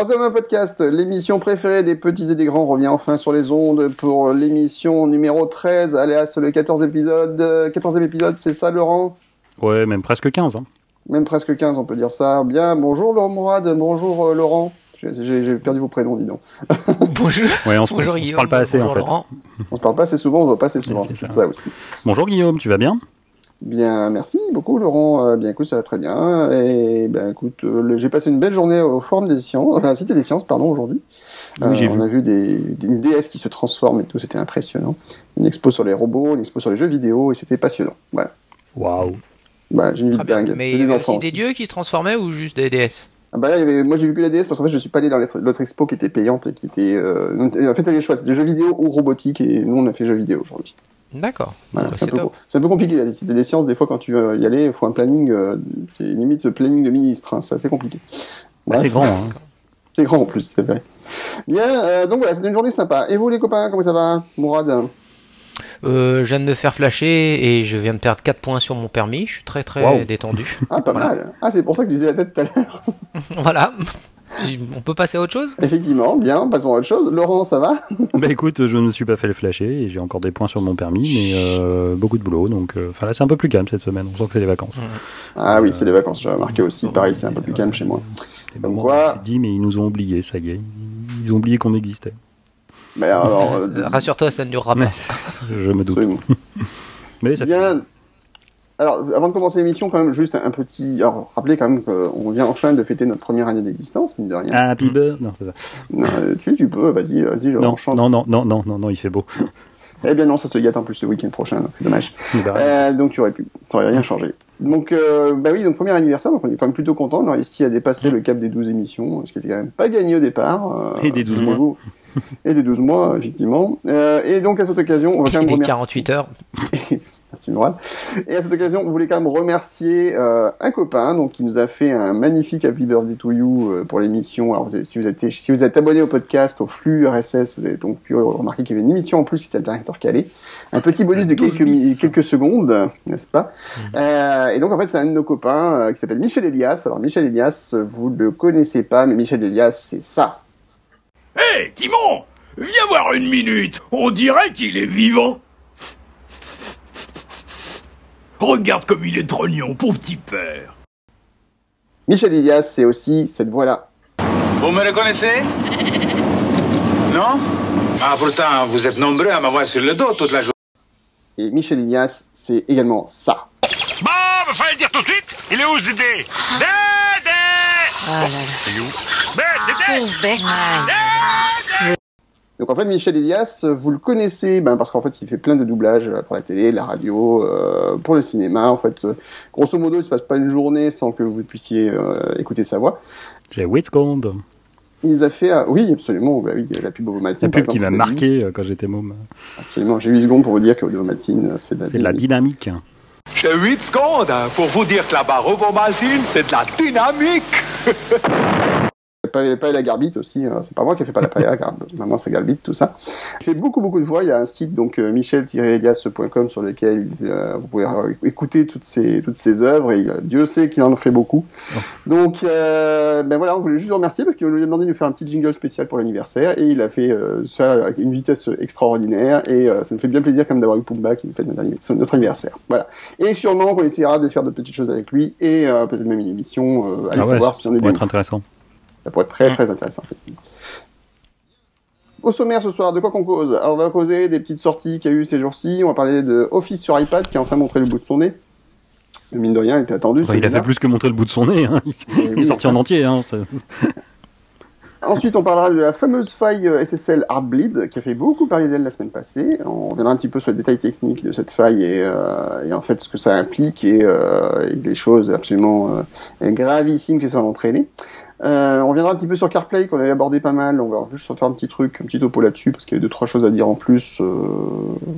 Troisième podcast, l'émission préférée des petits et des grands revient enfin sur les ondes pour l'émission numéro 13, alias le 14 épisode. 14e épisode, c'est ça Laurent? Ouais, même presque 15. Hein. Même presque 15, on peut dire ça. Bien, bonjour Laurent Mourad, bonjour euh, Laurent. J'ai perdu vos prénoms, dis donc. Bonjour. Ouais, on se, Bonjour on se Guillaume. parle pas assez en Bonjour fait. Laurent. On se parle pas assez souvent, on se voit pas assez souvent. c'est C'est ça. ça aussi. Bonjour Guillaume, tu vas bien? Bien, merci beaucoup Laurent. Euh, bien écoute, ça va très bien. Et ben écoute, euh, j'ai passé une belle journée au Forum des Sciences, enfin, Cité des Sciences, pardon, aujourd'hui. Oui, j'ai on vu. a vu des, des une qui se transforme et tout, c'était impressionnant. Une expo sur les robots, une expo sur les jeux vidéo, et c'était passionnant. Voilà. Waouh. Bah, j'ai une vie bien. dingue. Mais J'ai il y des avait enfants. aussi des dieux qui se transformaient ou juste des déesses? Ah bah là, il y avait- moi j'ai vu que la DS parce qu'en fait je suis pas allé dans l'autre expo qui était payante et qui était. Euh... En fait, il y avait le choix, c'était jeux vidéo ou robotique, et nous on a fait jeux vidéo aujourd'hui. D'accord. Voilà, Bah, c'est un, peu top. co- c'est un peu compliqué, la cité des sciences, des fois quand tu veux y aller, il faut un planning, euh, c'est limite le planning de ministre, hein, c'est assez compliqué. Bah, c'est grand. Hein. C'est grand en plus, c'est vrai. Bien, euh, donc voilà, c'était une journée sympa. Et vous les copains, comment ça va? Mourad? Euh, je viens de me faire flasher et je viens de perdre 4 points sur mon permis. Je suis très très détendu. Ah, pas Voilà. mal. Ah, c'est pour ça que tu faisais la tête tout à l'heure. voilà. On peut passer à autre chose? Effectivement, bien, passons à autre chose. Laurent, ça va? Bah écoute, je ne me suis pas fait le flasher et j'ai encore des points sur mon permis, mais euh, beaucoup de boulot. Donc, euh, enfin là, c'est un peu plus calme cette semaine. On sent que c'est les vacances. Ah oui, c'est les vacances, j'ai remarqué aussi. Pareil, c'est un peu plus calme chez moi. Comme quoi- dit, mais ils nous ont oubliés, ça y est. Ils ont oublié qu'on existait. Mais alors, euh, Euh, Rassure-toi, ça ne durera pas. Je me doute. absolument. Mais ça Bien. Alors, avant de commencer l'émission, quand même, juste un, petit. Alors, rappelez quand même qu'on vient enfin de fêter notre première année d'existence, mine de rien. Happy birthday. Non, c'est ça. Non, euh, tu, tu peux, vas-y, vas-y, Non, non, non, non, non, non, non, il fait beau. Eh bien non, ça se gâte en plus le week-end prochain, donc c'est dommage. Bah, Euh, donc tu aurais pu, ça aurait rien changé. Donc, euh, bah oui, donc premier anniversaire, donc on est quand même plutôt content. On a réussi à dépasser le cap des 12 émissions, ce qui était quand même pas gagné au départ. euh, Et des 12 mois. Et des 12 mois, effectivement. Euh, et donc à cette occasion, on va quand même des remercier... 48 heures. Merci Mourad. Et à cette occasion, on voulait quand même remercier euh, un copain donc qui nous a fait un magnifique Happy Birthday to You euh, pour l'émission. Alors si vous êtes si vous êtes abonné au podcast, au flux RSS, vous avez donc pu remarquer qu'il y avait une émission en plus qui s'était intercalée. Un petit bonus de 12 quelques quelques secondes, n'est-ce pas? Euh, Et donc en fait, c'est un de nos copains euh, qui s'appelle Michel Elias. Alors Michel Elias, vous le connaissez pas, mais Michel Elias, c'est ça. Hé, Timon Viens voir une minute. On dirait qu'il est vivant. Regarde comme il est trognon, pauvre petit père. Michel Elias, c'est aussi cette voix-là. Vous me reconnaissez? Non? Ah, pourtant, vous êtes nombreux à m'avoir sur le dos toute la journée. Et Michel Elias, c'est également ça. Bon, bah, fallait le dire tout de suite. Il est où ce Dédé Dédé Ah là là. Donc en fait, Michel Elias, vous le connaissez, ben, parce qu'en fait, il fait plein de doublages euh, pour la télé, la radio, euh, pour le cinéma. En fait, euh, grosso modo, il se passe pas une journée sans que vous puissiez euh, écouter sa voix. J'ai 8 secondes. Il nous a fait, euh, oui, absolument, bah oui, la pub Ovomaltine. La pub qui m'a exemple, de lui. marqué euh, quand j'étais môme. Absolument, j'ai 8 secondes pour vous dire que Ovomaltine, c'est de la, C'est de la dynamique. dynamique. J'ai 8 secondes pour vous dire que la barre Maltine, c'est de la dynamique. Pas, pas la Garbite aussi, euh, c'est pas moi qui ai fait pas la paella, Garbite, maman c'est Garbite, tout ça. Il fait beaucoup beaucoup de voix, il y a un site donc euh, michel-elias.com sur lequel euh, vous pouvez euh, écouter toutes ses toutes ses œuvres et euh, Dieu sait qu'il en fait beaucoup. Donc euh, ben voilà, on voulait juste le remercier parce qu'il nous a demandé de nous faire un petit jingle spécial pour l'anniversaire et il a fait ça avec une vitesse extraordinaire et ça me fait bien plaisir comme d'avoir eu Pumba qui nous fait notre, anniv- notre anniversaire. Voilà. Et sûrement qu'on essaiera de faire de petites choses avec lui et peut-être même une émission, allez Ah ouais, savoir si on est des être intéressant. Ça pourrait être très très intéressant. Au sommaire ce soir, de quoi qu'on cause? Alors on va causer des petites sorties qu'il y a eu ces jours-ci. On va parler de Office sur iPad qui a enfin montré le bout de son nez. Mine de rien, il était attendu. Enfin, il a fait plus que montrer le bout de son nez. hein. Il, il oui, est sorti en entier. Hein. ça- Ensuite, on parlera de la fameuse faille euh, SSL Heartbleed qui a fait beaucoup parler d'elle la semaine passée. On reviendra un petit peu sur les détails techniques de cette faille et, euh, et en fait ce que ça implique et, euh, et des choses absolument euh, gravissimes que ça va entraîner. Euh, on reviendra un petit peu sur CarPlay qu'on avait abordé pas mal. On va juste faire un petit truc, un petit topo là-dessus parce qu'il y a deux trois choses à dire en plus euh,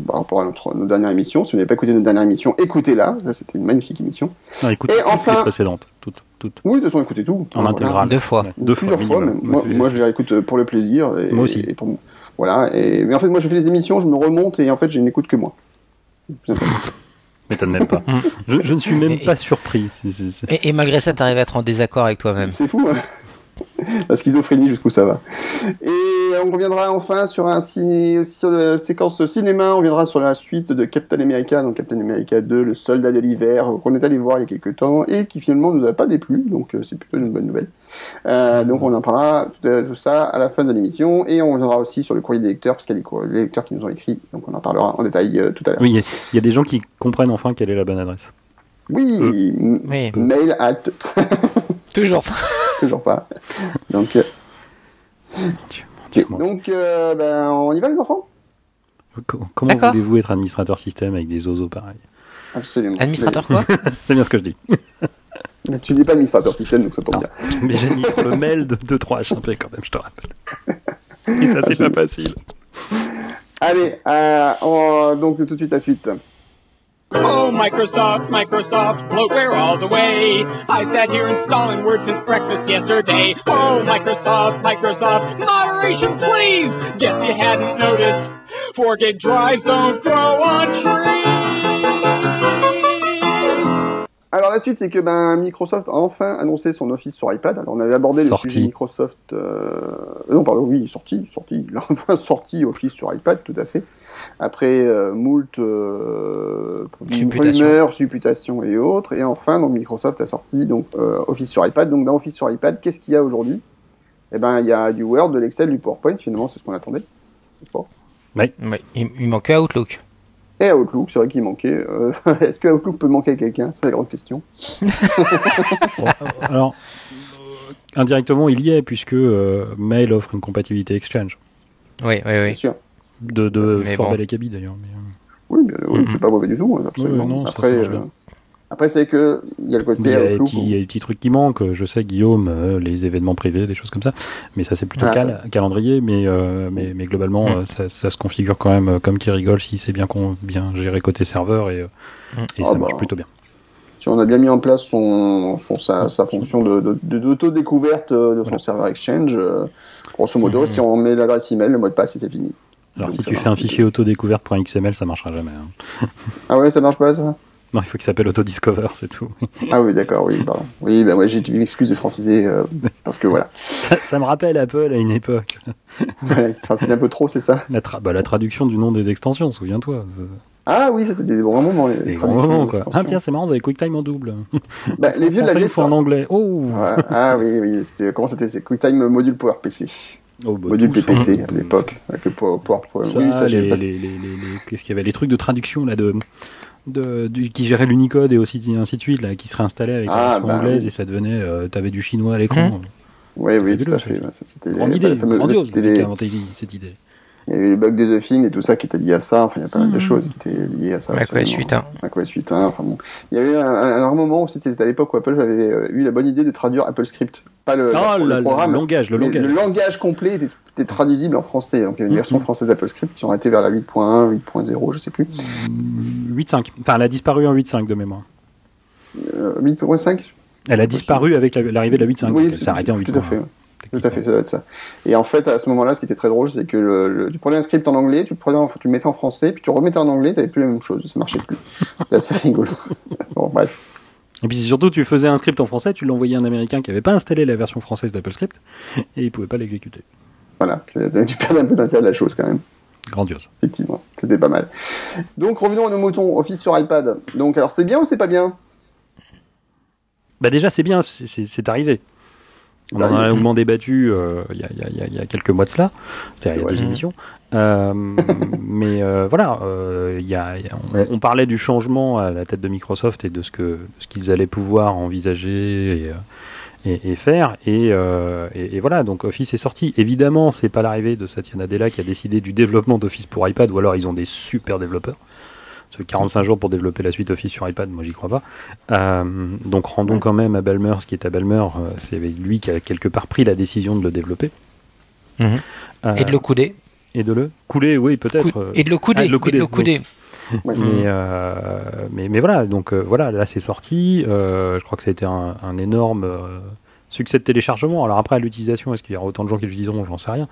par rapport à notre, notre dernière émission. Si vous n'avez pas écouté notre dernière émission, écoutez-la. C'était une magnifique émission. Non, écoute, Et toutes les enfin- précédentes. Toutes, toutes. Oui, de toute façon, écoutez tout. En Voilà. intégrale. Deux fois. Ouais, Deux plusieurs fois, même. Moi, moi, je les réécoute pour le plaisir. Et, Moi aussi. et pour- voilà. Et, mais en fait, moi, je fais des émissions, je me remonte et en fait, je n'écoute que moi. M'étonne même pas. je, je ne suis même Et- pas surpris. si- si- si. Et, et malgré ça, t'arrives à être en désaccord avec toi-même. C'est fou. Hein la schizophrénie jusqu'où ça va. Et on reviendra enfin sur un ciné, sur la séquence cinéma, on reviendra sur la suite de Captain America, donc Captain America 2, le soldat de l'hiver, qu'on est allé voir il y a quelques temps et qui finalement nous a pas déplu, donc euh, c'est plutôt une bonne nouvelle. Euh, donc on en parlera tout, tout ça à la fin de l'émission et on reviendra aussi sur le courrier des lecteurs parce qu'il y a des courriers des lecteurs qui nous ont écrit, donc on en parlera en détail euh, tout à l'heure. Oui, il y a- il y, a des gens qui comprennent enfin quelle est la bonne adresse. Oui, Oui, mail at toujours. toujours pas. Donc euh, Dieu, mon Dieu. donc euh, ben on y va les enfants? Co- Comment voulez-vous être administrateur système avec des oiseaux pareils? Absolument. Administrateur quoi? C'est bien ce que je dis. Mais tu n'es pas administrateur système, donc ça tombe Non. bien. Mais j'administre le mail de 2-3 HMP quand même, je te rappelle. Et ça, c'est pas facile. Allez, euh, on- donc tout de suite la suite. Oh, Microsoft, Microsoft, bloatware all the way. I've sat here installing Word since breakfast yesterday. Oh, Microsoft, Microsoft, moderation please. Guess you hadn't noticed. 4 gig drives don't grow on trees. Alors la suite, c'est que ben, Microsoft a enfin annoncé son Office sur iPad. Alors on avait abordé Sorti. le sujet Microsoft. euh, Non, pardon, oui, sorti, sorti. Il a enfin sorti Office sur iPad, tout à fait. Après euh, moult euh, Supputations. rumeurs, supputations et autres. Et enfin, donc Microsoft a sorti donc euh, Office sur iPad. Donc dans Office sur iPad, qu'est-ce qu'il y a aujourd'hui? Eh ben, il y a du Word, de l'Excel, du PowerPoint. Finalement, c'est ce qu'on attendait. Bon. Oui, il, manquait Outlook. Et Outlook, c'est vrai qu'il manquait. Euh, Est-ce que Outlook peut manquer à quelqu'un? C'est la grande question. Bon, alors, indirectement, il y est, puisque euh, Mail offre une compatibilité Exchange. Oui, oui, Bien oui. sûr. De, de Mais Fort bon. Bel et Cabi, d'ailleurs. mais, euh, Oui, bien, oui Mhm. c'est pas mauvais du tout, hein, absolument. Oui, non, ça après, euh, après c'est que il y a le Il côté y, a il y a des petits trucs qui manquent. Je sais, Guillaume, euh, les événements privés, des choses comme ça. Mais ça, c'est plutôt Ah, cal- calendrier. Mais, euh, mais, mais globalement, Mm. euh, ça, ça se configure quand même euh, comme qui rigole si c'est bien, con- bien géré côté serveur et, euh, Mm. et Ah ça bah. marche plutôt bien. Si on a bien mis en place son, son sa, sa fonction de, de, de- d'auto-découverte euh, de son Voilà. serveur Exchange, euh, grosso modo, Mhm. si on met l'adresse email, le mot de passe, et c'est fini. Alors, Donc, si tu fais un fichier autodécouverte.xml, ça marchera jamais. hein. Ah ouais, ça marche pas ça? Non, il faut qu'il s'appelle Autodiscover, c'est tout. Ah oui, d'accord, oui, pardon. Oui, bah ouais, j'ai une excuse de franciser, euh, parce que voilà. ça, ça me rappelle Apple à une époque. Ouais, enfin, c'était un peu trop, c'est ça? La, tra- bah, la traduction du nom des extensions, souviens-toi. C'est- Ah oui, ça c'était des bons moments. les C'est grand traductions moment, quoi. Ah, tiens, c'est marrant, vous avez QuickTime en double. Bah, les vieux de la vieille en anglais. Oh, Ouais. Ah oui, oui, c'était, comment c'était C'est QuickTime Module PowerPC. Oh, bah, Module PPC hein. à l'époque, avec le Power- PowerPoint. Oui, ça, les, les, les, qu'est-ce qu'il y avait Les trucs de traduction là de, de, du- qui géraient l'Unicode et aussi ainsi de suite là, qui se réinstallaient avec Ah, la version bah anglaise oui. et ça devenait, euh, t'avais du chinois à l'écran. Oui, oui, Fabuleux, tout à fait. C'était Grande idée, grandiose, cette idée. Il y avait les bugs de The Thing et tout ça qui était lié à ça. Enfin, il y a pas mal de Mhm. choses qui étaient liées à ça. macOS absolument. 8.1. macOS 8.1. Enfin bon. Il y avait un, un, un moment aussi, c'était à l'époque où Apple avait euh, eu la bonne idée de traduire Apple Script. Pas le, Ah, le le programme. langage, le langage. le langage complet était, était traduisible en français. Donc il y avait une Mhm. version française Apple Script qui ont été vers la 8.1, 8.0, je sais plus. 8.5. Enfin, elle a disparu en 8.5 de mémoire. Euh, 8.5 Elle a disparu avec la- l'arrivée de la 8.5. donc elle s'est arrêtée en 8.1. Tout à fait. Tout à fait, ça doit être ça. Et en fait, à ce moment-là, ce qui était très drôle, c'est que le, le- tu prenais un script en anglais, tu le, prenais en- tu le mettais en français, puis tu le remettais en anglais, t'avais plus la même chose, ça marchait plus. C'était assez rigolo. bon, bref. Et puis surtout, tu faisais un script en français, tu l'envoyais à un américain qui n'avait pas installé la version française d'Apple Script et il pouvait pas l'exécuter. Voilà, tu perds un peu l'intérêt de la chose quand même. Grandiose. Effectivement, c'était pas mal. Donc revenons à nos moutons, Office sur iPad. Donc alors c'est bien ou c'est pas bien? Bah déjà, c'est bien, c'est arrivé. On en a longuement débattu euh, il y, a, y y y quelques mois de cela, a Ouais. émissions. Euh, mais euh, voilà, y a, a- on, on parlait du changement à la tête de Microsoft et de ce que ce qu'ils allaient pouvoir envisager et, euh, et, et faire. Et, euh, et- et voilà, donc Office est sorti. Évidemment, c'est pas l'arrivée de Satya Nadella qui a décidé du développement d'Office pour iPad, ou alors ils ont des super développeurs. Parce que 45 jours pour développer la suite Office sur iPad, moi j'y crois pas. Euh, donc rendons quand même à Balmer ce qui est à Balmer. euh, c'est lui qui a quelque part pris la décision de le développer. Mhm. Euh, Et de le couder. et de le couler, oui peut-être. Cou- Et de le couder. ah, de le et de le couder. Ouais. mais, euh, mais, mais voilà, donc euh, voilà, là c'est sorti. euh, je crois que ça a été un, un énorme euh, succès de téléchargement. Alors après, à l'utilisation, est-ce qu'il y aura autant de gens qui l'utiliseront? J'en sais rien.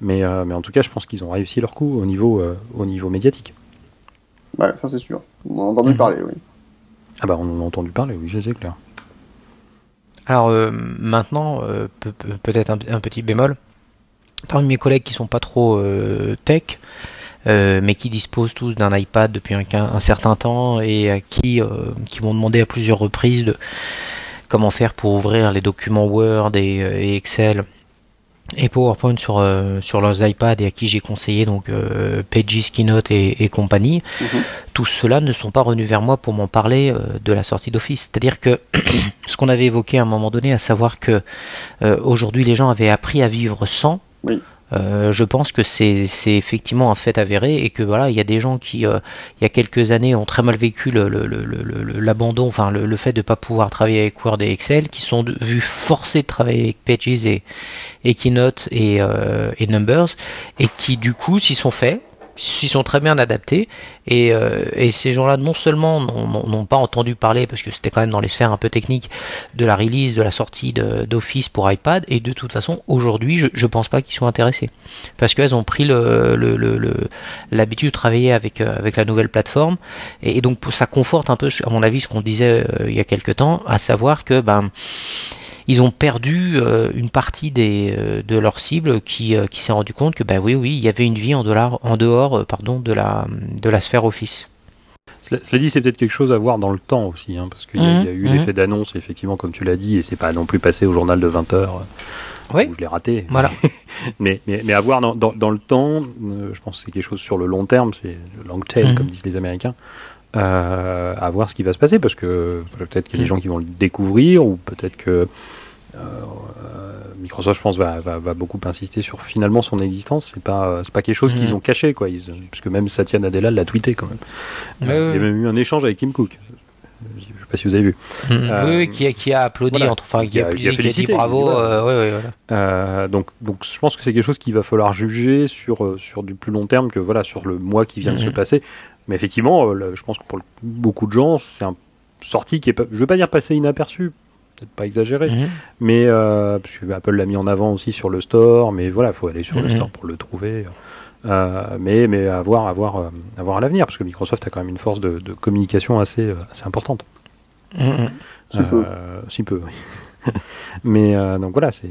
Mais, euh, mais en tout cas, je pense qu'ils ont réussi leur coup au niveau, euh, au niveau médiatique. Ouais, ça c'est sûr. On a entendu Mhm. parler, oui. Ah bah on en a entendu parler, oui, c'est clair. Alors euh, maintenant, euh, pe- pe- peut-être un, un petit bémol. Parmi mes collègues qui sont pas trop euh, tech, euh, mais qui disposent tous d'un iPad depuis un, un certain temps et à qui euh, qui m'ont demandé à plusieurs reprises de comment faire pour ouvrir les documents Word et, et Excel et PowerPoint sur euh, sur leurs iPads et à qui j'ai conseillé donc euh, Pages, Keynote et, et compagnie. Mhm. Tous ceux-là ne sont pas revenus vers moi pour m'en parler euh, de la sortie d'Office. C'est-à-dire que ce qu'on avait évoqué à un moment donné, à savoir que aujourd'hui les gens avaient appris à vivre sans. Oui. Euh, je pense que c'est effectivement un fait avéré et que voilà il y a des gens qui euh, il y a quelques années ont très mal vécu l'abandon enfin le, fait de pas pouvoir travailler avec Word et Excel qui sont vus forcés de travailler avec Pages et, et Keynote et, euh, et Numbers et qui du coup s'y sont faits s'y sont très bien adaptés. Et, euh, et ces gens-là non seulement n'ont- pas entendu parler parce que c'était quand même dans les sphères un peu techniques de la release de la sortie d'Office pour iPad et de toute façon aujourd'hui je, je pense pas qu'ils soient intéressés. Parce qu'elles ont pris le le- le- le- l'habitude de travailler avec euh, avec la nouvelle plateforme. Et, et donc ça conforte un peu à mon avis ce qu'on disait euh, il y a quelques temps à savoir que ben ils ont perdu euh, une partie des, euh, de leur cible qui, euh, qui s'est rendu compte que bah oui oui il y avait une vie en, dollar, en dehors pardon de la de la sphère Office. Cela, dit, c'est peut-être quelque chose à voir dans le temps aussi, hein, parce qu'il y, a- y a eu Mhm. l'effet d'annonce, effectivement, comme tu l'as dit, et c'est pas non plus passé au journal de 20 heures Oui. où je l'ai raté. Voilà. Mais, mais, mais à voir dans, dans, dans le temps, euh, je pense que c'est quelque chose sur le long terme, c'est le long tail, Mhm. comme disent les Américains, euh, à voir ce qui va se passer, parce que peut-être qu'il y a des Mhm. gens qui vont le découvrir, ou peut-être que euh, euh, Microsoft, je pense, va, va, va beaucoup insister sur finalement son existence. C'est pas, c'est pas quelque chose Mhm. qu'ils ont caché, quoi. Ils, puisque même Satya Nadella l'a tweeté quand même. Euh, Il y a même eu un échange avec Tim Cook. Je sais pas si vous avez vu. Mm, Euh, oui, qui a, qui a applaudi, voilà. enfin, qui Qui a, applaudi, qui a félicité, bravo. qui a dit, voilà. euh, ouais, ouais, voilà. Donc, donc, je pense que c'est quelque chose qu'il va falloir juger sur, sur du plus long terme que voilà sur le mois qui vient de se Mhm. passer. Mais effectivement, euh, je pense que pour le- beaucoup de gens, c'est un sortie qui est, pas, je veux pas dire passé inaperçu, peut-être pas exagéré, Mhm. mais euh, parce que Apple l'a mis en avant aussi sur le store, mais voilà, il faut aller sur le Mhm. store pour le trouver. Euh, mais mais à voir, à voir, euh, à l'avenir, parce que Microsoft a quand même une force de, de communication assez, assez importante. Mhm. Si peu. Euh, si peu, oui. Mais euh, donc voilà, c'est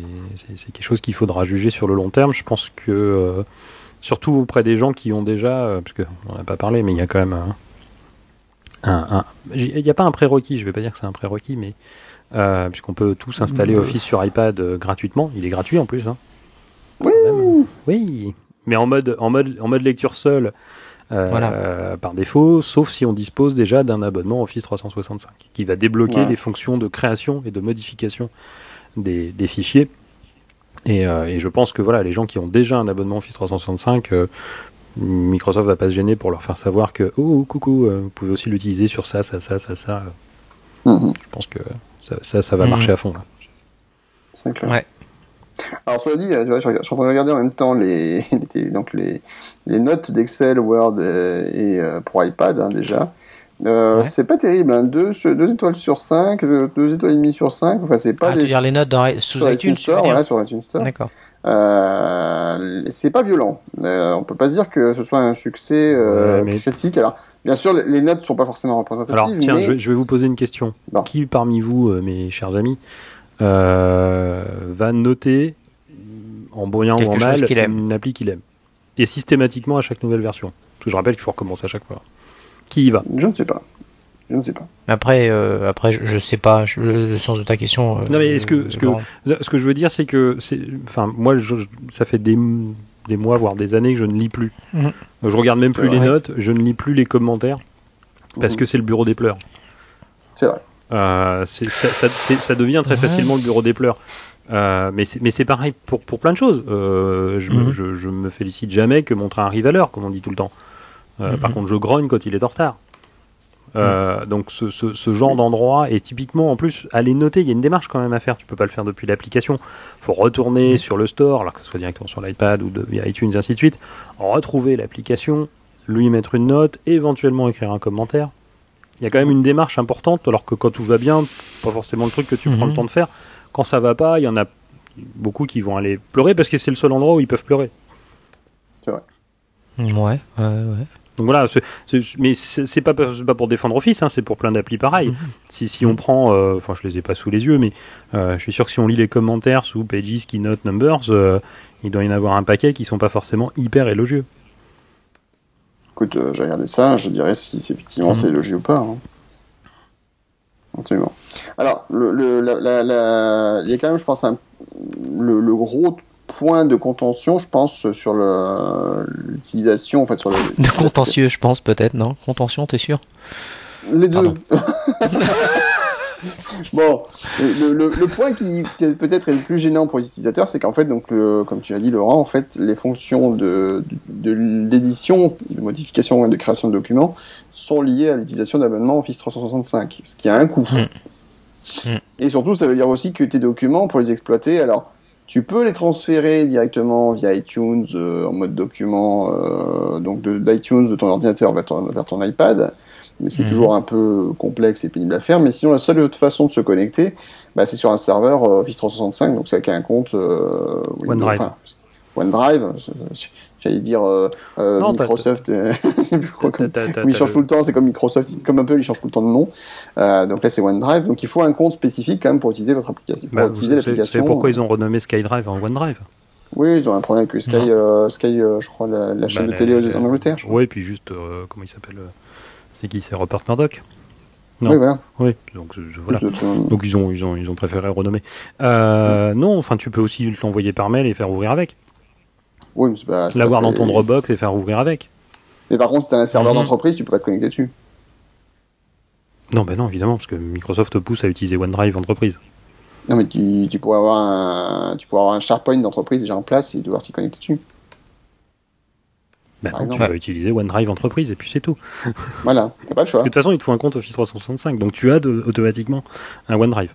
quelque chose qu'il faudra juger sur le long terme. Je pense que, euh, surtout auprès des gens qui ont déjà, euh, parce qu'on n'a pas parlé, mais il y a quand même un. Il n'y a pas un prérequis, je ne vais pas dire que c'est un prérequis, mais euh, puisqu'on peut tous installer Mhm. Office sur iPad euh, gratuitement, il est gratuit en plus. hein. Oui. Mais en mode, en mode, en mode lecture seule. euh, Voilà. par défaut, sauf si on dispose déjà d'un abonnement Office 365 qui va débloquer Ouais. les fonctions de création et de modification des, des fichiers. Et, euh, et je pense que voilà, les gens qui ont déjà un abonnement Office 365, euh, Microsoft va pas se gêner pour leur faire savoir que oh coucou, euh, vous pouvez aussi l'utiliser sur ça, ça, ça, ça, ça. Mhm. Je pense que ça, ça, ça va marcher à fond là. C'est clair. Ouais. Alors, cela dit, euh, je, je, je suis en train de regarder en même temps les, les- donc les, les notes d'Excel, Word euh, et euh, pour iPad hein, déjà. Euh, Ouais. C'est pas terrible, hein. deux, étoiles sur 5, deux, deux étoiles et demie sur 5, enfin c'est pas Ah, tu veux des... dire les notes dans, sous sur iTunes, Store, dire voilà, sur iTunes Store. D'accord. Euh, c'est pas violent. Euh, on peut pas se dire que ce soit un succès euh, Ouais, mais- critique. Alors, bien sûr, les, notes sont pas forcément représentatives, Alors tiens, mais je, vais, je vais vous poser une question. Bon. Qui parmi vous, euh, mes chers amis, euh, va noter en brillant ou en mal une appli qu'il aime? Et systématiquement à chaque nouvelle version. Parce que je rappelle qu'il faut recommencer à chaque fois. Qui y va je ne sais pas. Je ne sais pas. Après, euh, après, je, je sais pas je- le, sens de ta question. euh, Non, mais est-ce que- est-ce que- Laurent. Ce que je veux dire, c'est que, enfin, moi, je- ça fait des, des mois, voire des années que je ne lis plus. Mhm. Je regarde même plus les vrai. notes, je ne lis plus les commentaires, parce Mhm. que c'est le bureau des pleurs. C'est vrai. Euh, ça, ça- c'est- ça devient très Ouais. facilement le bureau des pleurs. Euh, mais c'est mais c'est pareil pour, pour plein de choses. Euh, je, me, je, je me félicite jamais que mon train arrive à l'heure, comme on dit tout le temps. Euh, Par Mhm. contre, je grogne quand il est en retard. Euh, Donc ce, ce, ce genre d'endroit est typiquement en plus à les noter. Il y a une démarche quand même à faire. Tu peux pas le faire depuis l'application. faut retourner sur le store, alors que ce soit directement sur l'iPad ou de, via iTunes, ainsi de suite. Retrouver l'application, lui mettre une note, éventuellement écrire un commentaire. Il y a quand même une démarche importante, alors que quand tout va bien, pas forcément le truc que tu prends le Mhm. temps de faire. Quand ça va pas, il y en a beaucoup qui vont aller pleurer parce que c'est le seul endroit où ils peuvent pleurer. Ouais, ouais, ouais. Donc voilà, c'est- c'est- mais c'est pas, pas pour défendre Office, hein, c'est pour plein d'applis pareil. Mhm. Si, si on prend, euh, enfin je les ai pas sous les yeux, mais euh, je suis sûr que si on lit les commentaires sous Pages, Keynote, Numbers, euh, il doit y en avoir un paquet qui sont pas forcément hyper élogieux. Écoute, euh, j'ai regardé ça, je dirais si c'est- effectivement c'est élogieux ou pas. hein. Absolument. Alors, le, le- la- la- la- il y a quand même, je pense, un, le, le gros point de contention, je pense, sur l'utilisation, en fait, sur le, De contentieux, je pense, peut-être, non? Contention, t'es sûr? Les deux. Bon, le, le- le point qui peut-être est le plus gênant pour les utilisateurs, c'est qu'en fait, donc, le- comme tu as dit, Laurent, en fait, les fonctions de, de, de l'édition, de modification et de création de documents sont liées à l'utilisation d'abonnements Office 365, ce qui a un coût. Mm. Mm. Et surtout, ça veut dire aussi que tes documents, pour les exploiter, alors, tu peux les transférer directement via iTunes euh, en mode document, euh, donc de- d'iTunes de ton ordinateur vers ton, vers ton iPad, mais c'est Mhm. toujours un peu complexe et pénible à faire. Mais sinon, la seule autre façon de se connecter, bah, c'est sur un serveur euh, Office 365, donc c'est avec un compte euh, OneDrive. OneDrive, j'allais dire euh, euh, Non, Microsoft. euh, je quoi, comme- T'as- t'as- oui, il t'as change le- tout le temps, c'est comme Microsoft, comme Apple, il change tout le temps de nom. Euh, donc là, c'est OneDrive. Donc il faut un compte spécifique quand même pour utiliser votre application. Bah, c'est- pourquoi ils ont renommé SkyDrive en OneDrive. Oui, ils ont un problème avec Sky, euh, Sky euh, je crois, la, la chaîne Bah, de télé la- en Angleterre. crois. Ouais, et puis juste, comment il s'appelle C'est qui C'est Rupert Murdoch non. Oui, voilà. Oui, donc voilà. Donc ils ont, ils ont, ils ont préféré renommer. Non, enfin tu peux aussi l'envoyer par mail et faire ouvrir avec. Oui, mais c'est pas. L'avoir dans ton Dropbox et faire ouvrir avec. Mais par contre, si t'as un serveur Mhm. d'entreprise, tu peux pas te connecter dessus. Non, ben non, évidemment, parce que Microsoft pousse à utiliser OneDrive entreprise. Non, mais tu, tu pourrais avoir un, tu pourrais avoir un SharePoint d'entreprise déjà en place et devoir t'y connecter dessus. Ben non, tu vas utiliser OneDrive entreprise et puis c'est tout. Voilà, t'as pas le choix. De toute façon, il te faut un compte Office 365, donc tu as de- automatiquement un OneDrive.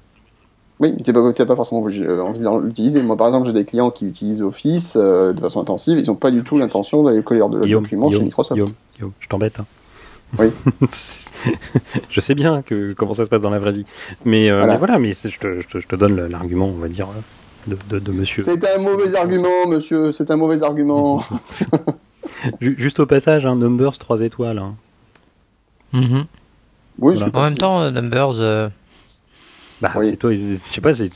Oui, mais t'es pas, t'es pas forcément euh, envie de l'utiliser. Moi, par exemple, j'ai des clients qui utilisent Office euh, de façon intensive. Ils ont pas du tout l'intention d'aller coller leurs Guillaume, documents chez Guillaume, Microsoft. Guillaume, Guillaume, je t'embête. hein. Oui. je sais bien que comment ça se passe dans la vraie vie, mais euh, Voilà. mais voilà, mais c'est- je te, je te- je te donne l'argument, on va dire, de, de, de Monsieur. C'est un mauvais argument, monsieur. C'est un mauvais argument. Ju- Juste au passage, hein, Numbers 3 étoiles. hein. Mhm. Oui, Voilà. En même temps, Numbers, euh, Bah, Oui. c'est toi, je sais pas, c'est.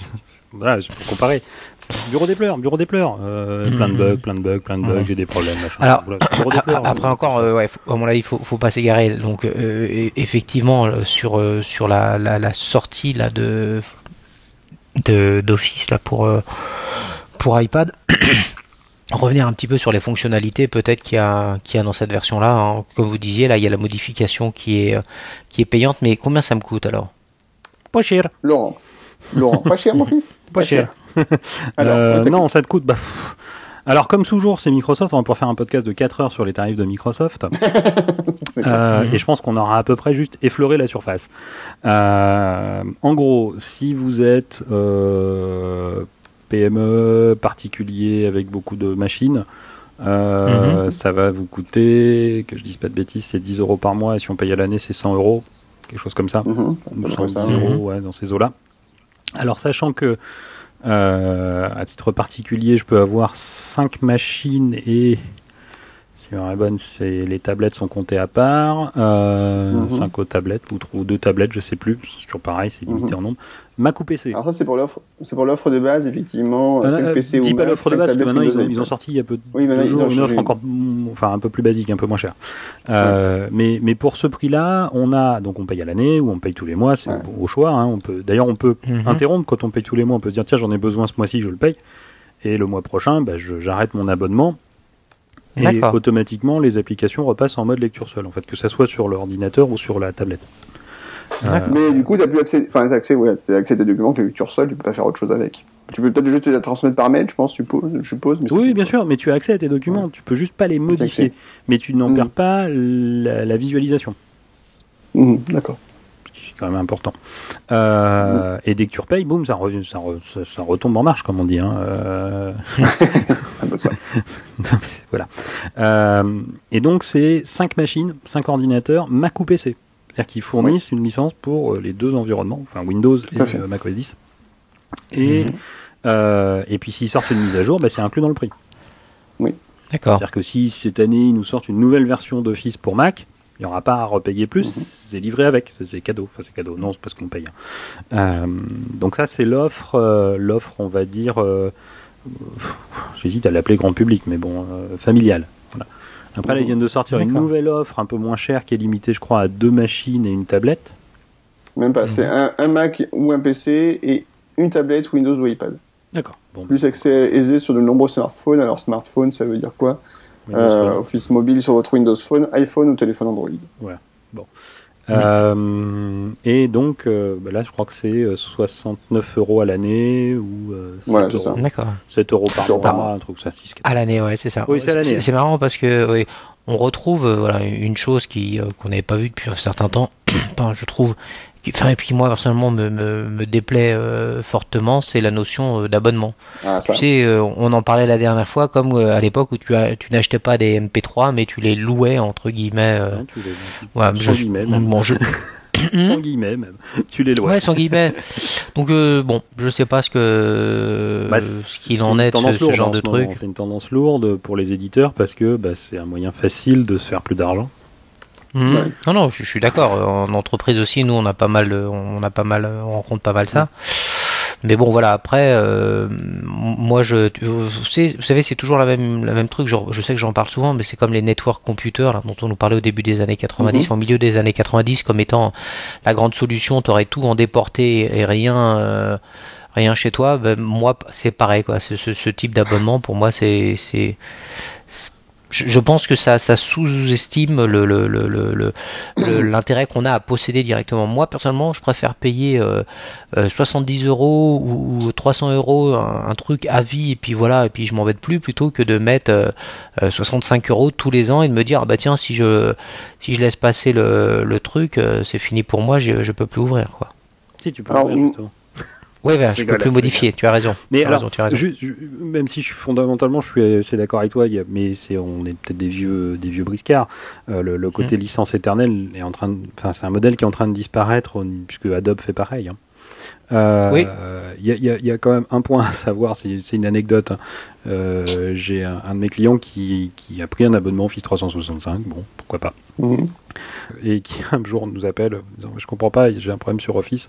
Voilà, c'est pour comparer. Bureau des pleurs, bureau des pleurs. Euh, Plein de Mhm. bugs, plein de bugs, plein de bugs, Ouais. j'ai des problèmes, machin. Alors, Voilà, bureau des a- pleurs. a- après encore, euh, ouais, faut- à mon avis, il faut, faut pas s'égarer. Donc, euh, e- effectivement, sur euh, sur la, la, la sortie là de de d'Office là pour euh, pour iPad. Revenir un petit peu sur les fonctionnalités peut-être qu'il y a qu'il y a dans cette version là. Comme vous disiez, là il y a la modification qui est qui est payante, mais combien ça me coûte alors? Pas cher, Laurent. Laurent, pas cher, mon fils pas cher. Alors, Euh, ça non, ça te coûte. Bah, alors, comme toujours, c'est Microsoft. On va pouvoir faire un podcast de 4 heures sur les tarifs de Microsoft. Euh, Mhm. Et je pense qu'on aura à peu près juste effleuré la surface. Euh, en gros, si vous êtes euh, PME, particulier avec beaucoup de machines, euh, ça va vous coûter, que je dise pas de bêtises, c'est 10 euros par mois. Et si on paye à l'année, c'est 100 euros. Quelque chose comme ça. Mhm. Ou Comme 110 ça. euros, ouais, dans ces eaux-là. Alors, sachant que, euh, à titre particulier, je peux avoir 5 machines et, si ma bonne, c'est, les tablettes sont comptées à part, euh, Mhm. 5 autres tablettes, ou, ou deux tablettes, je sais plus, c'est toujours pareil, c'est limité Mhm. en nombre. Mac ou PC Alors ça, c'est pour l'offre, c'est pour l'offre de base, effectivement. Euh, 5 euh, PC ou dis pas Mac, l'offre de 5 base, parce que maintenant ils ont, ils ont sorti il y a peu de Oui, ils jours ont une offre encore, mm, enfin un peu plus basique, un peu moins chère. Euh, mais, mais pour ce prix-là, on a donc on paye à l'année ou on paye tous les mois, c'est Ouais. au, au choix. hein, on peut, d'ailleurs, on peut Mhm. interrompre quand on paye tous les mois. On peut se dire tiens, j'en ai besoin ce mois-ci, je le paye, et le mois prochain, bah, j'arrête mon abonnement. Et automatiquement, les applications repassent en mode lecture seule, en fait, que ça soit sur l'ordinateur ou sur la tablette. Euh. Mais du coup, t'as plus accès, enfin, t'as accès, ouais, t'as accès à des documents que tu reçois, tu peux pas faire autre chose avec. Tu peux peut-être juste la transmettre par mail, je pense, suppose, je suppose. Mais Oui, bien sûr, mais tu as accès à tes documents, tu peux juste pas les modifier, accès. mais tu n'en perds pas la, la visualisation. Mhm, D'accord. c'est quand même important. Euh, Et dès que tu repayes, boum, ça, revient- ça, re- ça- ça retombe en marche, comme on dit. hein. Euh, Un peu ça. voilà. Euh, et donc, c'est 5 machines, 5 ordinateurs, Mac ou PC. C'est-à-dire qu'ils fournissent une licence pour euh, les deux environnements, enfin Windows et euh, Mac OS 10. Et, Mhm. euh, et puis, s'ils sortent une mise à jour, bah, c'est inclus dans le prix. D'accord. C'est-à-dire que si cette année ils nous sortent une nouvelle version d'Office pour Mac, il n'y aura pas à repayer plus, Mhm. c'est livré avec, c'est- cadeau. Enfin, c'est cadeau, non, c'est parce qu'on paye. hein. Euh, donc ça, c'est l'offre, euh, l'offre, on va dire, euh, j'hésite à l'appeler grand public, mais bon, euh, familiale. Après, là, ils viennent de sortir une nouvelle offre un peu moins chère qui est limitée, je crois, à deux machines et une tablette. Même pas, c'est un, un Mac ou un PC et une tablette Windows ou iPad. D'accord. Bon, Plus accès aisé sur de nombreux smartphones. Alors smartphone, ça veut dire quoi? Windows Euh. Office mobile sur votre Windows Phone, iPhone ou téléphone Android. Euh, et donc, euh, bah là, je crois que c'est euh, 69 euros à l'année ou euh, 7, Voilà, c'est euros, ça. D'accord. 7 euros par euros par mois, un truc ça, 6, À l'année, ouais, c'est ça. Oui, c'est à l'année. C'est marrant parce que oui, on retrouve euh, voilà une chose qui euh, qu'on n'avait pas vue depuis un certain temps. Enfin, je trouve. Qui- Enfin, et puis moi personnellement me, me, me déplaît euh, fortement, c'est la notion euh, d'abonnement. Ah. Tu sais, euh, on en parlait la dernière fois, comme à l'époque où tu, as, tu n'achetais pas des MP3, mais tu les louais entre guillemets. Hein, tu les, ouais, sans je- guillemets, même. bon, je- sans guillemets même. Tu les loues. Ouais, sans guillemets. Donc bon, je sais pas ce que Bah, ce qu'il en est de ce, lourde genre en de ce truc. C'est une tendance lourde pour les éditeurs parce que bah, c'est un moyen facile de se faire plus d'argent. Mhm. Ouais. Non, non, je, je suis d'accord. En entreprise aussi, nous, on a pas mal, on a pas mal, on rencontre pas mal ça. Mais bon, voilà. Après, euh, moi, je, vous savez, vous savez, c'est toujours la même, la même truc. Je sais que j'en parle souvent, mais c'est comme les network computers là, dont on nous parlait au début des années 90, au milieu des années 90, comme étant la grande solution. T'aurais tout en déporté et rien. euh, Rien chez toi, ben, moi c'est pareil quoi. Ce, ce, ce type d'abonnement pour moi c'est c'est c'est- je je pense que ça, ça sous-estime le, le, le, le, le- le- l'intérêt qu'on a à posséder directement. Moi, personnellement, je préfère payer euh, euh, 70 euros ou, ou 300 euros un, un truc à vie et puis voilà, et puis je m'embête plus plutôt que de mettre euh, euh, 65 euros tous les ans et de me dire ah bah tiens si je si je laisse passer le, le truc, euh, c'est fini pour moi, je, je peux plus ouvrir quoi. Si tu peux Alors, ouvrir, Ouais, ben, Je rigole, peux plus modifier. Tu as raison. Mais tu as alors, raison, tu as raison. ju- ju- même si je suis fondamentalement, je suis assez d'accord avec toi, mais c'est on est peut-être des vieux, des vieux briscards. Euh, le, le côté licence éternelle est en train, enfin c'est un modèle qui est en train de disparaître puisque Adobe fait pareil. hein. Euh, Oui. Il y, a, y y quand même un point à savoir, c'est une anecdote. hein. Euh, J'ai un, un de mes clients qui, qui a pris un abonnement Office 365, bon, pourquoi pas, Mhm. et qui un jour nous appelle, disant, je comprends pas, j'ai un problème sur Office.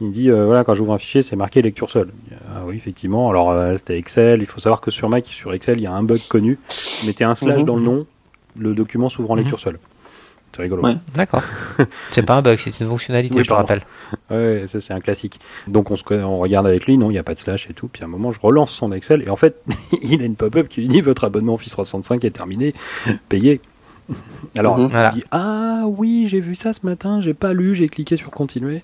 Il me dit, euh, voilà, quand j'ouvre un fichier, c'est marqué lecture seule. Ah oui, effectivement. Alors, euh, c'était Excel. Il faut savoir que sur Mac, sur Excel, il y a un bug connu. Mettez un slash Mhm. dans le nom, le document s'ouvre en Mhm. lecture seule. C'est rigolo. Ouais. D'accord. c'est pas un bug, c'est une fonctionnalité, Oui, je te rappelle. Ouais, ça c'est un classique. Donc on, se, on regarde avec lui, non, il n'y a pas de slash et tout. Puis à un moment, je relance son Excel et en fait, il a une pop-up qui lui dit votre abonnement Office 365 est terminé, payez. Alors, il Voilà. dit ah oui, j'ai vu ça ce matin, j'ai pas lu, j'ai cliqué sur continuer.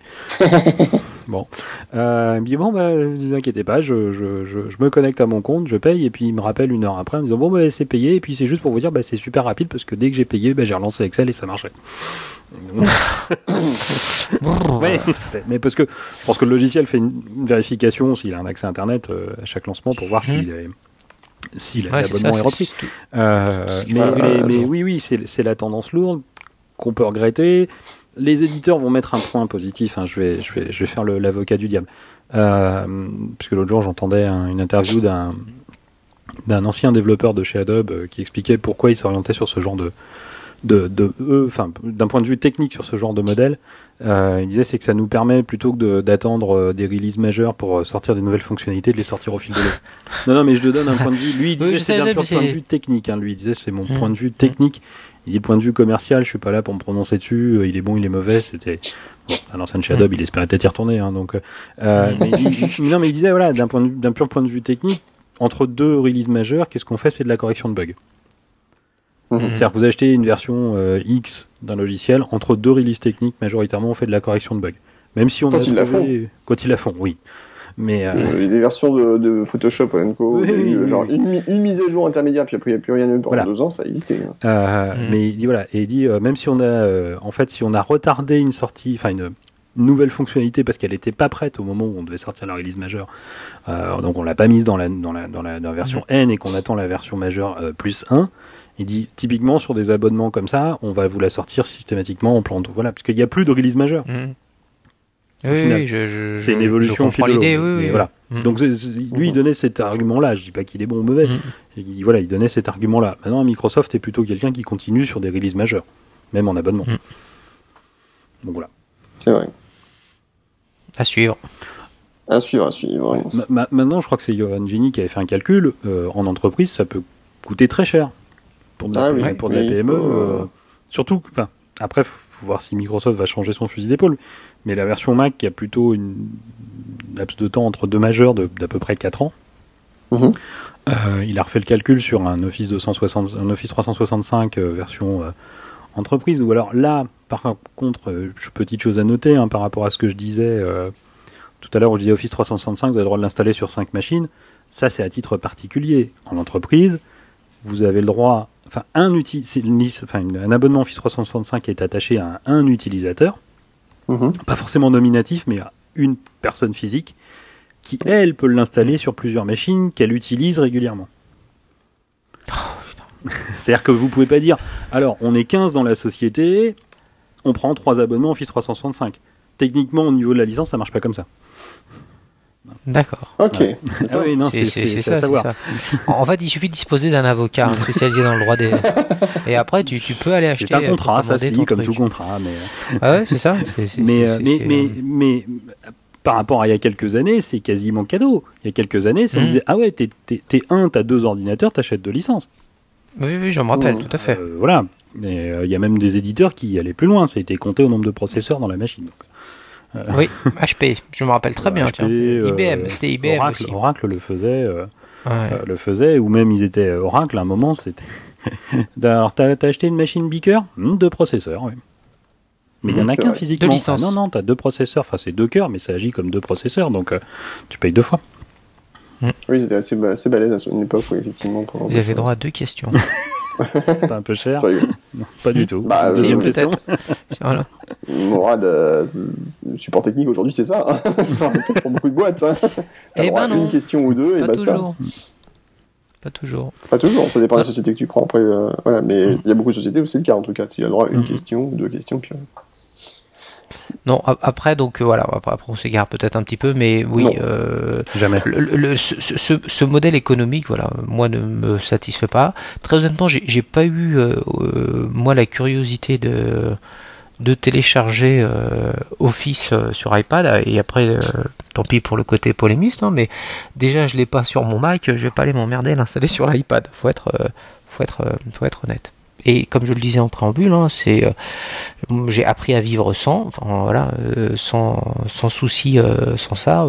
bon, euh, il me dit bon bah, ne vous inquiétez pas, je, je, je, je me connecte à mon compte, je paye et puis il me rappelle une heure après en me disant bon bah c'est payé et puis c'est juste pour vous dire bah c'est super rapide parce que dès que j'ai payé, bah, j'ai relancé Excel et ça marchait. Ouais, mais parce que je pense que le logiciel fait une, vérification s'il a un accès Internet euh, à chaque lancement pour voir s'il est- si Ouais, l'abonnement est repris. Euh, mais, mais- mais je- oui, oui, c'est la tendance lourde qu'on peut regretter. Les éditeurs vont mettre un point positif. hein, je, vais, je, vais, je vais faire l'avocat du diable. Euh, puisque l'autre jour, j'entendais un- une interview d'un d'un ancien développeur de chez Adobe euh, qui expliquait pourquoi il s'orientait sur ce genre de, de, de eux, enfin, d'un point de vue technique sur ce genre de modèle. Euh, il disait c'est que ça nous permet plutôt que d'attendre euh, des releases majeures pour euh, sortir des nouvelles fonctionnalités de les sortir au fil de l'eau. non non mais je te donne un point de vue. Lui il disait c'est d'un point de vue technique. Hein. Lui il disait c'est mon Mm. point de vue technique. Il dit le point de vue commercial, je suis pas là pour me prononcer dessus. euh, Il est bon, il est mauvais. C'était bon, c'est un ancien chez Adobe, il espérait peut-être y retourner. Hein, donc, euh, euh, mais il- non mais il disait voilà d'un point de vue- d'un pur point de vue technique, entre deux releases majeures, qu'est-ce qu'on fait? C'est de la correction de bugs. Mhm. C'est-à-dire que vous achetez une version euh, X d'un logiciel, entre deux releases techniques, majoritairement, on fait de la correction de bugs. Même si on Quand a ils la trouvé- Quand ils la font, oui. Mais euh, Euh, des versions de, de Photoshop ou Co, Oui, il y a eu, oui, genre une, mi- une mise à jour intermédiaire, puis après il n'y a plus rien eu pendant Voilà. deux ans, ça existait. hein. Euh, Mhm. Mais il dit voilà, et il dit euh, même si on a, euh, en fait, si on a retardé une sortie, enfin une nouvelle fonctionnalité parce qu'elle n'était pas prête au moment où on devait sortir la release majeure, euh, donc on l'a pas mise dans la dans la dans la, dans la version N et qu'on attend la version majeure euh, plus 1. Il dit typiquement sur des abonnements comme ça, on va vous la sortir systématiquement en plan voilà, parce qu'il n'y a plus de release majeure. Au Oui, oui, je, je- C'est une évolution Je comprends au fil de l'idée, l'eau, oui, mais oui. voilà. Donc c'est- c'est- lui, il donnait cet argument-là. Je dis pas qu'il est bon ou mauvais. Mm. Il, voilà, il donnait cet argument-là. Maintenant, Microsoft est plutôt quelqu'un qui continue sur des releases majeures, même en abonnement. Mm. Donc voilà. C'est vrai. À suivre. À suivre, à suivre. oui. Ma- ma- maintenant, je crois que c'est Johan Gini qui avait fait un calcul. euh, en entreprise, ça peut coûter très cher pour de la, Ah PME, oui, pour de la oui, il PME. faut, euh, euh, surtout, enfin, après, faut, faut voir si Microsoft va changer son fusil d'épaule. Mais la version Mac qui a plutôt une laps de temps entre deux majeurs d'à peu près 4 ans. Mhm. Euh, il a refait le calcul sur un Office 260, un Office 365 euh, version euh, entreprise. Ou alors là, par contre, petite chose à noter hein, par rapport à ce que je disais tout à l'heure, où je disais Office 365, vous avez le droit de l'installer sur 5 machines. Ça, c'est à titre particulier. En entreprise, vous avez le droit. Enfin, un, uti- c'est une liste- enfin, une- un abonnement Office 365 est attaché à un, un utilisateur, Mhm. pas forcément nominatif, mais à une personne physique qui, elle, peut l'installer sur plusieurs machines qu'elle utilise régulièrement. C'est-à-dire que vous pouvez pas dire, alors on est 15 dans la société, on prend trois abonnements Office 365. Techniquement, au niveau de la licence, ça marche pas comme ça. D'accord. Ok. Ouais. C'est ça. Ah oui, non, c'est c'est- c'est à ça, savoir. c'est ça. En fait, il suffit de disposer d'un avocat hein, spécialisé dans le droit des. Et après, tu, tu peux aller acheter. C'est un euh, contrat, ça se lit comme truc. tout contrat, mais. euh, Ah ouais, c'est ça. c'est- c'est- mais, c'est- euh, c'est- mais, mais, mais, par rapport à il y a quelques années, c'est quasiment cadeau. Il y a quelques années, ça Mhm. me disait Ah ouais, t'es t'es- t'es un, t'as deux ordinateurs, t'achètes deux licences. Oui, oui, je me rappelle, Oh. tout à fait. Euh, voilà. Mais euh, il y a même des éditeurs qui allaient plus loin. Ça a été compté au nombre de processeurs dans la machine. Donc, Oui, HP, je me rappelle très bien. HP, tiens. euh, IBM, c'était IBM Oracle, aussi. Oracle le faisait, euh, Ouais. euh, le faisait, ou même ils étaient euh, Oracle à un moment, c'était. Alors, t'as acheté une machine Beaker? Hmm, Deux processeurs, oui. Mais il y en a Mhm, qu'un physiquement. Deux licences. Ah non, non, t'as deux processeurs. Enfin, c'est deux cœurs, mais ça agit comme deux processeurs, donc euh, tu payes deux fois. Oui, c'était assez, assez balèze à une époque, oui, effectivement. pour- Vous avez droit à deux questions. C'est pas un peu cher Pas rigolo. Non, Pas du tout. Bah, Deuxième euh, question. voilà. Euh, support technique aujourd'hui, c'est ça. hein. pour beaucoup de boîtes. Hein. Eh droit ben à non. Une question ou deux et Pas basta. toujours. Pas toujours. Pas toujours, ça dépend de la société que tu prends. Après, euh, voilà, mais il y a beaucoup de sociétés où c'est le cas en tout cas. Tu as le droit à une Mhm. question ou deux questions. Puis, euh, Non, après, donc euh, voilà, après, on s'égare peut-être un petit peu, mais oui, Non. euh, Jamais. le, le- le- ce, ce- ce modèle économique, voilà, moi ne me satisfait pas. Très honnêtement, j'ai pas eu euh, moi la curiosité de de télécharger euh, Office sur iPad et après tant pis pour le côté polémiste hein, mais déjà je l'ai pas sur mon Mac je vais pas aller m'emmerder à l'installer sur l'iPad faut être faut être faut être honnête et comme je le disais en préambule hein, c'est euh, j'ai appris à vivre sans enfin voilà euh, sans sans souci euh, sans ça.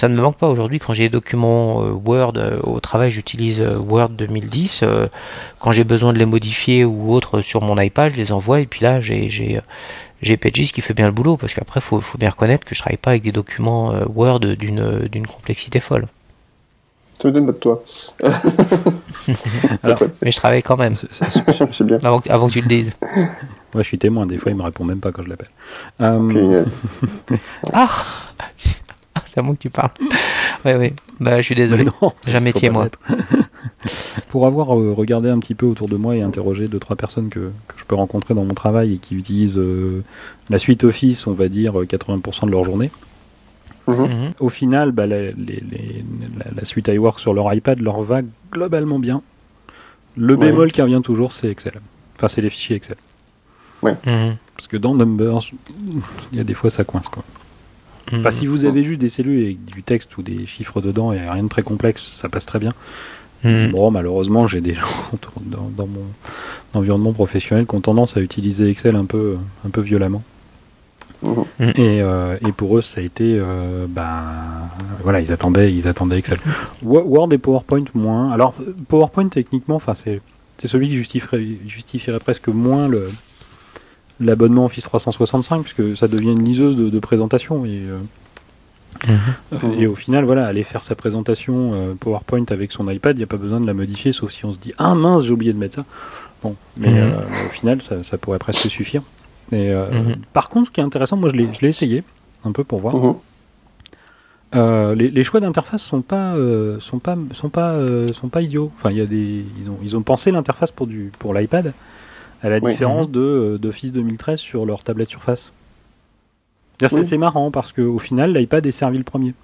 Ça ne me manque pas aujourd'hui quand j'ai des documents euh, Word euh, au travail j'utilise euh, Word 2010 euh, quand j'ai besoin de les modifier ou autre sur mon iPad je les envoie et puis là j'ai j'ai j'ai Pages qui fait bien le boulot parce qu'après faut faut bien reconnaître que je travaille pas avec des documents Word d'une d'une complexité folle Ça me donne pas de toi. Alors, C'est mais je travaille quand même C'est- bien. avant, que- avant que tu le dises Moi, je suis témoin. Des fois, il me répond même pas quand je l'appelle. Euh, ah c'est à moi que tu parles ouais ouais bah je suis désolé j'ai un métier moi. Pour avoir euh, regardé un petit peu autour de moi et interrogé deux trois personnes que, que je peux rencontrer dans mon travail et qui utilisent euh, la suite Office, on va dire euh, 80% de leur journée. Mhm. Au final, bah, la, les- les- la- la suite iWork sur leur iPad leur va globalement bien. Le Ouais. bémol qui revient toujours, c'est Excel. Enfin, c'est les fichiers Excel. Mhm. Parce que dans Numbers, il y a des fois ça coince quoi. Mhm. Enfin, si vous avez juste des cellules avec du texte ou des chiffres dedans et rien de très complexe, ça passe très bien. Mhm. Bon, malheureusement, j'ai des gens dans, dans mon environnement professionnel qui ont tendance à utiliser Excel un peu, un peu violemment. Mhm. Et, euh, et pour eux, ça a été, euh, ben, voilà, ils attendaient, ils attendaient Excel. Wo- Word et PowerPoint moins. Alors, PowerPoint techniquement, enfin, c'est, c'est celui qui justifierait, justifierait presque moins le l'abonnement Office 365 puisque ça devient une liseuse de, de présentation et euh, Mhm. Et au final, voilà, aller faire sa présentation euh, PowerPoint avec son iPad, il n'y a pas besoin de la modifier, sauf si on se dit Ah mince, j'ai oublié de mettre ça. Bon, mais Mhm. euh, au final, ça, ça pourrait presque suffire. Et, euh, Mhm. Par contre, ce qui est intéressant, moi je l'ai je l'ai essayé un peu pour voir. Mhm. Euh, les, les choix d'interface sont pas euh, sont pas sont pas euh, sont pas idiots. Enfin, il y a des ils ont ils ont pensé l'interface pour du pour l'iPad à la Oui. différence de euh, d'Office 2013 sur leur tablette Surface. Oui. C'est c'est marrant parce qu'au final, l'iPad est servi le premier.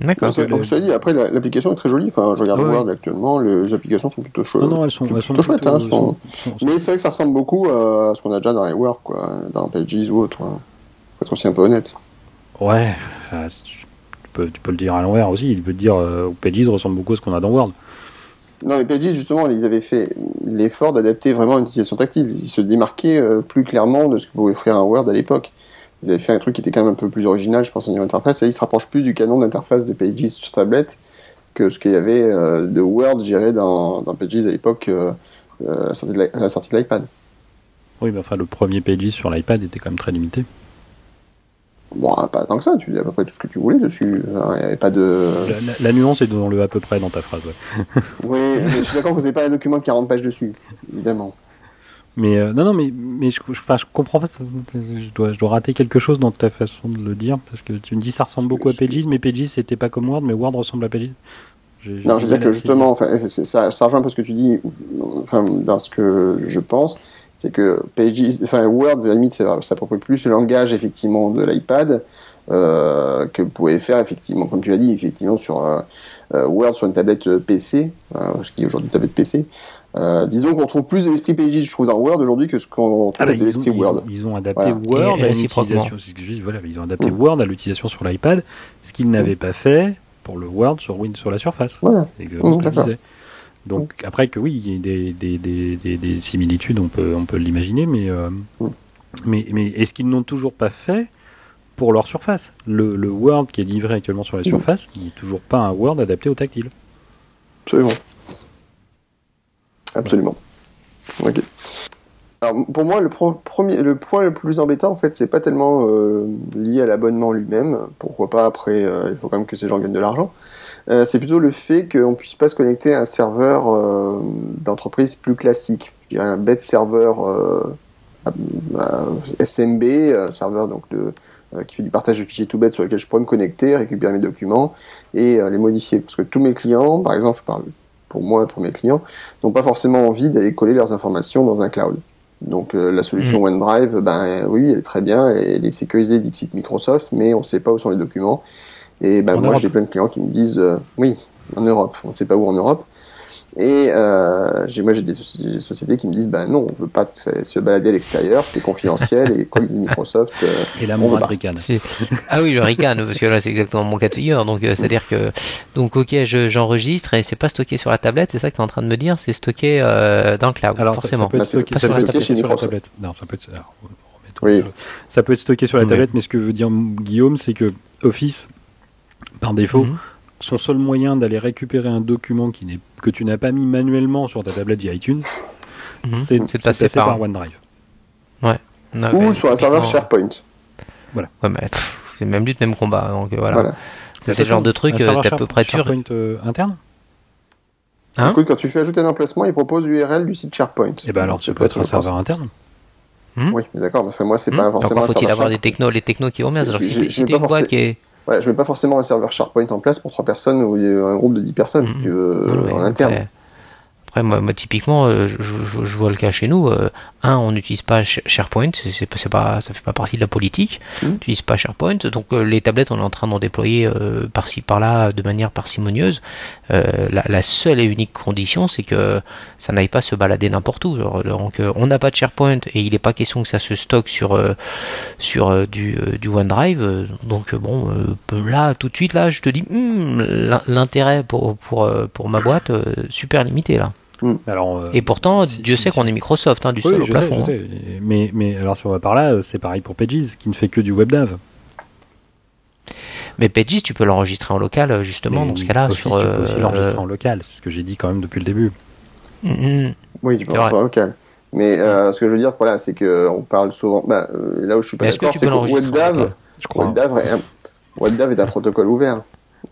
D'accord. Donc, ça- dit, après, la- l'application est très jolie. Enfin, je regarde Ouais, Word actuellement, le- les applications sont plutôt chouettes. Non, non, elles sont, plutôt elles sont chouettes, hein, plutôt- sont- sont- sont- Mais c'est vrai que ça ressemble beaucoup à ce qu'on a déjà dans les Word, quoi, dans Pages ou autre. hein. Faut être aussi un peu honnête. Ouais, enfin, tu, peux, tu peux le dire à l'envers aussi. Tu peux te dire euh, Pages ressemble beaucoup à ce qu'on a dans Word. Non, mais Pages, justement, ils avaient fait l'effort d'adapter vraiment une utilisation tactile. Ils se démarquaient euh, plus clairement de ce que pouvait offrir un Word à l'époque. Ils avaient fait un truc qui était quand même un peu plus original, je pense, au niveau interface, et ils se rapprochent plus du canon d'interface de Pages sur tablette que ce qu'il y avait euh, de Word géré dans, dans Pages à l'époque, euh, euh, à la sortie de l'iPad. Oui, mais enfin, le premier Pages sur l'iPad était quand même très limité. Bon, pas tant que ça, tu dis à peu près tout ce que tu voulais dessus. Enfin, Il n'y avait pas de... La, la- la nuance est dans le à peu près dans ta phrase. ouais. Oui, mais je suis d'accord que vous n'avez pas un document de 40 pages dessus, évidemment. Mais euh, non, non, mais, mais je, je, enfin, je comprends pas. Je dois, je dois rater quelque chose dans ta façon de le dire parce que tu me dis ça ressemble beaucoup à Pages, mais Pages c'était pas comme Word, mais Word ressemble à Pages. J'ai- j'ai Non, je veux dire que justement, enfin, ça, ça rejoint un peu ce que tu dis, enfin, dans ce que je pense, c'est que Pages, enfin, Word, à la limite, ça s'approprie plus le langage, effectivement, de l'iPad, euh, que vous pouvez faire, effectivement, comme tu l'as dit, effectivement, sur euh, Word, sur une tablette PC, euh, ce qui est aujourd'hui une tablette PC. Euh, disons qu'on trouve plus de l'esprit Pages, je trouve, dans Word aujourd'hui que ce qu'on trouve Ah bah, de l'esprit ils, Word. ont, ils ont adapté Voilà. Word Et à une réciproquement. utilisation. c'est ce que je dis, voilà, ils ont adapté Mm. Word à l'utilisation sur l'iPad, ce qu'ils n'avaient pas fait pour le Word sur Win sur la Surface. Voilà. C'est exactement Mm, ce que je disais. Donc après que oui, il y a des, des, des, des, des similitudes, on peut, on peut l'imaginer, mais, euh, Mm. mais, mais est-ce qu'ils n'ont toujours pas fait pour leur surface? Le, le Word qui est livré actuellement sur la Mm. surface n'est toujours pas un Word adapté au tactile. Absolument. Absolument. Alors pour moi, le, premier, le point le plus embêtant, en fait, c'est pas tellement euh, lié à l'abonnement lui-même. Pourquoi pas après, euh, il faut quand même que ces gens gagnent de l'argent. Euh, c'est plutôt le fait qu'on puisse pas se connecter à un serveur d'entreprise plus classique. Je dirais un bête serveur SMB, un serveur donc de, qui fait du partage de fichiers tout bête sur lequel je pourrais me connecter, récupérer mes documents et les modifier. Parce que tous mes clients, par exemple, je parle pour moi, pour mes clients, n'ont pas forcément envie d'aller coller leurs informations dans un cloud. Donc euh, la solution OneDrive, ben oui, elle est très bien, elle est sécurisée dixit Microsoft, mais on ne sait pas où sont les documents. Et ben En moi j'ai plein de clients qui me disent euh, oui, en Europe, on ne sait pas où en Europe. Et euh, moi j'ai des, soci- des sociétés qui me disent ben non, on veut pas se balader à l'extérieur, c'est confidentiel et que dise Microsoft, euh, Et la On pas. Ricane. Ah oui, le Rican, parce que là c'est exactement mon cas de figure. Donc euh, c'est-à-dire que donc ok, je- j'enregistre et c'est pas stocké sur la tablette, c'est ça que tu es en train de me dire, c'est stocké euh, dans le cloud, Alors, ça- forcément. Ça, peut Bah, être stocké, ça peut être stocké chez sur la tablette. Non, ça peut être. alors, Oui. Ça peut être stocké sur la Oui. tablette, mais ce que veut dire Guillaume, c'est que Office, par défaut, Mhm. Son seul moyen d'aller récupérer un document qui n'est que tu n'as pas mis manuellement sur ta tablette via iTunes, Mhm. c'est de C'est de passer, passer par- par OneDrive. Ah, ou ouais, sur un serveur. SharePoint. Ouais, mais, pff, c'est même lutte, même combat. Donc euh, voilà. Voilà. C'est le genre de truc, euh, t'es à peu près sûr. SharePoint euh, interne Hein Écoute, quand tu fais ajouter un emplacement, il propose l'URL du site SharePoint. Et ben alors, ça peut être un serveur interne. Oui, mais d'accord, mais enfin, moi, c'est Hmm pas forcément un faut-il avoir des technos, les technos qui vont bien. Alors si si t'es pas une boîte forcé- qui est Ouais, je mets pas forcément un serveur SharePoint en place pour trois personnes ou un groupe de 10 personnes, si Mhm. tu veux, Non, mais en interne. Après, moi, moi, typiquement, euh, je, je- je vois le cas chez nous. euh, un, on n'utilise pas Sh- SharePoint, c'est pas, ça fait pas partie de la politique. Mhm. On n'utilise pas SharePoint, donc euh, les tablettes, on est en train d'en déployer par-ci par-là de manière parcimonieuse. La, la seule et unique condition, c'est que ça n'aille pas se balader n'importe où. Donc, on n'a pas de SharePoint et il n'est pas question que ça se stocke sur sur du, du OneDrive. Donc bon, là tout de suite là, je te dis, hmm, l'in- l'intérêt pour pour pour ma boîte super limité là. Alors, euh, Et pourtant, si- Dieu si- sait qu'on est Microsoft, hein, du Oui, sol au je sais, plafond. sais. Mais, mais alors, si on va par là, euh, c'est pareil pour Pages, qui ne fait que du WebDAV. Mais Pages, tu peux l'enregistrer en local euh, justement Mais dans ce cas-là Office, sur. tu peux aussi euh, l'enregistrer en local, c'est ce que j'ai dit quand même depuis le début. mm, mm. Oui, tu peux vrai. ça local. Mais euh, ce que je veux dire, voilà, c'est que on parle souvent. Bah, euh, là où je suis pas que d'accord, c'est que l'enregistrer en WebDAV, Je crois. WebDAV, est un, WebDAV est un protocole ouvert.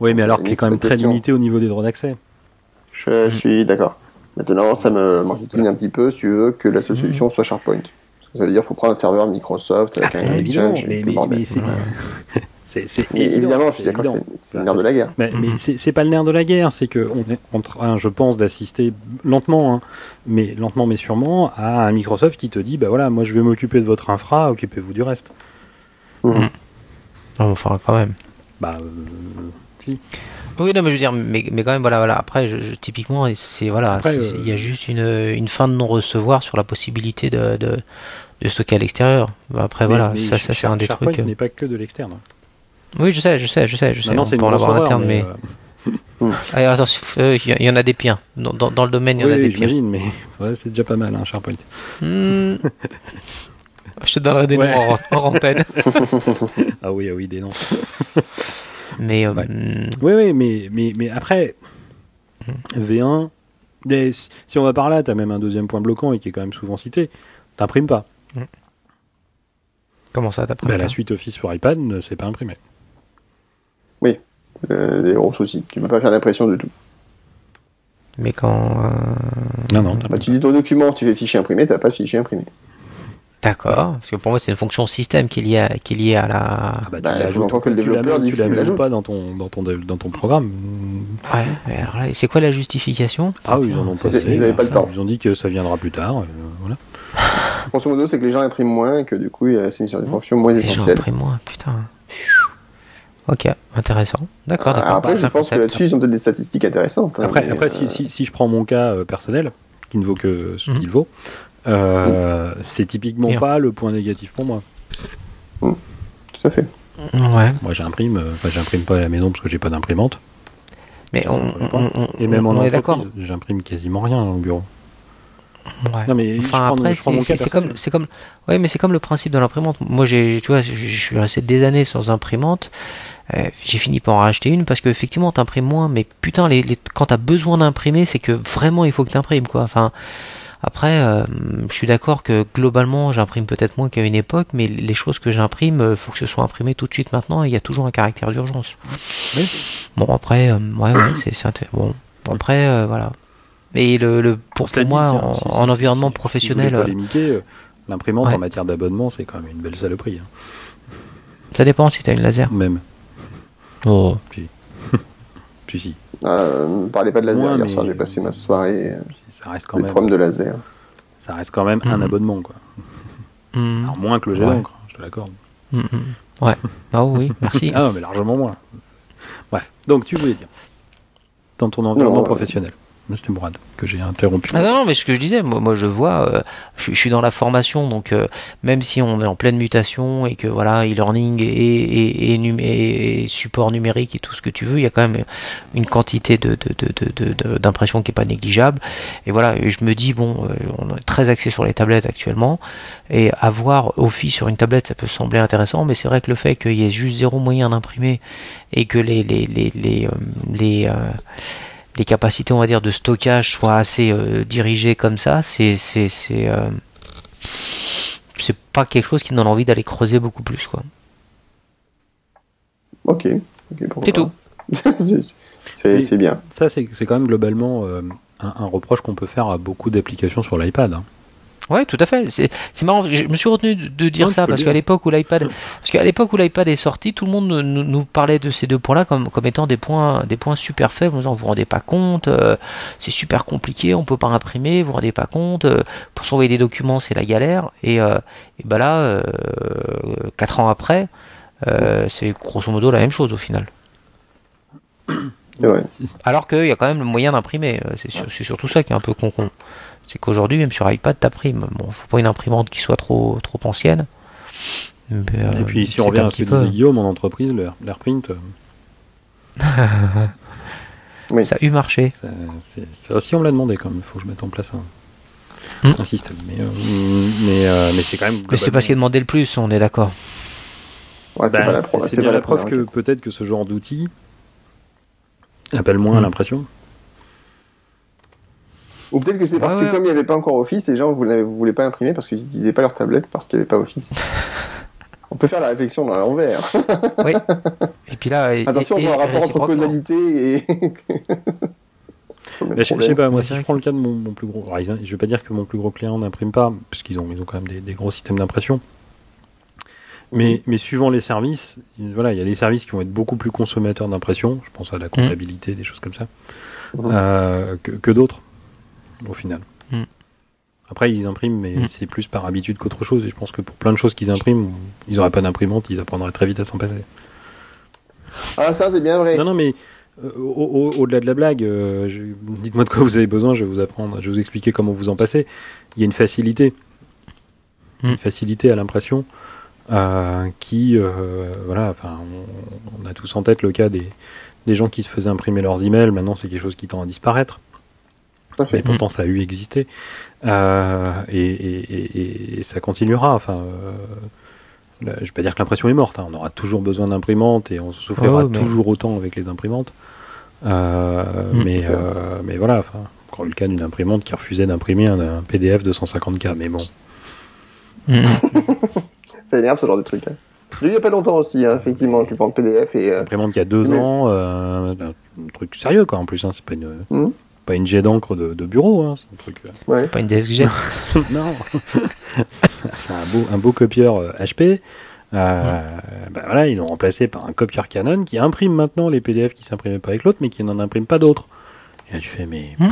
Oui, mais alors qui est quand même très limité au niveau des droits d'accès. Je suis d'accord. Maintenant, ça me m'enquiquine un petit peu, si tu veux, que la seule solution soit SharePoint. Ça veut dire qu'il faut prendre un serveur Microsoft avec un Ah, Évidemment, Exchange. mais, c'est. c'est- c'est évidemment, je c'est suis d'accord c'est c'est le nerf de la guerre. Mais, mais c'est c'est pas le nerf de la guerre, c'est que on est en train, je pense, d'assister lentement, hein, mais lentement mais sûrement, à un Microsoft qui te dit, bah voilà, moi je vais m'occuper de votre infra, occupez-vous du reste. Mhm. Non, enfin, quand même. Bah, euh, si. Oui, non, mais je veux dire, mais, mais quand même, voilà, voilà. Après, je, je- typiquement, c'est voilà, euh, il y a juste une, une fin de non-recevoir sur la possibilité de, de, de stocker à l'extérieur. Après, Mais- voilà, mais ça, ça c'est un des SharePoint trucs. euh. n'est pas que de l'externe. Oui, je sais, je sais, je sais, je sais. Maintenant, on c'est peut en avoir en interne, mais. euh, euh, il y, en a des pires. Dans, dans, dans le domaine, il y en oui, a des pires. j'imagine, mais ouais, c'est déjà pas mal, hein, SharePoint. Hmm. je te donnerai des Ouais. noms hors, hors antenne. Ah oui, ah oui, des noms. Mais euh, Ouais. hmm, Oui, oui, mais, mais, mais après, V1, mais si on va par là, t'as même un deuxième point bloquant et qui est quand même souvent cité. T'imprimes pas. comment ça, t'as pris Bah, la suite Office sur iPad, ne s'est pas imprimé. Euh, des gros soucis. Tu peux pas faire d'impression du tout. Mais quand. euh, Non, non, Bah, t'imprimes tu dis ton document, tu fais fichier imprimé, t'as pas de fichier imprimé. D'accord. Parce que pour moi, c'est une fonction système qui est liée à, qui est liée à la. Ah bah, Bah, tu faut l'ajoutes, que le la développeur tu mets pas dans ton, dans ton, dans ton programme. Ouais, alors là, c'est quoi la justification? Ah oui, ils en ont pas Ils- ils avaient pas le temps. Ils ont dit que ça viendra plus tard. euh, voilà. Grosso modo, c'est que les gens impriment moins et que du coup, c'est une fonction moins Les gens essentielle. impriment moins, putain. Ok, intéressant. D'accord, d'accord. Ah, Après, Bah, je pense que là-dessus, ils ont peut-être des statistiques intéressantes. hein, Après, mais, après euh, si, si, si je prends mon cas euh, personnel, qui ne vaut que ce Mhm. qu'il vaut, euh, c'est typiquement Bien. pas le point négatif pour moi. Tout à fait. Ouais, Moi, j'imprime, euh, enfin, j'imprime pas à la maison parce que j'ai pas d'imprimante. mais on, on, on- Et même en on est d'accord. j'imprime quasiment rien au bureau. Ouais. Non, mais Enfin prends- après, je prends mon c'est comme, c'est comme, ouais, mais c'est comme le principe de l'imprimante. Moi, j'ai, tu vois, je je suis resté des années sans imprimante. Euh, j'ai fini par en racheter une parce que effectivement, t'imprimes moins. Mais putain, les, les, quand t'as besoin d'imprimer, c'est que vraiment, il faut que t'imprimes, quoi. Enfin, après, euh, je suis d'accord que globalement, j'imprime peut-être moins qu'à une époque, mais les choses que j'imprime, euh, faut que ce soit imprimé tout de suite maintenant. et Il y a toujours un caractère d'urgence. Oui. Bon après, euh, ouais, ouais, c'est, bon. Après, euh, voilà. Et le, le pour, pour moi, tiens, en, si- en si- environnement si- si professionnel, l'imprimante Ouais. en matière d'abonnement, c'est quand même une belle saloperie. hein. ça dépend si t'as une laser. Même. Oh. Si, si. Euh, ne parlez pas de laser. Hier mais- soir, j'ai passé ma soirée. euh, Ça reste quand Les même, de laser. ça reste quand même un Mhm. abonnement, quoi. Hmm. Alors, moins que le jet Ouais. je te l'accorde. Hmm, hmm. Ouais. Ah oui, merci. Ah non, mais largement moins. Bref, donc tu voulais dire, dans ton environnement Non, euh, professionnel, C'était Mourad que j'ai interrompu. Ah non, non, mais ce que je disais, moi, je vois, euh, je, suis- dans la formation, donc euh, même si on est en pleine mutation et que voilà, e-learning et, support numérique et tout ce que tu veux, il y a quand même une quantité de, de, de, de, de- de- d'impression qui est pas négligeable. Et voilà, je me dis bon, euh, on est très axé sur les tablettes actuellement, et avoir Office sur une tablette, ça peut sembler intéressant, mais c'est vrai que le fait qu'il y ait juste zéro moyen d'imprimer et que les les capacités, on va dire, de stockage soient assez euh, dirigées comme ça, c'est c'est c'est euh, c'est pas quelque chose qui donne envie d'aller creuser beaucoup plus, quoi. Ok. ok, pourquoi C'est tout. c'est bien. Ça, c'est c'est quand même globalement euh, un, un reproche qu'on peut faire à beaucoup d'applications sur l'iPad. hein. Ouais, tout à fait. C'est c'est marrant. Je me suis retenu de, de dire Ouais, ça parce qu'à l'époque où l'iPad, parce qu'à l'époque où l'iPad est sorti, tout le monde nous, parlait de ces deux points-là comme comme étant des points des points super faibles. En disant, vous vous rendez pas compte, euh, c'est super compliqué, on peut pas imprimer, vous vous rendez pas compte. euh, pour s'envoyer des documents, c'est la galère. Et, euh, et ben là, euh, quatre ans après, euh, c'est grosso modo la même chose au final. Vrai. Alors qu'il y a quand même le moyen d'imprimer. C'est sur- c'est surtout ça qui est un peu con-con. C'est qu'aujourd'hui, même sur iPad, t'imprimes. Bon, faut pas une imprimante qui soit trop, trop ancienne. Mais, euh, Et puis, si on revient un à ce petit que peu- disait Guillaume en entreprise, l'air- l'AirPrint, euh, Oui. Ça a eu marché. ça, c'est- ça aussi, on me l'a demandé quand même. Il faut que je mette en place un, Hmm. un système. Mais, euh, mais, euh, mais c'est quand même. Mais c'est pas ce qui est demandé le plus, on est d'accord. Ouais, c'est Bah, pas la, pas preuve que peut-être que ce genre d'outil appelle moins à Hmm. l'impression. Ou peut-être que c'est parce Ouais, que ouais. comme il n'y avait pas encore Office, les gens voulaient, voulaient pas imprimer parce qu'ils n'utilisaient pas leur tablette parce qu'il n'y avait pas Office. On peut faire la réflexion dans l'envers. Oui. Et puis là, et- Attention, et- on voit un rapport entre causalité et. Je, je sais pas, moi si je prends le cas de mon, mon plus gros, alors, ils- je vais pas dire que mon plus gros client n'imprime pas, puisqu'ils ont, ils ont quand même des, des gros systèmes d'impression. Mais, mais suivant les services, il- voilà, il y a des services qui vont être beaucoup plus consommateurs d'impression. Je pense à la comptabilité, des choses comme ça, Mhm. euh, que, que d'autres, au final. Après, ils impriment, mais Mm. c'est plus par habitude qu'autre chose. Et je pense que pour plein de choses qu'ils impriment, ils n'auraient pas d'imprimante, ils apprendraient très vite à s'en passer. Ah, ça, c'est bien vrai. Non, non, mais euh, au- au- au-delà de la blague, euh, je- dites-moi de quoi vous avez besoin, je vais vous apprendre, je vais vous expliquer comment vous en passez. Il y a une facilité, Hmm. une facilité à l'impression euh, qui, euh, voilà, enfin, on, on a tous en tête le cas des, des gens qui se faisaient imprimer leurs emails. Maintenant, c'est quelque chose qui tend à disparaître. Tout à Mais pourtant, ça a eu existé. Euh, et, et- et- et ça continuera. Enfin, euh, là, je vais pas dire que l'impression est morte. hein. On aura toujours besoin d'imprimantes et on souffrira mais- toujours autant avec les imprimantes. Euh, Mm. mais, euh, mais voilà. Enfin, encore le cas d'une imprimante qui refusait d'imprimer un, un PDF de 150K. Mais bon. Mhm. Ça énerve ce genre de truc. Hein. Il y a pas longtemps aussi, hein, effectivement, tu prends le PDF et. euh, Imprimante qui a deux Mais- ans, euh, un truc sérieux quoi. En plus, hein, c'est pas une, Mm. Pas une jet d'encre de, de bureau. Hein, c'est un truc. euh, ouais. Pas une DSG. non. c'est un beau, un beau copieur euh, HP. Euh, bah voilà, ils l'ont remplacé par un copieur Canon qui imprime maintenant les PDF qui s'imprimaient pas avec l'autre, mais qui n'en imprime pas d'autres. Et là, tu fais, mais. Hmm.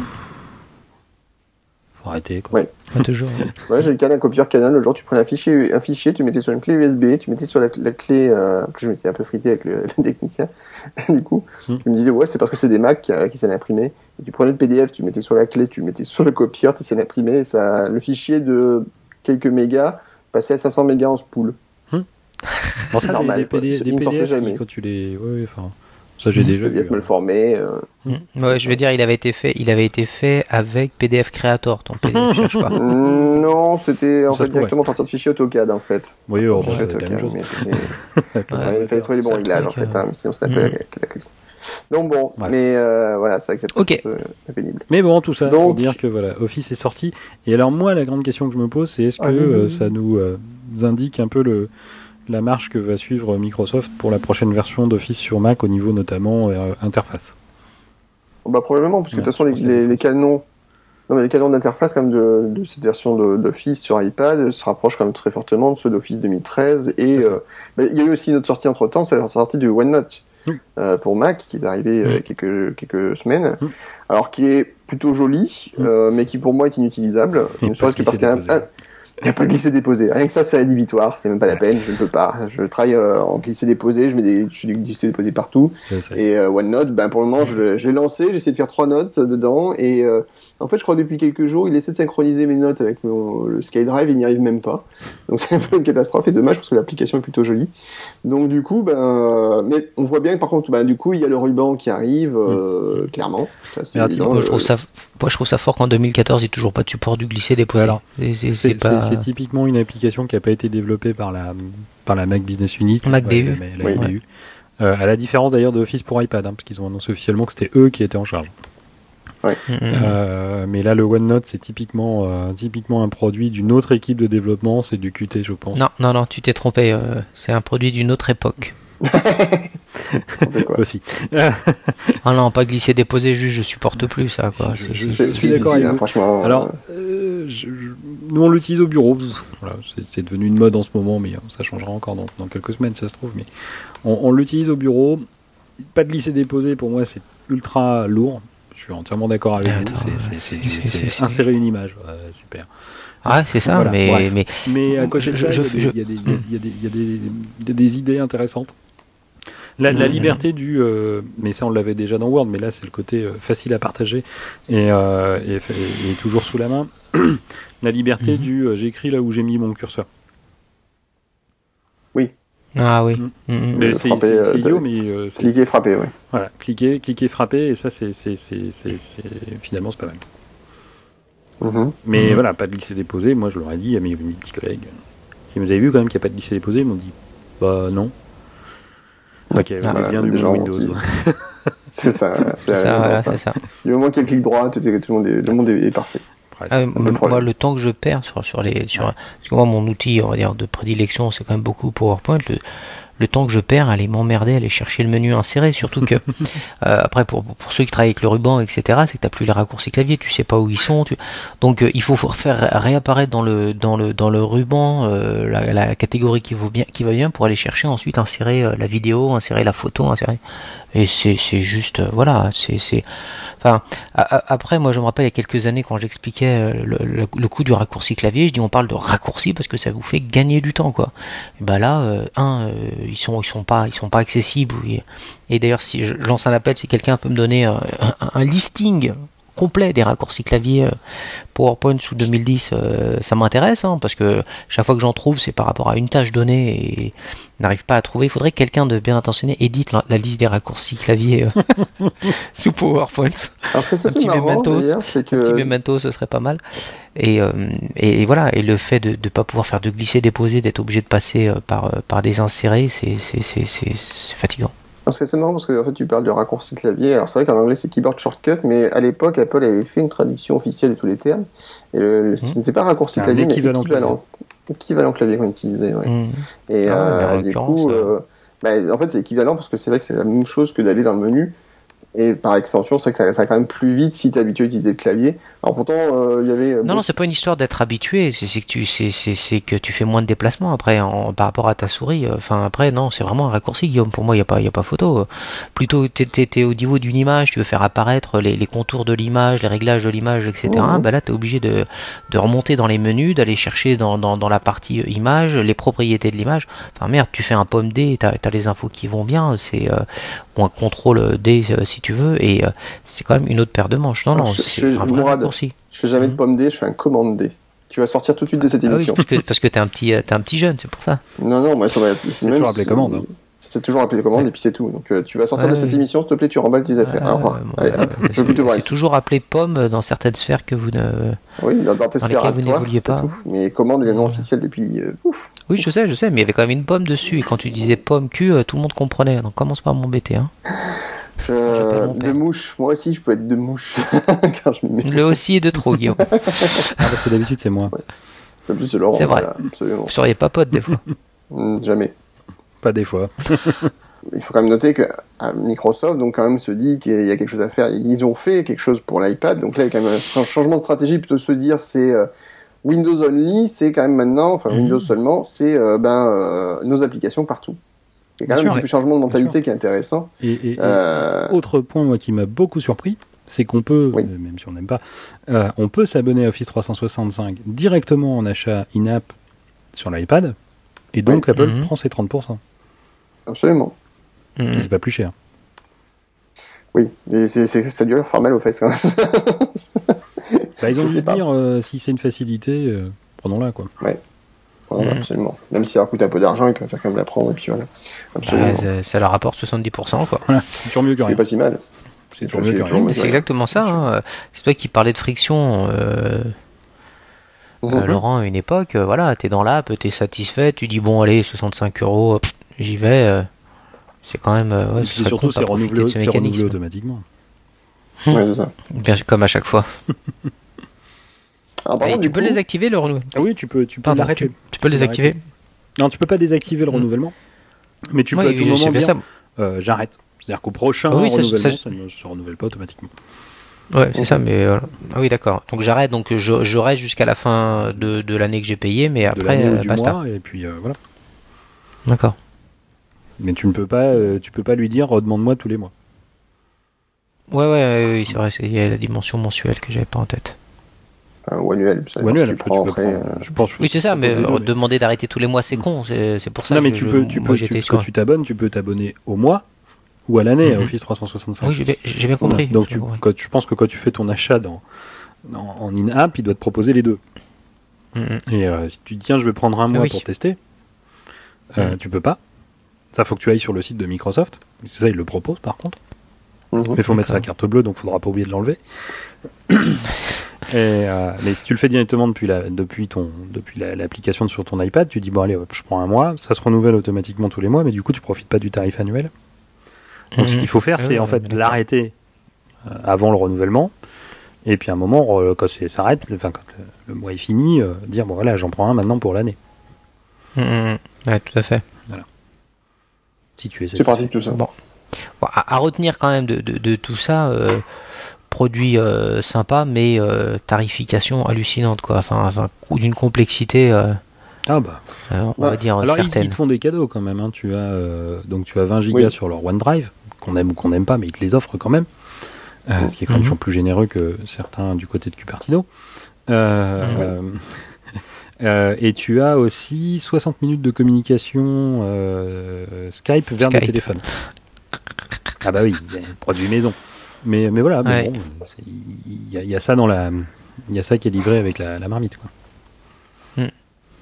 Faut arrêter, quoi. Ouais. Pas toujours. Ouais, j'ai le cas d'un copieur Canon. Le jour, tu prenais un fichier, un fichier, tu mettais sur une clé USB, tu mettais sur la, la clé. Euh, je m'étais un peu frité avec le, le technicien, du coup. Hmm. Il me disait, ouais, c'est parce que c'est des Mac qui, qui savent imprimer. Et tu prenais le PDF, tu mettais sur la clé, tu mettais sur le copieur, tu d'imprimer, et ça, le fichier de quelques mégas passait à 500 mégas en spool. Bon, ça, normal, des, des sortait jamais. quand tu les. Ouais, ouais, enfin. Ça, j'ai déjà Le vu. PDF me le hein. formait. euh, Mhm. Ouais, je veux dire, il avait été fait, il avait été fait avec PDF Creator, ton PDF, cherche pas. non, c'était en Ça fait directement à partir de fichier AutoCAD, en fait. Oui, oh, Fichier bah, c'est la même AutoCAD, chose. mais c'était- Ouais, il fallait trouver les bons réglages en fait, hein, sinon c'était un peu Mm. la cataclysme. Donc bon, Ouais. mais euh, voilà, c'est vrai que c'est Ok. un peu, pénible. Mais bon, tout ça pour Donc- dire que voilà, Office est sorti. Et alors moi, la grande question que je me pose, c'est est-ce que Ah, oui, oui, euh, ça nous euh, indique un peu le la marche que va suivre Microsoft pour la prochaine version d'Office sur Mac au niveau notamment euh, interface. Bah probablement, parce que de Ouais, toute façon les, canons, non, mais les canons d'interface comme de, de cette version d'Office sur iPad se rapprochent quand même très fortement de ceux d'Office 2013. Et euh, bah, il y a eu aussi une autre sortie entre temps, c'est la sortie du OneNote. Euh, pour Mac qui est arrivé euh, quelques, quelques semaines alors qui est plutôt joli euh, mais qui pour moi est inutilisable ne serait-ce que parce qu'il y a un- glissé-déposé. Il n'y a pas de glissé déposé. Rien que ça, c'est rédhibitoire. C'est même pas la peine. Je ne peux pas. Je travaille euh, en glissé déposé. Je mets des, je fais des glissés déposés partout. Et euh, OneNote, ben pour le moment, je, je l'ai lancé. J'ai essayé de faire trois notes dedans. Et euh, en fait, je crois que depuis quelques jours, il essaie de synchroniser mes notes avec mon, le SkyDrive. Il n'y arrive même pas. Donc c'est un peu une catastrophe. Et dommage parce que l'application est plutôt jolie. Donc du coup, ben, mais on voit bien que par contre, ben du coup, il y a le ruban qui arrive euh, clairement. Ça, c'est Mais évident. Moi, je Euh, trouve ça, moi, je trouve ça fort qu'en 2014, il n'y ait toujours pas de support du glisser déposé. Alors, C'est- pas. typiquement une application qui n'a pas été développée par la, par la Mac Business Unit. Mac Ouais, BU. la- la Oui. BU. Euh, à la différence d'ailleurs de Office pour iPad, hein, parce qu'ils ont annoncé officiellement que c'était eux qui étaient en charge. Mhm, mhm. Euh, mais là, le OneNote, c'est typiquement, euh, typiquement un produit d'une autre équipe de développement, c'est du Qt, je pense. Non, non, non, tu t'es trompé. euh, c'est un produit d'une autre époque. Aussi. Ah non, pas glisser déposer, juste je supporte plus ça. Quoi. Je- suis d'accord avec hein, vous. franchement. Alors, euh, je- je- nous on l'utilise au bureau. Voilà, c'est- devenu une mode en ce moment, mais ça changera encore dans, dans quelques semaines, ça se trouve. Mais on, on l'utilise au bureau. Pas de glisser déposer, pour moi, c'est ultra lourd. Je suis entièrement d'accord avec vous. C'est- insérer une image. Ouais, super. Ah, c'est ça, Voilà, mais, bref. mais Mais à côté de ça, il y a des- y a y a idées intéressantes. La, la liberté du, euh, mais ça on l'avait déjà dans Word, mais là c'est le côté euh, facile à partager et, euh, et, toujours sous la main. la liberté Mhm. du, j'écris là où j'ai mis mon curseur. Ah oui. Mm. C'est frapper, c'est- euh, c'est de- idiot, mais euh, c'est- Cliquer, frapper, ouais. voilà, cliquer, cliquer, frapper, et ça c'est, finalement c'est pas mal. Mhm. Mais Mhm. voilà, pas de glisser déposé. Moi je leur ai dit à mes, mes petits collègues, ils vous avez vu quand même qu'il n'y a pas de glisser déposé, ils m'ont dit bah non. Ok, on Ah, est bien du des monde gens Windows. qui- C'est ça, c'est ça, voilà. Du moment qu'il y a le clic droit, tout, tout le monde est, tout le monde est, est parfait. Ouais, Ah, moi, problème. le temps que je perds sur, sur les. Sur, Parce que moi, mon outil, on va dire, de prédilection, c'est quand même beaucoup PowerPoint. Le, le temps que je perds à aller m'emmerder, à aller chercher le menu inséré. Surtout que, euh, après, pour, pour ceux qui travaillent avec le ruban, etc., c'est que t'as plus les raccourcis clavier, tu sais pas où ils sont. Tu... Donc, euh, il faut faire réapparaître dans le, dans le, dans le ruban euh, la, la, catégorie qui, vaut bien, qui va bien pour aller chercher ensuite insérer la vidéo, insérer la photo, insérer. Et c'est, juste, euh, voilà, c'est. Enfin, après, moi, je me rappelle il y a quelques années quand j'expliquais le, le, coût du raccourci clavier, je dis on parle de raccourci parce que ça vous fait gagner du temps, quoi. Et ben là, euh, un, euh, ils sont, ils sont pas, ils sont pas accessibles. Et, d'ailleurs, si je lance un appel, si quelqu'un peut me donner un listing complet des raccourcis clavier euh, PowerPoint sous 2010, euh, ça m'intéresse, hein, parce que chaque fois que j'en trouve, c'est par rapport à une tâche donnée et n'arrive pas à trouver. Il faudrait que quelqu'un de bien intentionné édite la, la liste des raccourcis clavier euh, sous PowerPoint. Alors ça, ça un petit marrant, memento, c'est que... un petit memento, ce serait pas mal. Et, euh, et, et, voilà, et le fait de ne pas pouvoir faire de glisser déposer, d'être obligé de passer par, par des insérés, c'est fatigant. Parce que c'est marrant parce que en fait, tu parles de raccourci clavier. Alors c'est vrai qu'en anglais c'est keyboard shortcut, mais à l'époque Apple avait fait une traduction officielle de tous les termes. Et le, mmh. ce n'était pas raccourci clavier, mais équivalent, équivalent, équivalent clavier qu'on utilisait. Ouais. Mmh. Et ah, euh, du coup, euh, bah, en fait c'est équivalent parce que c'est vrai que c'est la même chose que d'aller dans le menu. Et par extension, ça va quand même plus vite si tu es habitué à utiliser le clavier. Alors pourtant, il euh, y avait. Non, non, c'est pas une histoire d'être habitué. C'est que tu, c'est que tu fais moins de déplacements après en, par rapport à ta souris. Enfin après, non, c'est vraiment un raccourci, Guillaume. Pour moi, il y a pas, y a pas photo. Plutôt, t'es es, au niveau d'une image, tu veux faire apparaître les, les contours de l'image, les réglages de l'image, etc. Mmh. Bah là, t'es obligé de, de remonter dans les menus, d'aller chercher dans, dans, dans, la partie image les propriétés de l'image. Enfin merde, tu fais un pomme D, t'as as les infos qui vont bien. C'est euh, ou un contrôle D euh, si tu veux, et euh, c'est quand même une autre paire de manches. Non, non, c'est un vrai raccourci. Je fais jamais de pomme D, je fais un commande D. Tu vas sortir tout de suite de cette émission. Ah oui, parce que, parce que t'es un petit, es un petit jeune, c'est pour ça. Non, non, moi, ça va C'est toujours appelé commande. Hein. C'est toujours appelé commande et puis c'est tout. Donc tu vas sortir de cette émission, s'il te plaît, tu remballes tes affaires. Au revoir. C'est toujours appelé pomme dans certaines sphères que vous ne. Oui, dans, tes dans sphères, vous n'évoluez pas. Mais commande est non officiel depuis. Euh, ouf. Oui, je sais, je sais, mais il y avait quand même une pomme dessus et quand tu disais pomme Q, tout le monde comprenait. Donc commence pas à m'embêter. Hein. Euh, de mouche, moi aussi je peux être de mouche quand je mets. Le aussi est de trop, Guillaume. ah, parce que d'habitude c'est moi. Ouais. C'est Laurent. C'est vrai. Voilà, absolument. Vous seriez pas pote des fois Mm, Jamais. Pas des fois. Il faut quand même noter que Microsoft donc quand même se dit qu'il y a quelque chose à faire. Ils ont fait quelque chose pour l'iPad, donc là il y a quand même un changement de stratégie plutôt se dire c'est euh, Windows only, c'est quand même maintenant, enfin -hmm. Windows seulement, c'est euh, ben euh, nos applications partout. Il y a quand même un petit changement de mentalité qui est intéressant. Et, et, euh... autre point moi qui m'a beaucoup surpris, c'est qu'on peut, oui. même si on n'aime pas, euh, on peut s'abonner à Office 365 directement en achat in-app sur l'iPad, et donc oui. Apple mm -hmm. prend ses 30%. Absolument. Mm -hmm. C'est pas plus cher. Oui, et c'est, ça dure formel au fait quand même. bah, ils ont voulu dire, euh, si c'est une facilité, euh, prenons-la quoi. Ouais. Mmh. Absolument. Même si ça leur coûte un peu d'argent, ils préfèrent quand même la prendre et puis voilà. Absolument. Bah, ça leur rapporte 70%, quoi. Voilà. C'est toujours mieux que rien. C'est pas si mal. C'est toujours mieux que rien. C'est exactement ça. Hein. C'est toi qui parlais de friction, euh... mmh. euh, Laurent, à une époque. Euh, voilà, t'es dans l'app, t'es satisfait, tu dis bon, allez, 65 euros, j'y vais. euh, c'est quand même. euh, ouais, Et puis surtout, c'est renouvelé, renouvelé automatiquement. Mmh. Ouais, ça. Bien, comme à chaque fois. Alors, contre, tu peux coup... les activer le renouvellement ah Oui, tu peux, tu peux l'arrêter. Tu, tu, peux les activer Non, tu peux pas désactiver le mmh. renouvellement, mais tu peux ouais, à tout moment dire euh, j'arrête. C'est-à-dire qu'au prochain ah oui, renouvellement, ça, ça, ça, ne se renouvelle pas automatiquement. Ouais, c'est okay. ça, mais voilà. ah oui, d'accord. Donc j'arrête, donc je, je reste jusqu'à la fin de, de l'année que j'ai payé, mais après, de euh, ou du basta. mois, et puis euh, voilà. D'accord. Mais tu ne peux pas, euh, tu peux pas lui dire redemande-moi tous les mois. Ouais, ouais, oui, c'est vrai, il y a la dimension mensuelle que j'avais pas en tête. Ou annuel. Ou annuel, tu prends après. Euh... Je pense, oui, c'est ça, mais euh, demander d'arrêter tous les mois, c'est con. C'est pour ça non, que mais tu peux, tu peux, tu, que tu t'abonnes, tu peux t'abonner au mois ou à l'année mm -hmm. à Office 365. Oui, j'ai bien compris. Donc, tu, quand, je pense que quand tu fais ton achat dans, dans en in-app, il doit te proposer les deux. Mm -hmm. Et euh, si tu dis, tiens, je vais prendre un mois oui. pour tester, euh, mm -hmm. tu peux pas. Ça, faut que tu ailles sur le site de Microsoft. C'est ça, il le propose par contre. Mais il faut mettre sa carte bleue, donc il faudra pas oublier de l'enlever. Et, euh, mais si tu le fais directement depuis la, depuis ton, depuis l'application sur ton iPad, tu dis bon allez, hop, je prends un mois, ça se renouvelle automatiquement tous les mois, mais du coup tu profites pas du tarif annuel. Donc mmh. ce qu'il faut faire, c'est en fait l'arrêter euh, avant le renouvellement, et puis à un moment quand c'est s'arrête, enfin quand le, le, mois est fini, euh, dire bon voilà, j'en prends un maintenant pour l'année. Mmh, ouais, tout à fait. Voilà. Si tu es C'est parti de tout ça. Bon. Bon, à, à retenir quand même de, de, de tout ça, euh, produit euh, sympa, mais euh, tarification hallucinante, quoi. Enfin, enfin ou d'une complexité, euh, Ah bah. euh, on Bah, va dire Alors ils, certaine. ils te font des cadeaux quand même. Hein. Tu as euh, donc tu as 20 gigas Oui. sur leur OneDrive qu'on aime ou qu'on n'aime pas, mais ils te les offrent quand même. Euh, ce qui est quand même Mhm. plus généreux que certains du côté de Cupertino. Euh, euh, et tu as aussi 60 minutes de communication euh, Skype vers Skype. le téléphone. Ah bah oui, il y a produit maison. Mais, mais voilà, mais Ouais. bon, il y, y a ça dans la, il y a ça qui est livré avec la, la marmite quoi.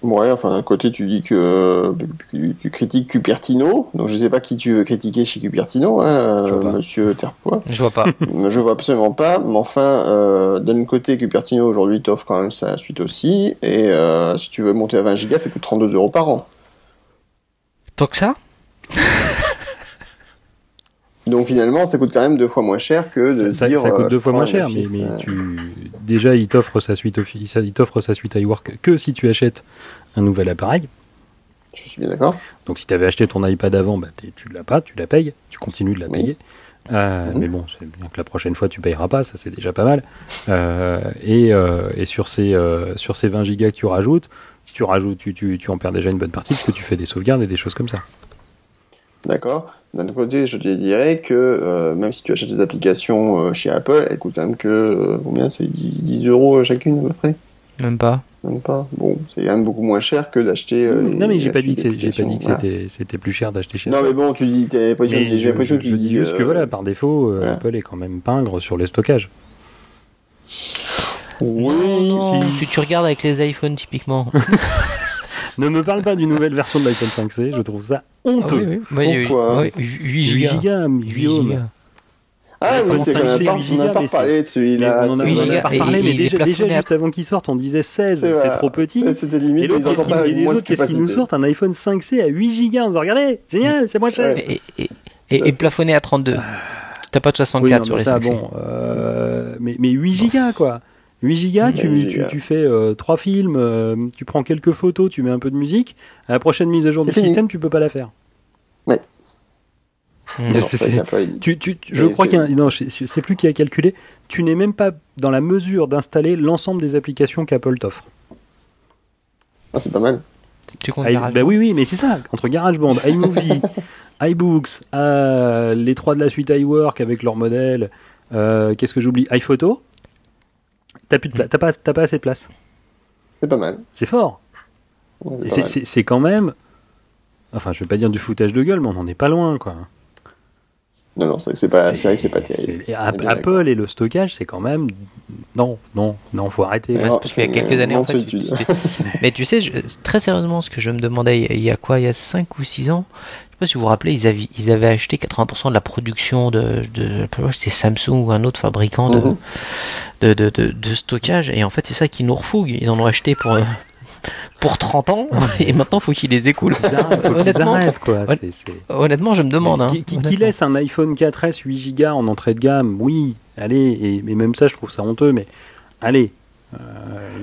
Ouais, enfin, d'un côté, tu dis que tu, tu critiques Cupertino, donc je sais pas qui tu veux critiquer chez Cupertino, hein, Je vois euh, pas. monsieur Terpois. Je vois pas. je vois absolument pas, mais enfin, euh, d'un côté, Cupertino aujourd'hui t'offre quand même sa suite aussi, et euh, si tu veux monter à 20 gigas, ça coûte 32 euros par an. Tant que ça? Donc finalement, ça coûte quand même deux fois moins cher que de ça, dire. ça coûte euh, deux fois moins cher, mais, euh, tu déjà il t'offre sa suite il t'offre sa suite iWork que si tu achètes un nouvel appareil. Je suis bien d'accord. Donc si tu avais acheté ton iPad avant, bah, tu l'as pas, tu la payes, tu continues de la Oui. payer. Euh, Mhm. Mais bon, c'est bien que la prochaine fois tu payeras pas, ça c'est déjà pas mal. Euh, et, euh, et sur ces euh, sur ces 20 gigas que tu rajoutes, si tu rajoutes, tu, tu, tu en perds déjà une bonne partie parce que tu fais des sauvegardes et des choses comme ça. D'accord. D'un autre côté, je te dirais que euh, même si tu achètes des applications euh, chez Apple, elles coûtent quand même que euh, combien? C'est 10, 10 euros chacune à peu près? Même pas. Même pas. Bon, c'est quand même beaucoup moins cher que d'acheter. euh, les- non mais j'ai pas dit que j'ai pas dit que c'était c'était plus cher d'acheter chez Voilà. Non Apple. mais bon, tu dis, j'ai que je- tu je dis juste que voilà, par défaut, euh, voilà. Apple est quand même pingre sur les stockages. Oui. Non, si. si tu regardes avec les iPhones typiquement. Ne me parle pas d'une nouvelle version de l'iPhone 5C, je trouve ça honteux. Moi, j'ai eu Pourquoi ouais, 8 8 gigas. gigas, 8 Guillaume. gigas. Ah, mais c'est quand 5C, même pas, 8 on n'a gigas, pas reparlé de celui-là. on en a, pas parlé, mais déjà, déjà plafonné à- juste avant qu'il sorte, on disait 16, C'est trop petit. C'était limite, Et les autres, qu'est-ce qu'ils nous sortent Un iPhone 5C à 8 gigas, on se dit, regardez, génial, c'est moins cher. Et, plafonné à 32. T'as pas de Oui, 64 non, sur les ça, 5C. bon, euh, mais, mais 8 gigas, quoi. 8 gigas, tu, 8 tu, gigas. tu fais 3 films, euh, tu prends quelques photos, tu mets un peu de musique. À la prochaine mise à jour du fini. système, tu peux pas la faire. Hmm. Non, ça. Tu, tu, tu- je crois c'est- qu'il y a un- non, je sais plus qui a calculé. Tu n'es même pas dans la mesure d'installer l'ensemble des applications qu'Apple t'offre. Ah, c'est pas mal. Tu comptes Ah, garage bah oui, oui, mais c'est ça. Entre GarageBand, iMovie, iBooks, euh, les trois de la suite iWork avec leur modèle, euh, qu'est-ce que j'oublie? iPhoto. T'as plus de pla- t'as pas, t'as pas assez de place. C'est pas mal. C'est fort. Ouais, c'est C'est c'est- c'est quand même. Enfin, je vais pas dire du foutage de gueule, mais on n'en est pas loin, quoi. Non, non, c'est vrai que c'est pas, c'est vrai que c'est pas terrible. c'est- Apple et le stockage, c'est quand même. Non, non, non, faut arrêter. Ouais, parce qu'il y a quelques années, en fait, solitude. c'était- Mais tu sais, je- très sérieusement, ce que je me demandais, il y a- quoi Il y a 5 ou 6 ans sais pas si vous vous rappelez, ils avaient, ils avaient acheté 80% de la production de, de c'était Samsung ou un autre fabricant de, Mhm. de, de, de, de stockage. Et en fait, c'est ça qui nous refougue. Ils en ont acheté pour, euh, pour 30 ans. Et maintenant, faut qu'ils les arrêtent, qu'ils Honnêtement, arrêtent, quoi. honnêtement, je me demande. Hein, Qui, qui- qui honnêtement. laisse un iPhone 4S 8 Go en entrée de gamme? Oui, allez, et, mais même ça, je trouve ça honteux, mais allez, euh,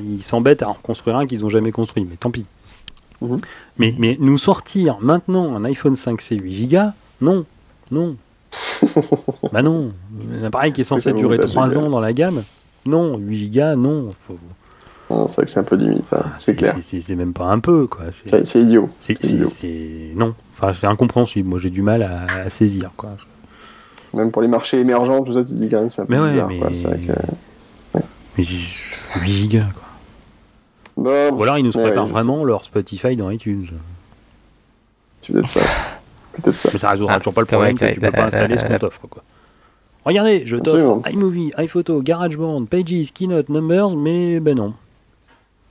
ils s'embêtent à en construire un qu'ils n'ont jamais construit, mais tant pis. Mhm. mais, mais nous sortir maintenant un iPhone 5C 8 Go Non, non. bah non, un appareil qui est censé vous durer montage 3 de ans dans la gamme Non, 8 Go, non. Faut- Non, C'est vrai que c'est un peu limite, hein, c'est clair. C'est même pas un peu, quoi. C'est- idiot. C'est non, enfin c'est incompréhensible. Moi j'ai du mal à, à saisir quoi. Même pour les marchés émergents, tout ça, tu te dis quand même c'est un peu Mais ouais, bizarre. mais- quoi. Que... Mais 8 gigas quoi. Bon, Ou alors ils nous préparent ouais, vraiment leur Spotify dans iTunes. C'est peut-être ça. Peut-être ça. Mais ça résoudra Ah, toujours pas le problème que que tu peux pas installer ce qu'on t'offre quoi. Regardez, je t'offre iMovie, iPhoto, GarageBand, Pages, Keynote, Numbers, mais ben non.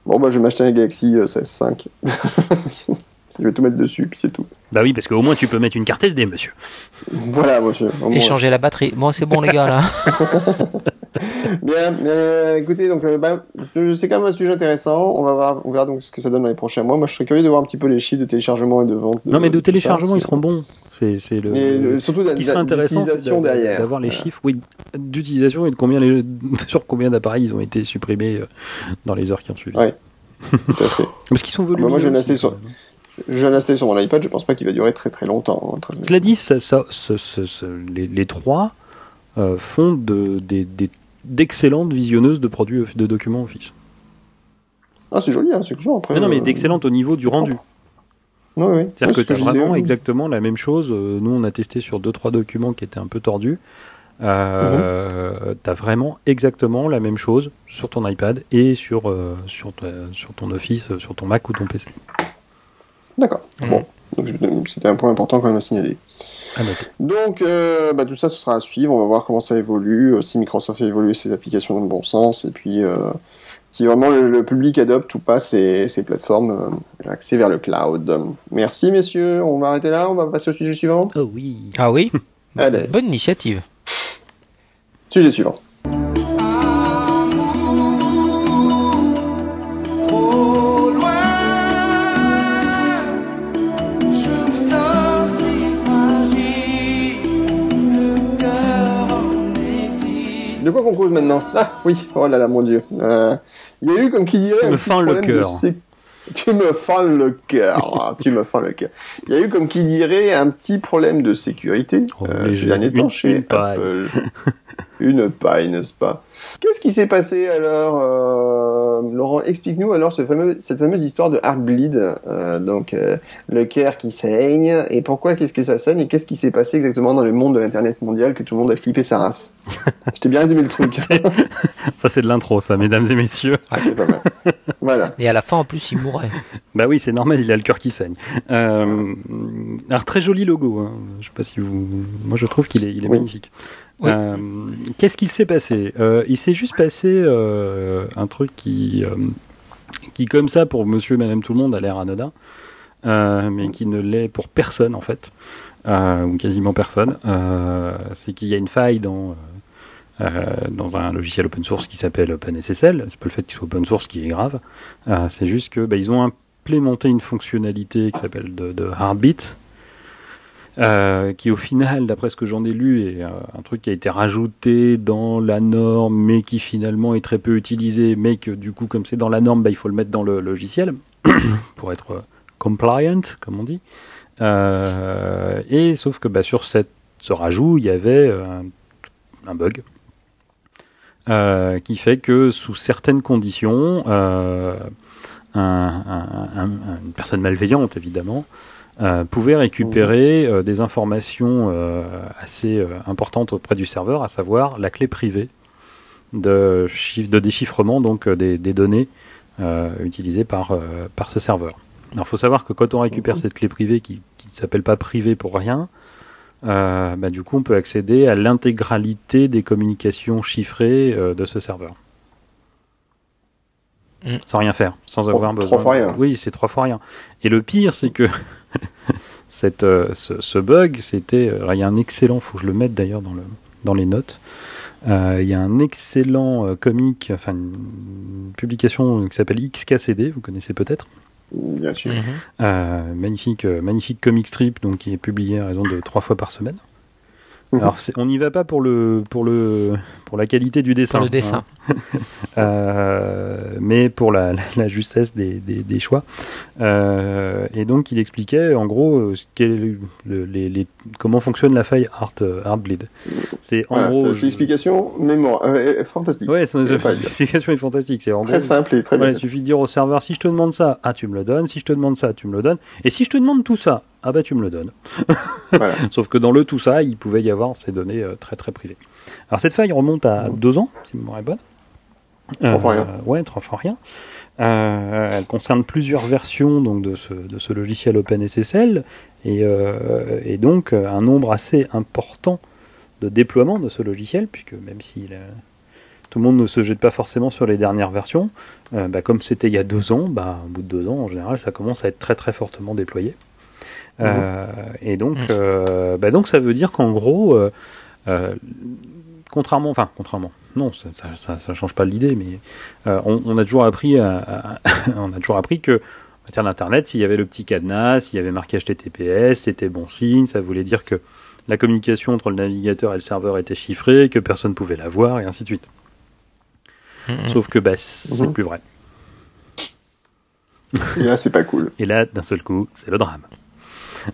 Bon, bah, je vais m'acheter un Galaxy euh, 16.5. je vais tout mettre dessus, puis c'est tout. Bah oui, parce qu'au moins tu peux mettre une carte SD, monsieur. Voilà, monsieur. Et changer la batterie. Bon, c'est bon, les gars, là. Bien, euh, écoutez, donc, euh, bah, je- c'est quand même un sujet intéressant. On va voir, on verra donc ce que ça donne dans les prochains mois. Moi, je serais curieux de voir un petit peu les chiffres de téléchargement et de vente. non mais de téléchargement ils seront bons. C'est c'est le. Le- surtout d'utilisation d'a- derrière. d'avoir les Voilà. chiffres, oui, d'utilisation et de combien les, sur combien d'appareils ils ont été supprimés euh, dans les heures qui ont suivi. Ouais. Tout à fait. Parce qu'ils sont volumineux. Ah bah moi, j'ai aussi, massé sur-. Je l'ai installé sur mon iPad, je pense pas qu'il va durer très très longtemps. hein, Cela dit, ça- ça- les, les trois euh, font de- des- des- d'excellentes visionneuses de produits de documents Office. Ah, c'est joli, hein, c'est toujours après. Non, non, mais euh, d'excellentes au niveau du rendu. Oui, oui. Ouais, C'est-à-dire c'est que tu as disais, vraiment oui. exactement la même chose. Euh, Nous, on a testé sur deux trois documents qui étaient un peu tordus. Euh, Tu as vraiment exactement la même chose sur ton iPad et sur, euh, sur, ta- sur ton Office, sur ton Mac ou ton PC. D'accord. Mhm. Bon. C'était un point important quand même à signaler. Noter. Donc, euh, bah, tout ça, ce sera à suivre. On va voir comment ça évolue, euh, si Microsoft a évolué ses applications dans le bon sens, et puis euh, si vraiment le, le public adopte ou pas ces, ces plateformes euh, axées vers le cloud. Merci, messieurs. On va arrêter là. On va passer au sujet suivant. Oh oui. Ah oui Allez. Bonne initiative. Sujet suivant. De quoi qu'on cause maintenant? Ah oui, oh là là, mon dieu. Euh, Il y a eu, comme qui dirait, Tu un me petit fends le problème de cœur. sé- Tu me fends le cœur. Ah, tu me fends le cœur. Il y a eu, comme qui dirait, un petit problème de sécurité Oh, euh, ces derniers temps chez. Apple. une paille, n'est-ce pas? Qu'est-ce qui s'est passé alors euh, Laurent, explique-nous alors ce fameux, cette fameuse histoire de Heartbleed, euh, donc euh, le cœur qui saigne, et pourquoi, qu'est-ce que ça saigne, et qu'est-ce qui s'est passé exactement dans le monde de l'Internet mondial que tout le monde a flippé sa race? Je t'ai bien résumé le truc. Ça, c'est de l'intro, ça, mesdames et messieurs. Ah, c'est pas mal. Voilà. Et à la fin, en plus, il mourrait. Bah oui, c'est normal, il a le cœur qui saigne. Euh, alors, très joli logo. Hein. Je sais pas si vous. Moi, je trouve qu'il est, il est Oui. magnifique. Euh, Qu'est-ce qu'il s'est passé Euh, Il s'est juste passé euh, un truc qui, qui, comme ça, pour monsieur et madame tout le monde, a l'air anodin, mais qui ne l'est pour personne, en fait, ou quasiment personne. C'est qu'il y a une faille dans. dans un logiciel open source qui s'appelle OpenSSL. C'est pas le fait qu'il soit open source qui est grave. C'est juste que bah, ont implémenté une fonctionnalité qui s'appelle de, de Heartbeat, euh, qui au final, d'après ce que j'en ai lu, est euh, un truc qui a été rajouté dans la norme, mais qui finalement est très peu utilisé, mais que du coup, comme c'est dans la norme, bah, il faut le mettre dans le logiciel pour être euh, compliant, comme on dit. Et sauf que bah, sur cette, ce rajout, il y avait un, bug. qui fait que sous certaines conditions, un- un- un- un- une personne malveillante évidemment euh, pouvait récupérer euh, des informations euh, assez importantes auprès du serveur, à savoir la clé privée de, chiff- de déchiffrement donc des, des données utilisées par, par ce serveur. Alors il faut savoir que quand on récupère cette clé privée qui ne s'appelle pas privée pour rien, euh, bah, du coup on peut accéder à l'intégralité des communications chiffrées euh, de ce serveur. Mm. Sans rien faire, sans avoir besoin. trois fois rien. Oui, c'est trois fois rien. Et le pire, c'est que cette, euh, ce, ce bug, c'était. euh, Il y a un excellent, faut que je le mette d'ailleurs dans, le, dans les notes. Euh, Il y a un excellent euh, comic, enfin une publication qui s'appelle XKCD, vous connaissez peut-être. Bien sûr. Mhm. Euh, magnifique, euh, magnifique comic strip, donc qui est publié à raison de trois fois par semaine. Mhm. Alors on n'y va pas pour le pour le pour la qualité du dessin. Pour le dessin. hein. Euh, mais pour la, la justesse des, des, des choix. Euh, et donc il expliquait en gros euh, ce le- les, les- comment fonctionne la faille Art. C'est en Voilà, gros. c'est- l'explication mémoire, euh, fantastique. Ouais, l'explication est fantastique. C'est en Très gros, simple et très bien. il suffit de dire au serveur si je te demande ça, ah tu me le donnes, si je te demande ça, tu me le donnes, et si je te demande tout ça, ah bah tu me le donnes. Voilà. Sauf que dans le tout ça, il pouvait y avoir ces données euh, très très privées. Alors cette faille remonte à deux ans, si ma mémoire est bonne. Trois fois rien. Ouais, trois fois rien. Euh, elle concerne plusieurs versions donc de ce, de ce logiciel OpenSSL et, euh, et donc euh, un nombre assez important de déploiement de ce logiciel, puisque même si euh, tout le monde ne se jette pas forcément sur les dernières versions, euh, bah, comme c'était il y a deux ans, bah, au bout de deux ans, en général, ça commence à être très très fortement déployé. Euh, et donc, euh, bah, donc ça veut dire qu'en gros, euh, contrairement, enfin contrairement, non, ça, ça, ça, ça change pas l'idée, mais euh, on, on a toujours appris, à- à- on a toujours appris que en matière d'internet, s'il y avait le petit cadenas, s'il y avait marqué HTTPS, c'était bon signe, ça voulait dire que la communication entre le navigateur et le serveur était chiffrée, que personne pouvait la voir, et ainsi de suite. Sauf que bah, c'est Mhm. plus vrai. Et là, c'est pas cool. Et là, d'un seul coup, c'est le drame.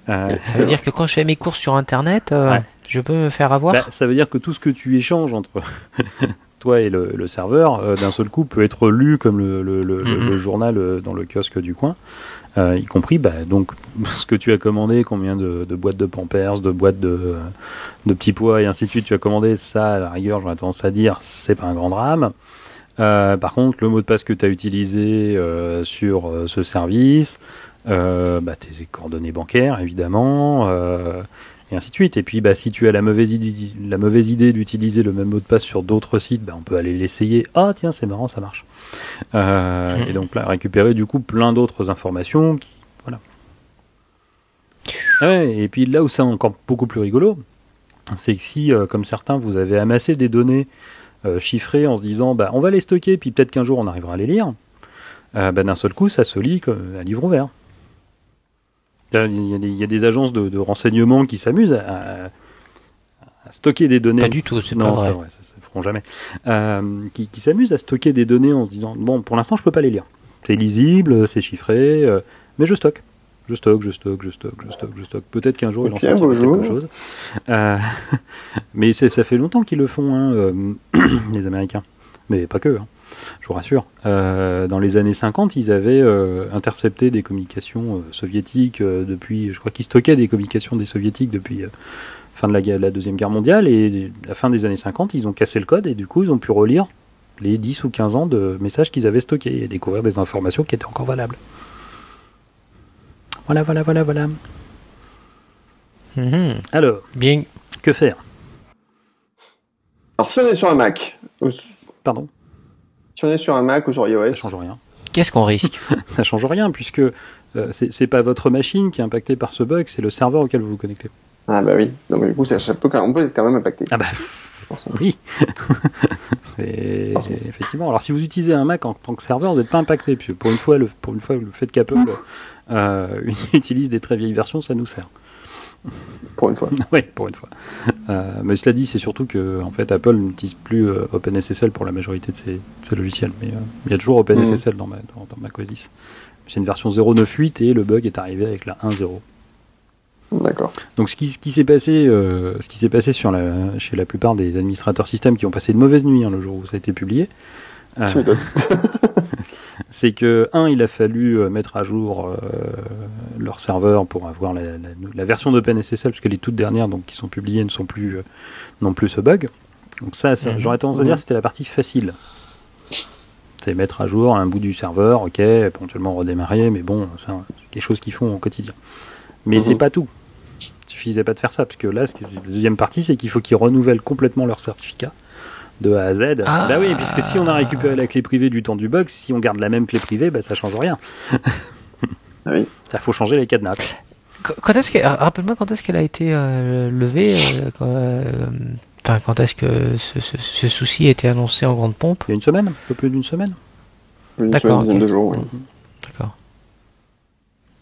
Euh, Ça veut dire que quand je fais mes courses sur internet, euh, Ouais. Je peux me faire avoir bah, ça veut dire que tout ce que tu échanges entre toi et le, le serveur, euh, d'un seul coup, peut être lu comme le, le- le- le- Mhm. le journal euh, dans le kiosque du coin, euh, y compris bah, donc ce que tu as commandé, combien de, de boîtes de Pampers, de boîtes de, de petits pois et ainsi de suite tu as commandé, ça, à la rigueur, j'aurais tendance à dire, c'est pas un grand drame. Euh, par contre, le mot de passe que tu as utilisé euh, sur euh, ce service, euh, bah, tes coordonnées bancaires, évidemment, euh, et ainsi de suite. Et puis, bah, si tu as la mauvaise idée, la mauvaise idée d'utiliser le même mot de passe sur d'autres sites, bah, on peut aller l'essayer. Ah, tiens, c'est marrant, ça marche. Euh. Et donc, là, récupérer du coup plein d'autres informations. Qui, voilà. Ah ouais, et puis là où c'est encore beaucoup plus rigolo, c'est que si, euh, comme certains, vous avez amassé des données euh, chiffrées en se disant, bah, on va les stocker, puis peut-être qu'un jour on arrivera à les lire, bah, d'un seul coup, ça se lit comme un livre ouvert. Il y a des, il y a des agences de, de renseignement qui s'amusent à, à- à stocker des données. Pas du tout, c'est non, pas vrai. ça, ça ne feront jamais. Euh, qui qui s'amusent à stocker des données en se disant bon, pour l'instant, je peux pas les lire. C'est lisible, c'est chiffré, euh, mais je stocke. Je stocke, je stocke, je stocke, je stocke, je stocke. Peut-être qu'un jour, Et il en beau quelque chose. Euh, mais ça fait longtemps qu'ils le font, hein, euh, les Américains. Mais pas que, hein, je vous rassure. Euh, dans les années 50, ils avaient euh, intercepté des communications euh, soviétiques euh, depuis. Je crois qu'ils stockaient des communications des soviétiques depuis. euh, fin de la, Deuxième Guerre mondiale et à la fin des années 50, ils ont cassé le code et du coup, ils ont pu relire les 10 ou 15 ans de messages qu'ils avaient stockés et découvrir des informations qui étaient encore valables. Voilà, voilà, voilà, voilà. Mhm. Alors, Bien. que faire? Alors, si on est sur un Mac, ou si on est sur un Mac ou sur iOS, ça change rien. Qu'est-ce qu'on risque Ça change rien puisque euh, c'est pas votre machine qui est impactée par ce bug, c'est le serveur auquel vous vous connectez. ah bah oui, donc du coup, ça, ça peut, quand- on peut être quand même impacté. Ah bah Forcément. oui. Effectivement. Alors si vous utilisez un Mac en tant que serveur, vous n'êtes pas impacté puisque pour une fois, le, pour une fois, le fait qu'Apple euh, utilise des très vieilles versions, ça nous sert. Pour une fois. oui, pour une fois. Euh, mais cela dit, c'est surtout que en fait, Apple n'utilise plus euh, OpenSSL pour la majorité de ses, de ses logiciels. Mais euh, il y a toujours OpenSSL dans, ma, dans, dans macOS. C'est une version 0.9.8 et le bug est arrivé avec la 1.0. D'accord. Donc ce qui, ce qui s'est passé, euh, ce qui s'est passé sur la, chez la plupart des administrateurs système qui ont passé une mauvaise nuit hein, le jour où ça a été publié, euh. c'est que un, il a fallu euh, mettre à jour euh, leur serveur pour avoir la, la- la version d'OpenSSL, puisque les toutes dernières donc qui sont publiées ne sont plus euh, non plus ce bug. Donc ça, ça- Mhm. j'aurais tendance à dire Mhm. c'était la partie facile. C'est mettre à jour un bout du serveur, ok, éventuellement redémarrer, mais bon, ça, c'est quelque chose qu'ils font au quotidien. Mais Mhm. c'est pas tout. Il suffisait pas de faire ça, parce que là, ce qui- la deuxième partie, c'est qu'il faut qu'ils renouvellent complètement leur certificat de A à Z. Ah. Bah oui, puisque si on a récupéré la clé privée du temps du bug, si on garde la même clé privée, bah ça change rien. Ah oui. Ça faut changer les cadenas. Qu- Quand est-ce qu'elle, rappelle-moi quand est-ce qu'elle a été euh, levée euh, quand, euh, Enfin, quand est-ce que ce, ce- ce souci a été annoncé en grande pompe? Il y a une semaine, un peu plus d'une semaine. Une D'accord, semaine, dizaine ok. de jours, oui. D'accord.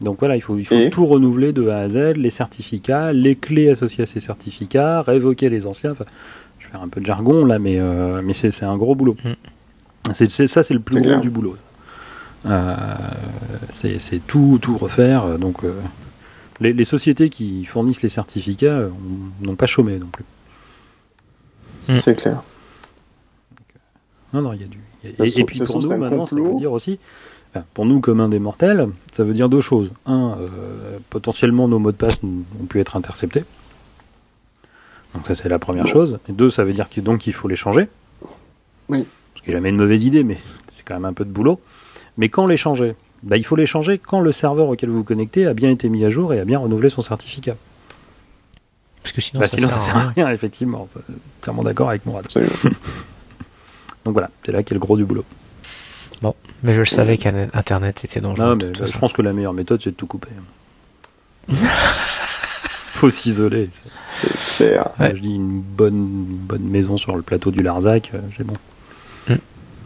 Donc voilà, il faut, il faut Et tout renouveler de A à Z, les certificats, les clés associées à ces certificats, révoquer les anciens. Enfin, vais faire un peu de jargon là, mais, euh, mais c'est c'est un gros boulot. C'est c'est- ça, c'est le plus C'est gros clair. du boulot. Euh, c'est c'est tout, tout refaire. Donc euh, les, les sociétés qui fournissent les certificats euh, ont- n'ont pas chômé non plus. C'est clair. Non, non, il y a du. y a- et, puis pour nous, un maintenant, ça veut dire aussi, enfin, pour nous, communs des mortels, ça veut dire deux choses. Un, euh, potentiellement, nos mots de passe ont pu être interceptés. Donc, ça, c'est la première Bon. chose. Et deux, ça veut dire qu'il donc il faut les changer. Oui. Ce qui n'est jamais une mauvaise idée, mais c'est quand même un peu de boulot. Mais quand les changer? Bah, Il faut les changer quand le serveur auquel vous vous connectez a bien été mis à jour et a bien renouvelé son certificat. Parce que sinon, Bah, ça, sinon, sert ça à sert à rien. rien, effectivement. Entièrement d'accord avec Mourad. Donc voilà, c'est là qu'est le gros du boulot. Mais je le savais qu'Internet était dangereux. Non, mais bah, je pense que la meilleure méthode, c'est de tout couper. Faut s'isoler. c'est- clair. Ouais. Je dis une bonne, une bonne maison sur le plateau du Larzac, euh, c'est bon. Mm.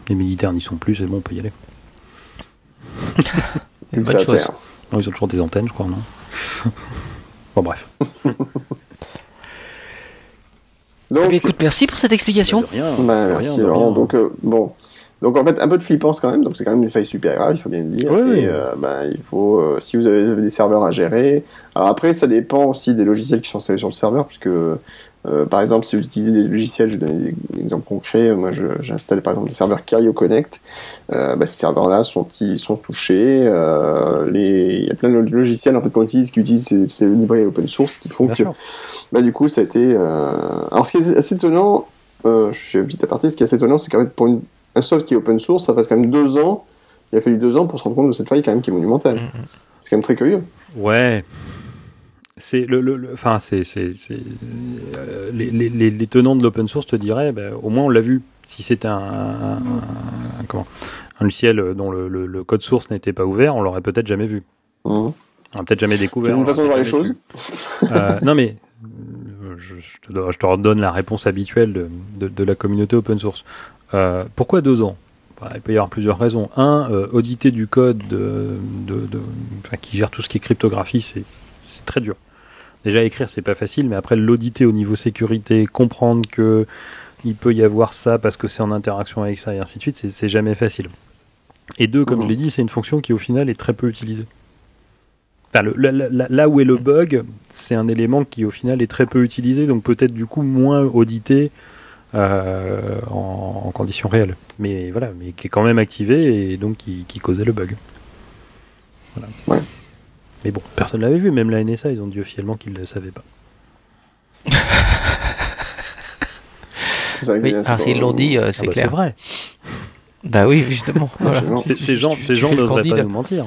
Les militaires n'y sont plus, c'est bon, on peut y aller. Une bonne chose. Non, ils ont toujours des antennes, je crois, non Bon, bref. Donc, Eh bien, écoute, merci pour cette explication. De rien, bah, de merci rien, de rien. Donc, euh, bon, Donc en fait, un peu de flippance quand même. Donc c'est quand même une faille super grave, il faut bien le dire. Oui, oui. Et euh, ben, il faut, euh, si vous avez, vous avez des serveurs à gérer. Alors après, ça dépend aussi des logiciels qui sont installés sur le serveur, puisque euh, par exemple, si vous utilisez des logiciels, je vais donner des exemples concrets. Moi, installé par exemple des serveurs Cario Connect. Euh, bah, ces serveurs-là sont, ils sont touchés. Euh, les, il y a plein de logiciels en fait qu'on utilise qui utilisent ces, ces librairies open source qui font Bien que sûr. bah, du coup, ça a été. Alors, ce qui est assez étonnant, je suis petit aparté, ce qui est assez étonnant, c'est qu'en fait, pour une... un soft qui est open source, ça passe quand même deux ans. Il a fallu deux ans pour se rendre compte de cette faille, quand même, qui est monumentale. C'est quand même très curieux. Ouais. C'est le, le, le- enfin c'est c'est c'est euh, les, les, les, tenants de l'open source te diraient, ben, au moins on l'a vu. Si c'était un, un, un- comment un logiciel dont le, code source n'était pas ouvert, on l'aurait peut-être jamais vu. Mhm. On l'aurait peut-être jamais découvert. C'est une on façon de voir les choses. Euh, non mais euh, je, je te, je te redonne la réponse habituelle de, de, de la communauté open source. Euh, pourquoi deux ans? Bah, Il peut y avoir plusieurs raisons. Un, euh, auditer du code de, de, de- enfin, qui gère tout ce qui est cryptographie, c'est très dur. Déjà écrire c'est pas facile, mais après l'auditer au niveau sécurité, comprendre que il peut y avoir ça parce que c'est en interaction avec ça et ainsi de suite, c'est- jamais facile. Et deux, comme je l'ai dit, c'est une fonction qui au final est très peu utilisée. Enfin, le- là où est le bug, c'est un élément qui au final est très peu utilisé, donc peut-être du coup moins audité euh, en, en conditions réelles. Mais voilà, mais qui est quand même activé et donc qui, qui causait le bug. Voilà. Ouais. Mais bon, personne l'avait vu, même la NSA, ils ont dit officiellement qu'ils ne le savaient pas. C'est Oui, c'est alors pas- s'ils l'ont dit, euh, c'est Ah bah, clair. vrai. Bah oui, justement. Voilà. Ces- gens, ces gens n'oseraient pas Candide. nous mentir.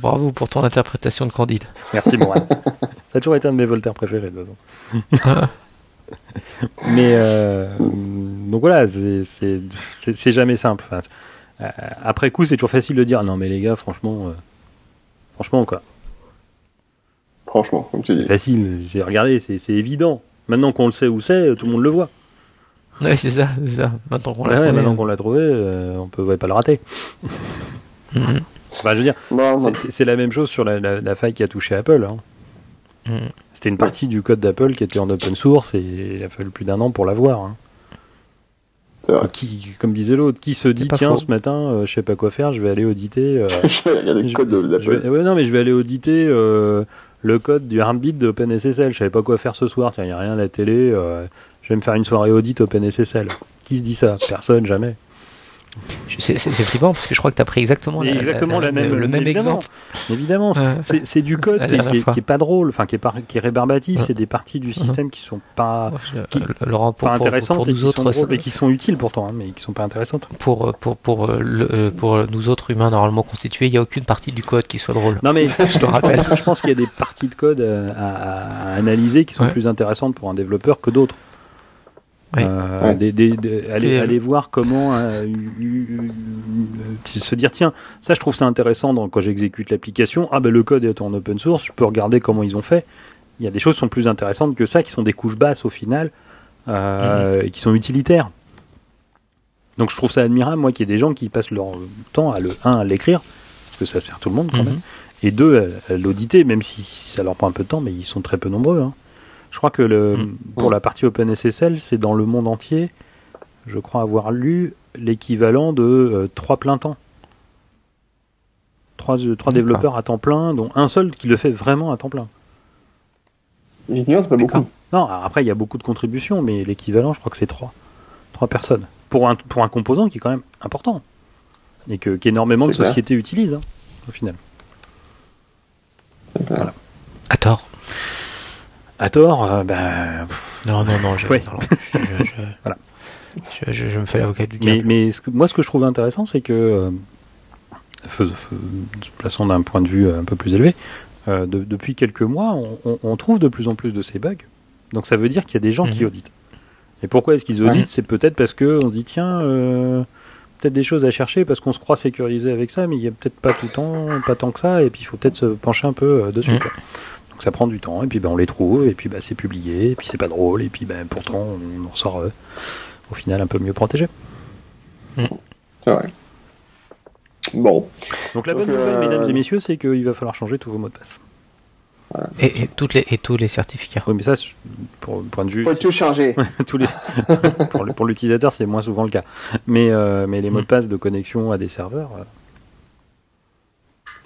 Bravo pour ton interprétation de Candide. Merci, Mourad. Ça a toujours été un de mes Voltaire préférés, de toute façon. Mais euh, donc voilà, c'est- jamais simple. Enfin, euh, après coup, c'est toujours facile de dire non, mais les gars, franchement, euh, franchement quoi, Franchement, comme tu dis. facile. C'est regardez, c'est évident. Maintenant qu'on le sait où c'est, tout le monde le voit. Oui, c'est ça, c'est ça. Maintenant qu'on Ouais, l'a trouvé, maintenant qu'on l'a trouvé, euh, on peut ouais, pas le rater. mhm. Enfin, je veux dire, c'est- la même chose sur la, la- la faille qui a touché Apple. hein. Mhm. C'était une partie du code d'Apple qui était en open source et il a fallu plus d'un an pour l'avoir. hein. Qui, comme disait l'autre, qui se dit tiens faux. ce matin, euh, je sais pas quoi faire, je vais aller auditer. euh, Il y a des je- codes de- je d'Apple. ouais, non mais je vais aller auditer euh, le code du Heartbeat d'OpenSSL. Je savais pas quoi faire ce soir. Tiens, y a rien à la télé. euh, je vais me faire une soirée audit OpenSSL. Qui se dit ça? Personne, jamais. C'est flippant parce que je crois que tu as pris exactement, Et la, exactement la le- même, le même évidemment. exemple. Évidemment, Ouais. c'est c'est du code qui qui qui est pas drôle, enfin qui est, pas, qui est rébarbatif. Ouais. C'est des parties du système qui sont pas, qui- euh, Laurent, pour, pas pour, intéressantes pour et, nous autres, drôles, et qui sont utiles pourtant, hein, mais qui sont pas intéressantes. pour, euh, pour, pour, euh, le- euh, pour nous autres humains normalement constitués, il n'y a aucune partie du code qui soit drôle. Non mais Je te rappelle. Je pense- qu'il y a des parties de code euh, à, à analyser qui sont Ouais. plus intéressantes pour un développeur que d'autres. Oui. Euh, Ouais. des- des- des- aller, voir comment euh, se dire tiens ça je trouve ça intéressant dans, quand j'exécute l'application ah ben le code est en open source je peux regarder comment ils ont fait il y a des choses qui sont plus intéressantes que ça qui sont des couches basses au final euh, et qui sont utilitaires donc je trouve ça admirable moi qu'il y ait des gens qui passent leur temps à le un à l'écrire parce que ça sert tout le monde quand Mhm. même et deux à, à l'auditer même si, si ça leur prend un peu de temps mais ils sont très peu nombreux hein. Je crois que le, Mhm. pour la partie OpenSSL c'est dans le monde entier je crois avoir lu l'équivalent de euh, trois plein temps trois, euh, trois développeurs à temps plein dont un seul qui le fait vraiment à temps plein Effectivement, c'est pas beaucoup. non après il y a beaucoup de contributions mais l'équivalent je crois que c'est trois trois personnes pour un, pour un composant qui est quand même important et que qu'énormément de clair. sociétés utilisent hein, au final C'est clair. À tort. À tort euh, ben, Non, non, non, je, Ouais. non, je, je, je- Voilà. je, me fais l'avocat du diable. Mais, mais ce que- moi, ce que je trouve intéressant, c'est que, euh, fais- fais- plaçons d'un point de vue un peu plus élevé, euh, de- depuis quelques mois, on, on- on trouve de plus en plus de ces bugs. Donc ça veut dire qu'il y a des gens qui Mhm. auditent. Et pourquoi est-ce qu'ils Ouais. auditent? C'est peut-être parce que on se dit tiens, euh, peut-être des choses à chercher parce qu'on se croit sécurisé avec ça, mais il y a peut-être pas tout le temps, pas tant que ça, et puis il faut peut-être se pencher un peu euh, dessus. Mhm. Donc ça prend du temps, et puis ben, on les trouve, et puis ben, c'est publié, et puis c'est pas drôle, et puis ben, pourtant on en sort euh, au final un peu mieux protégé. C'est vrai. Bon. Donc la Donc, bonne nouvelle, euh, mesdames et messieurs, c'est qu'il va falloir changer tous vos mots de passe. Et, et toutes les, et tous les certificats. Oui, mais ça, pour le point de vue, Faut tout changer. tous les pour l'utilisateur, c'est moins souvent le cas. Mais euh, mais les mots de passe de connexion à des serveurs, euh,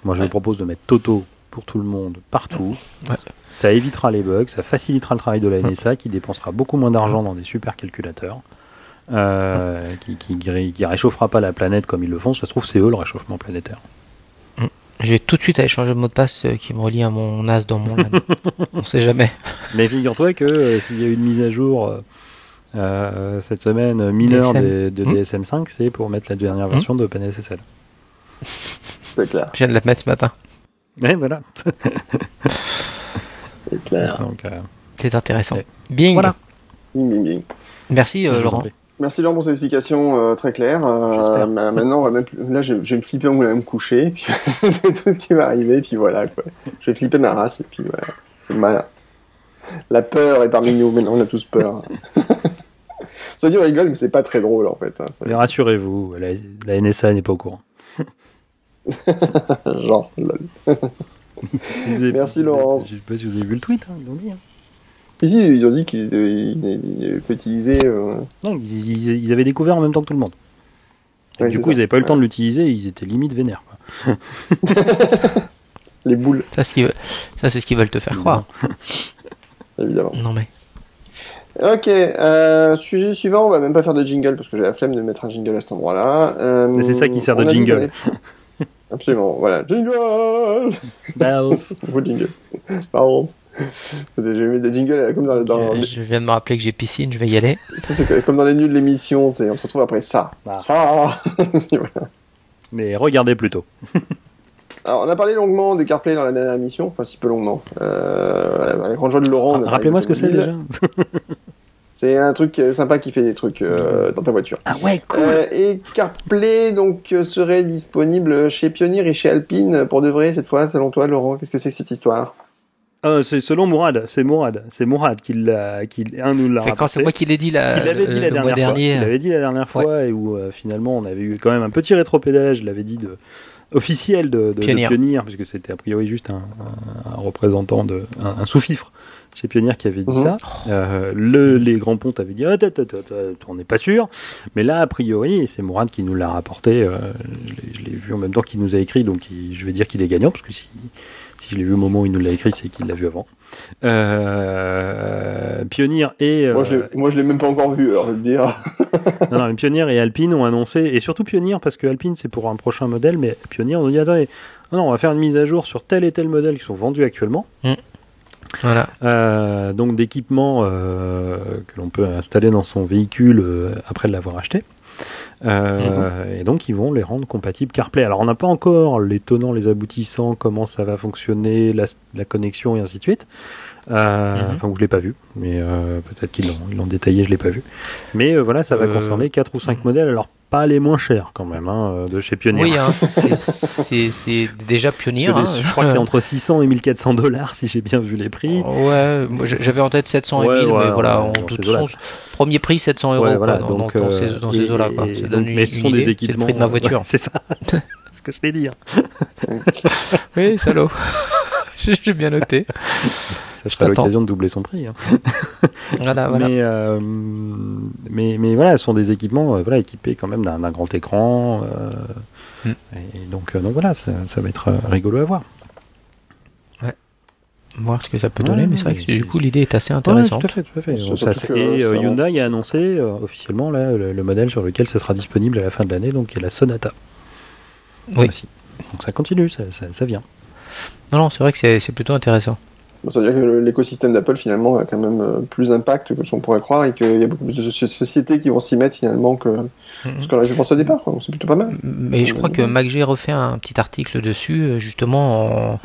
moi je Ouais. propose de mettre Toto pour tout le monde partout. Ouais. Ça évitera les bugs, ça facilitera le travail de la NSA qui dépensera beaucoup moins d'argent dans des super calculateurs. euh, qui, qui, réchauffera pas la planète comme ils le font, ça se trouve c'est eux le réchauffement planétaire. Je vais tout de suite aller changer de mot de passe euh, qui me relie à mon NAS dans mon LAN. On sait jamais. Mais figure-toi que euh, s'il y a eu une mise à jour euh, cette semaine mineure DSM. des- de Hmm. DSM5, c'est pour mettre la dernière version de d'OpenSSL. C'est clair. Je viens de la mettre ce matin. Ouais, voilà. C'est clair. Donc, euh, C'est intéressant. Ouais. Bing. Voilà. Bing, bing, bing. Merci euh, Laurent. Merci Laurent pour ces explications euh, très claires. Euh, maintenant, on va même plus- là, je, je vais me flipper, on va me coucher, puis c'est tout ce qui va arriver, puis voilà. Quoi. Je vais flipper ma race, et puis voilà. Mal. La peur est parmi nous. Maintenant, on a tous peur. Ça dit, on rigole, mais c'est pas très drôle en fait. hein. Mais rassurez-vous, la, la NSA n'est pas au courant. Genre, lol. Merci, Laurent. Je sais pas si vous avez vu le tweet, hein, ils l'ont dit. hein. Ici, ils ont dit qu'il il- il peut utiliser. euh, Non, ils, ils- ils avaient découvert en même temps que tout le monde. Ouais, du coup, ça. ils n'avaient pas eu le temps de l'utiliser, ils étaient limite vénères. Quoi. les boules, Ça, c'est ce qu'ils veulent- qu'ils te faire croire. évidemment. Non mais. Ok, euh, sujet suivant, on va même pas faire de jingle parce que j'ai la flemme de mettre un jingle à cet endroit-là. Euh, Mais c'est ça qui sert de jingle. Absolument, voilà, jingle Nouveau jingle. Pardon. J'ai mis des jingles euh, comme dans, dans je, je viens de me rappeler que j'ai piscine, je vais y aller. ça, c'est comme dans les nuls de l'émission, on se retrouve après ça. Ah. Ça voilà. Mais regardez plutôt. Alors, on a parlé longuement de CarPlay dans la dernière émission, enfin si peu longuement. Euh, la grande joie de Laurent. on a parlé Rappelez-moi ce que c'est déjà. C'est un truc euh, sympa qui fait des trucs euh, dans ta voiture. Ah ouais, cool. Euh, et CarPlay donc serait disponible chez Pioneer et chez Alpine pour de vrai cette fois, selon toi, Laurent. Qu'est-ce que c'est que cette histoire? Ah, c'est selon Mourad, c'est Mourad, c'est Mourad qui l'a, qui un nous l'a C'est quand rapporté. c'est moi qui l'ai dit la, l'avait dit dernière fois. dernier. Il l'avait dit la dernière fois et où euh, finalement on avait eu quand même un petit rétropédalage, je l'avais dit de officiel de, de, de Pioneer. Pioneer, puisque c'était a priori juste un, un- un représentant de un, un sous-fifre chez Pioneer qui avait dit Mhm. ça. Euh, le, les grands pontes avaient dit attends, on n'est pas sûr, mais là a priori et c'est Mourad qui nous l'a rapporté. euh, je l'ai- je l'ai vu en même temps qu'il nous a écrit, donc il- je vais dire qu'il est gagnant parce que si si je l'ai vu au moment où il nous l'a écrit, c'est qu'il l'a vu avant. Euh, Pioneer et Moi, je euh, l'ai- moi, je l'ai même pas encore vu, alors je vais dire. non, non, mais Pioneer et Alpine ont annoncé, et surtout Pioneer, parce que Alpine c'est pour un prochain modèle, mais Pioneer ont dit attendez, non, on va faire une mise à jour sur tel et tel modèle qui sont vendus actuellement. Voilà. Euh, donc d'équipements euh, que l'on peut installer dans son véhicule euh, après l'avoir acheté. Euh, Et donc ils vont les rendre compatibles CarPlay. Alors on n'a pas encore les tenants, les aboutissants, comment ça va fonctionner, la, la connexion et ainsi de suite. Euh, Mhm. Enfin, je l'ai pas vu, mais euh, peut-être qu'ils l'ont, détaillé, je l'ai pas vu. Mais euh, voilà, ça va concerner 4 ou 5 modèles, alors pas les moins chers quand même, hein, euh, de chez Pioneer. Oui, hein, c'est- déjà que hein. je crois que c'est entre 600 et 1400 dollars si j'ai bien vu les prix. Ouais, j'avais en tête 700 et Ouais, 1000, ouais, mais voilà, en toute façon, premier prix 700 euros, Ouais, quoi, voilà, dans, donc, dans, dans euh, ces, dans et- ces eaux-là, quoi. et Ça donc, donne une, mais ce sont une des idée, c'est le équipements. prix de ma voiture. c'est ça. ce que je t'ai dit. hein. oui, salaud. J'ai bien noté. Ça sera l'occasion de doubler son prix. hein. Voilà, voilà. Mais, euh, mais, mais voilà, ce sont des équipements euh, voilà, équipés quand même d'un grand écran. euh, Mm. Et donc, euh, donc voilà, ça, ça va être rigolo à voir. Voir ce que ça peut Ouais, donner, mais c'est vrai que du coup, l'idée est assez Ouais, intéressante. tout à fait, tout à fait. C'est Donc, surtout ça, que et euh, ça Hyundai a annoncé euh, officiellement là, le, le modèle sur lequel ça sera disponible à la fin de l'année, donc qui est la Sonata. Oui. Aussi. Donc ça continue, ça, ça, ça vient. Non, non, c'est vrai que c'est c'est plutôt intéressant. Bon, ça veut dire que l'écosystème d'Apple finalement a quand même euh, plus d'impact que ce qu'on pourrait croire et qu'il y a beaucoup plus de soci- sociétés qui vont s'y mettre finalement que Mhm. ce qu'on avait pensé au départ. c'est plutôt pas mal. Mais je crois que MacG refait un petit article dessus, euh, justement en,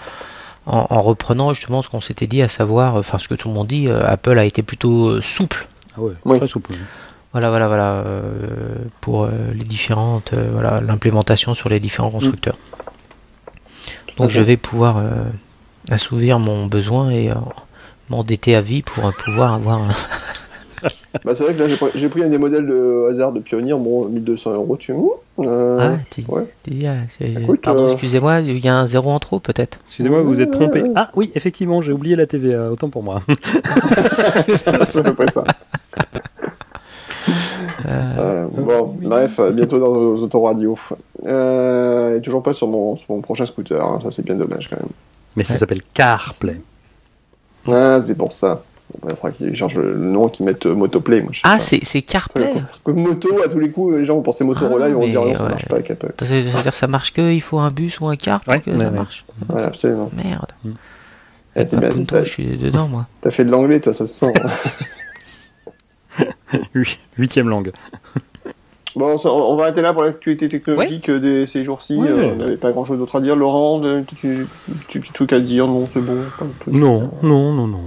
en, en reprenant justement ce qu'on s'était dit, à savoir, enfin ce que tout le monde dit, euh, Apple a été plutôt euh, souple. Ah ouais, Oui. très souple. Voilà, voilà, voilà, euh, pour euh, les différentes, euh, voilà, l'implémentation sur les différents constructeurs. Donc je vais pouvoir euh, assouvir mon besoin et euh, m'endetter à vie pour euh, pouvoir avoir un, Bah, c'est vrai que là, j'ai pris- un des modèles de hasard de Pioneer, bon, 1200 euros, tu. Euh, Ah, ouais. ah, Écoute, Pardon, euh, excusez-moi, il y a un zéro en trop peut-être. Excusez-moi, vous vous êtes trompé. Ah oui, effectivement, j'ai oublié la TVA, autant pour moi. c'est à peu près ça. Euh, bon, bref, euh, bientôt dans nos autoradios. Euh, et toujours pas sur mon, sur mon prochain scooter, hein, ça c'est bien dommage quand même. Mais ça s'appelle CarPlay. Ah, c'est pour ça. Bon, Il faudra qu'ils changent le nom, qu'ils mettent euh, Motoplay. Moi, je sais Ah, c'est c'est CarPlay Comme moto, à tous les coups, les gens vont penser Motorola, Ah, ils vont se dire non, ça marche pas avec Apple. Ça veut dire que ça marche que il faut un bus ou un car pour Ouais, que ça marche. Ouais, absolument. Merde. Eh, t'es bien, Punto, t'as- je suis dedans moi. T'as fait de l'anglais, toi, ça se sent. Hui- Huitième langue. bon, on va arrêter là pour l'actualité technologique euh, des, ces jours-ci. Ouais. Euh, on n'avait pas grand-chose d'autre à dire. Laurent, tu, petit truc à dire Non, c'est bon. Non, non, non, non.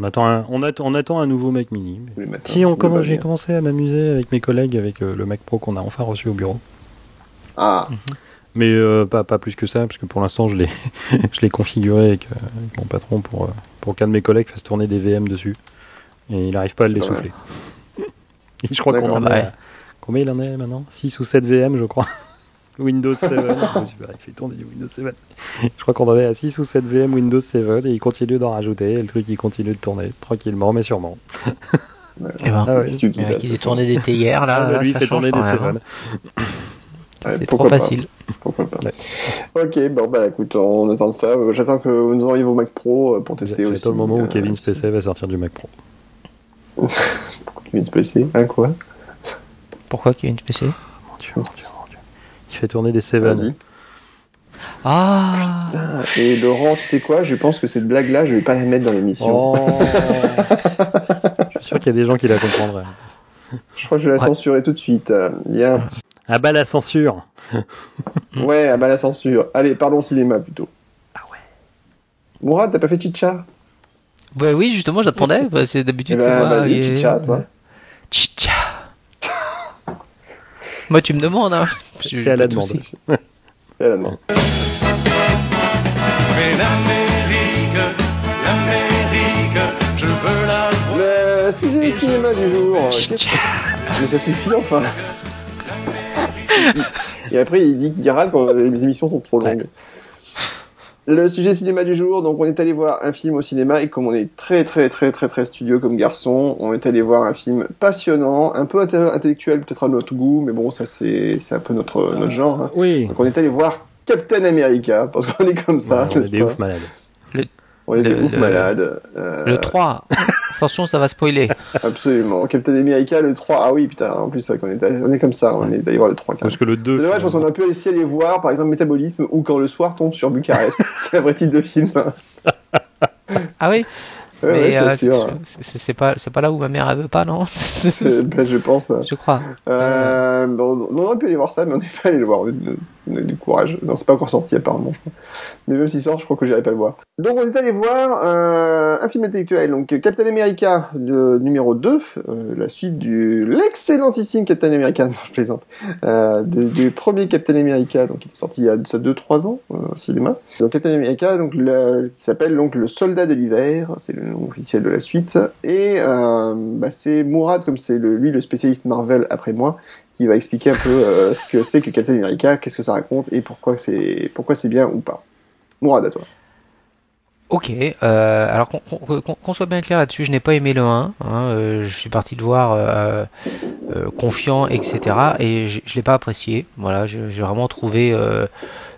On attend un, on attend, on attend un nouveau Mac Mini. Les matins, Si on le commence, j'ai commencé à m'amuser avec mes collègues avec euh, le Mac Pro qu'on a enfin reçu au bureau. Ah, Mais euh, pas, pas plus que ça, parce que pour l'instant, je l'ai, je l'ai configuré avec, avec mon patron pour, pour qu'un de mes collègues fasse tourner des VM dessus. Et il n'arrive pas à le C'est pas dessouffler. Et je crois qu'on en est. ouais. à- Combien il en est maintenant? 6 ou 7 VM, je crois. Windows 7. Oh, super, il fait tourner du Windows 7. Je crois qu'on en est à 6 ou 7 VM Windows 7 et il continue d'en rajouter. Et le truc, il continue de tourner tranquillement, mais sûrement. Eh ben, Ah ouais. il y en a qui tourné des théières là, Ah, bah, là, lui, il ça fait change tourner des 7. hein. Ouais, C'est pourquoi trop pas. facile. Pourquoi pas. Ouais. Ok, bon, bah écoute, on attend ça. J'attends que vous nous envoyiez vos Mac Pro euh, pour tester aussi. J'attends le moment où euh, Kevin Spacey va sortir du Mac Pro. Kevin Spacey, hein, quoi Pourquoi Kevin PC Mon Dieu, mon Dieu, mon Dieu. Il fait tourner des 7. Vas-y. Ah Et Laurent, tu sais quoi? Je pense que cette blague-là, je vais pas la mettre dans l'émission. Oh Je suis sûr qu'il y a des gens qui la comprendraient. Je crois que je vais la Ouais. censurer tout de suite. Bien. Ah bah la censure Ouais, ah bah la censure. Allez, parlons cinéma plutôt. Ah ouais. Mourad, t'as pas fait Chicha? Bah oui, justement, j'attendais. Bah, c'est Eh d'habitude c'est ben, moi. vas-y, et- Chicha, toi. Chicha. Moi, tu me demandes. Hein. C'est à la tout demande. je veux la voir. Le sujet cinéma du jour. Chicha. Mais ça suffit enfin. Et après, il dit qu'il râle quand les émissions sont trop longues. Le sujet cinéma du jour, donc on est allé voir un film au cinéma et comme on est très très très très très studieux comme garçon, on est allé voir un film passionnant, un peu inté- intellectuel peut-être à notre goût, mais bon ça c'est c'est un peu notre notre genre. hein. Oui Donc on est allé voir Captain America parce qu'on est comme ça. Ouais, on est n'est-ce des ouf malades. On est des Le- ouf le- malades. Euh, Le 3. Attention, ça va spoiler. Absolument. Captain America le 3. Ah oui putain. En plus c'est vrai qu'on est on est comme ça. On est allé voir le 3. Parce que le 2... C'est dommage, je pense qu'on a pu aussi aller voir, par exemple, Métabolisme ou Quand le soir tombe sur Bucarest. c'est un vrai titre de film. Ah oui? Ouais, ouais, euh, c'est pas, c'est pas là où ma mère elle veut pas, non? Euh, ben, je pense. Je crois. Euh, bon, on aurait pu aller voir ça, mais on n'est pas allé le voir. Du courage. Non, c'est pas encore sorti apparemment. Mais même s'il sort, je crois que j'irai pas le voir. Donc on est allé voir euh, un film intellectuel, donc Captain America numéro 2, euh, la suite du l'excellentissime Captain America, non je plaisante, euh, du, premier Captain America, donc qui est sorti il y a de ça 2-3 ans au cinéma. Donc Captain America, donc le, qui s'appelle donc le Soldat de l'hiver, c'est le nom officiel de la suite, et bah, c'est Mourad comme c'est lui le spécialiste Marvel après moi qui va expliquer un peu euh, ce que c'est que Captain America, qu'est-ce que ça raconte et pourquoi c'est pourquoi c'est bien ou pas. Mourad à toi. Ok, euh, alors qu'on soit bien clair là-dessus, je n'ai pas aimé le 1, hein, euh, je suis parti le voir confiant, etc. Et je je l'ai pas apprécié. Voilà, j'ai vraiment trouvé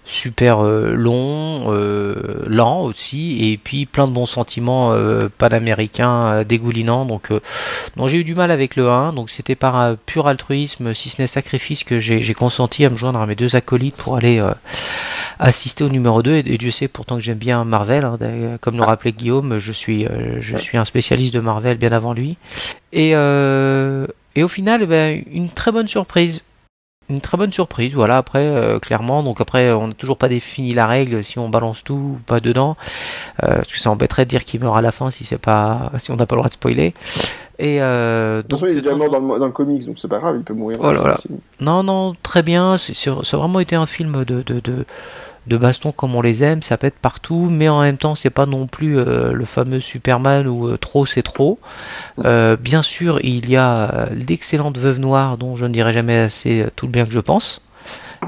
super euh, long, euh, lent aussi, et puis plein de bons sentiments euh, panaméricains dégoulinants. Donc, non, j'ai eu du mal avec le 1, donc c'était par un pur altruisme, si ce n'est sacrifice, que j'ai consenti à me joindre à mes deux acolytes pour aller assister au numéro 2 et, Dieu sait pourtant que j'aime bien Marvel hein, comme le rappelait Guillaume je suis euh, je suis un spécialiste de Marvel bien avant lui. Et euh, et au final eh ben, une très bonne surprise une très bonne surprise voilà après euh, clairement donc après on n'a toujours pas défini la règle si on balance tout ou pas dedans euh, parce que ça embêterait de dire qu'il meurt à la fin si c'est pas si on n'a pas le droit de spoiler et euh, De toute façon, il est déjà mort dans le, dans le comics, donc c'est pas grave, il peut mourir. Voilà, film. Non, non, très bien. C'est c'est- ça a vraiment été un film de, de, de, de baston comme on les aime, ça pète partout, mais en même temps, c'est pas non plus euh, le fameux Superman où euh, trop c'est trop. Euh, bien sûr, il y a l'excellente Veuve Noire dont je ne dirai jamais assez tout le bien que je pense.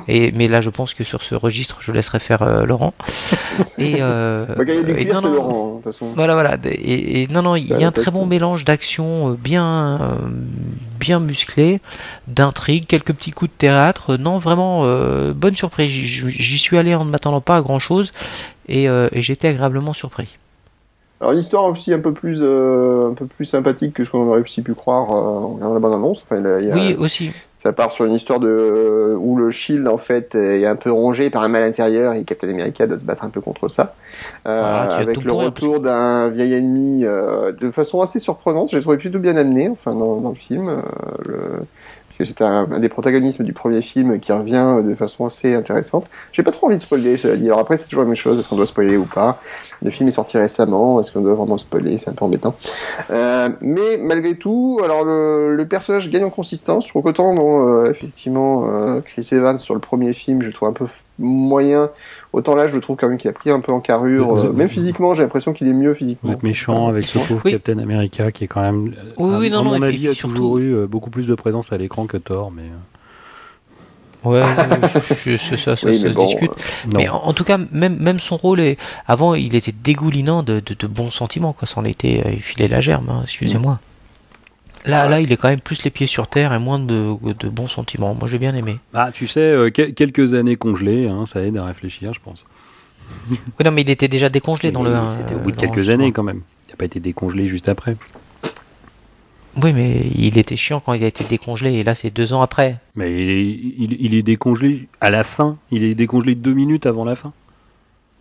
Et, mais là, je pense que sur ce registre, je laisserai faire euh, Laurent. Et, euh, Bah, gagner du et non, non, Laurent, hein, de toute façon. voilà, voilà. Et, et non, non, il y a un très bon ça. mélange d'action euh, bien, euh, bien musclé, d'intrigue, quelques petits coups de théâtre. Non, vraiment, euh, bonne surprise. J'y- suis allé en ne m'attendant pas à grand chose et, euh, et j'étais agréablement surpris. Alors une histoire aussi un peu plus euh, un peu plus sympathique que ce qu'on aurait aussi pu croire euh, en regardant la bande annonce. Enfin, il y a- il y a- Oui, aussi. Ça part sur une histoire de euh, où le Shield en fait est un peu rongé par un mal intérieur et Captain America doit se battre un peu contre ça. Euh, Voilà, as avec le retour d'un vieil ennemi euh, de façon assez surprenante. J'ai trouvé plutôt bien amené enfin dans, dans le film. euh, le... Puisque c'est un, un des protagonistes du premier film qui revient de façon assez intéressante. J'ai pas trop envie de spoiler, je l'ai dit. Alors après, c'est toujours la même chose. Est-ce qu'on doit spoiler ou pas? Le film est sorti récemment. Est-ce qu'on doit vraiment le spoiler? C'est un peu embêtant. Euh, mais malgré tout, alors le, le personnage gagne en consistance. Je trouve qu'autant, bon, euh, effectivement, euh, Chris Evans sur le premier film, je le trouve un peu moyen. Autant là, je le trouve quand même qu'il a pris un peu en carrure. Euh, même physiquement, j'ai l'impression qu'il est mieux physiquement. Vous êtes méchant avec ce pauvre Oui. Captain America qui est quand même, euh, Oui, à, oui, non, à non, mon avis, a surtout- toujours eu euh, beaucoup plus de présence à l'écran que Thor, mais Ouais, je- je- je- ça, ça- Oui, ça mais se bon, discute. Mais en, en tout cas, même, même son rôle est. Avant, il était dégoulinant de, de, de bons sentiments, quoi. C'en était. Il filait la germe, hein, excusez-moi. Là, là, il est quand même plus les pieds sur terre et moins de, de bons sentiments. Moi, j'ai bien aimé. Ah, tu sais, euh, quel- quelques années congelées, hein, ça aide à réfléchir, je pense. Oui, non, mais il était déjà décongelé dans le. C'était au euh, bout de quelques années quand même. Il n'a pas été décongelé juste après. Oui, mais il était chiant quand il a été décongelé, et là, c'est deux ans après. Mais il est, il, il est décongelé à la fin. Il est décongelé deux minutes avant la fin.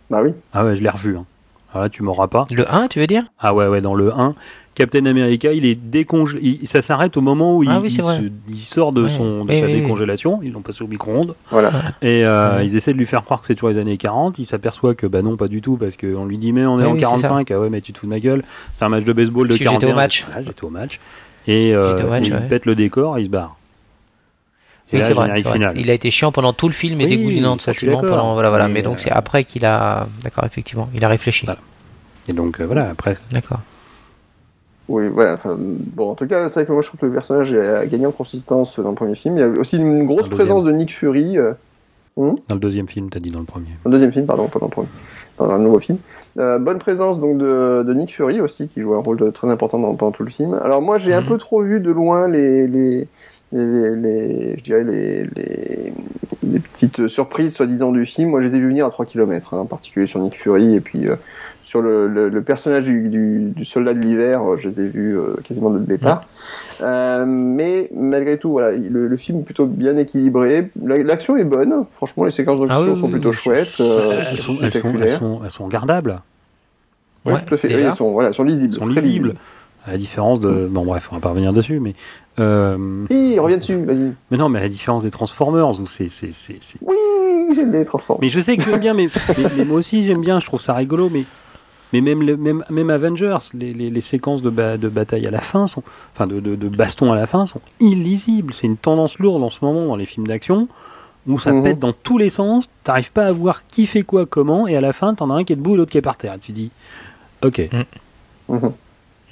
Bah oui. Ah ouais, je l'ai revu. Hein. Ah là, tu m'auras pas. Le 1, tu veux dire? Ah ouais, ouais, dans le 1, Captain America, il est décongelé. il- ça s'arrête au moment où il, Ah oui, c'est il vrai. se- il sort de, Ouais. son, de Oui, sa oui, oui. décongélation. Ils l'ont passé au micro-ondes. Voilà. Et euh, Ouais. ils essaient de lui faire croire que c'est toujours les années 40. Il s'aperçoit que bah non, pas du tout, parce qu'on lui dit mais on est Oui, en oui, c'est 45. Ah ouais, mais tu te fous de ma gueule. C'est un match de baseball de Parce que j'étais 41. au match. Voilà, j'étais au match. Et euh, J'étais au match, il ouais. pète le décor, il se barre. Et Oui, là, vrai. Il a été chiant pendant tout le film et Oui, dégoulinant de ça, je suis sentiments d'accord. pendant. Voilà, voilà. Mais, Mais donc, euh, c'est après qu'il a. D'accord, effectivement. Il a réfléchi. Voilà. Et donc euh, voilà, après, D'accord. Oui, voilà. Enfin, bon, en tout cas, c'est vrai que moi, je trouve que le personnage a gagné en consistance dans le premier film. Il y a aussi une grosse présence de Nick Fury. euh, hum, dans le deuxième film, t'as dit dans le premier. dans le deuxième film, pardon, pas dans le premier. Dans un nouveau film. Euh, bonne présence donc de, de Nick Fury aussi, qui joue un rôle de- très important dans, pendant tout le film. Alors moi, j'ai un Mhm. peu trop vu de loin les, les, les, je dirais les, les, petites surprises soi-disant du film. Moi, je les ai vu venir à 3 km, en particulier sur Nick Fury et puis euh, sur le, le, le personnage du, du, du soldat de l'hiver, euh, je les ai vus euh, quasiment dès le départ. Euh, mais malgré tout, voilà, le, le film est plutôt bien équilibré. La- L'action est bonne, franchement, les séquences d'action Ah oui, sont plutôt chouettes, euh, elles, sont, elles, sont, elles, spectaculaires. sont, elles sont gardables. Ouais, Ouais, tout à fait. déjà. Oui, Elles sont, voilà, elles sont lisibles, sont très lisibles. lisibles. À la différence de. Bon, bref, on va pas revenir dessus, mais. Euh, Oui, reviens dessus, vas-y. mais non, mais à la différence des Transformers, où c'est. c'est- c'est- c'est- Oui, j'aime les transformer. Mais je sais que tu aimes bien, mais, mais, mais moi aussi j'aime bien, je trouve ça rigolo, mais. Mais même, le- même, même Avengers, les, les, les séquences de, ba- de bataille à la fin, sont, enfin de, de, de baston à la fin, sont illisibles. C'est une tendance lourde en ce moment dans les films d'action, où ça Mhm. pète dans tous les sens, t'arrives pas à voir qui fait quoi, comment, et à la fin, t'en as un qui est debout et l'autre qui est par terre. Tu dis, ok, Mhm.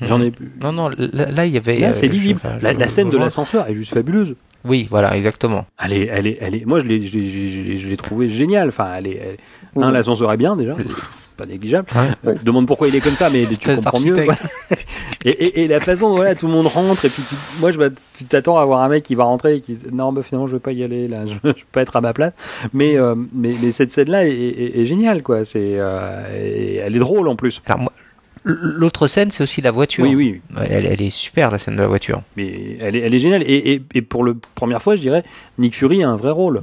j'en ai plus. Non, non, là, là, il y avait. Là, euh, c'est je- lisible. enfin, je- la, la scène de je- l'ascenseur est juste fabuleuse. Oui, voilà, exactement. Elle est, elle est, elle est, moi, je l'ai, je l'ai, je l'ai- je l'ai trouvée géniale. Enfin, elle est, elle- un, Mhm. l'ascenseur est bien déjà, c'est pas négligeable. Ouais. Ouais. Demande pourquoi il est comme ça, mais tu comprends mieux. quoi. et, et, et la façon voilà, tout le monde rentre, et puis tu, moi, je, tu t'attends à voir un mec qui va rentrer et qui dit, non, bah, finalement, je veux pas y aller là, je, je veux pas être à ma place. Mais, euh, mais, mais cette scène-là est, est- est géniale, quoi. C'est, euh, elle est drôle en plus. Alors, moi, l'autre scène, c'est aussi la voiture. Oui, oui, Elle, elle est super, la scène de la voiture. mais elle est, elle est géniale. Et, et, et pour la première fois, je dirais, Nick Fury a un vrai rôle.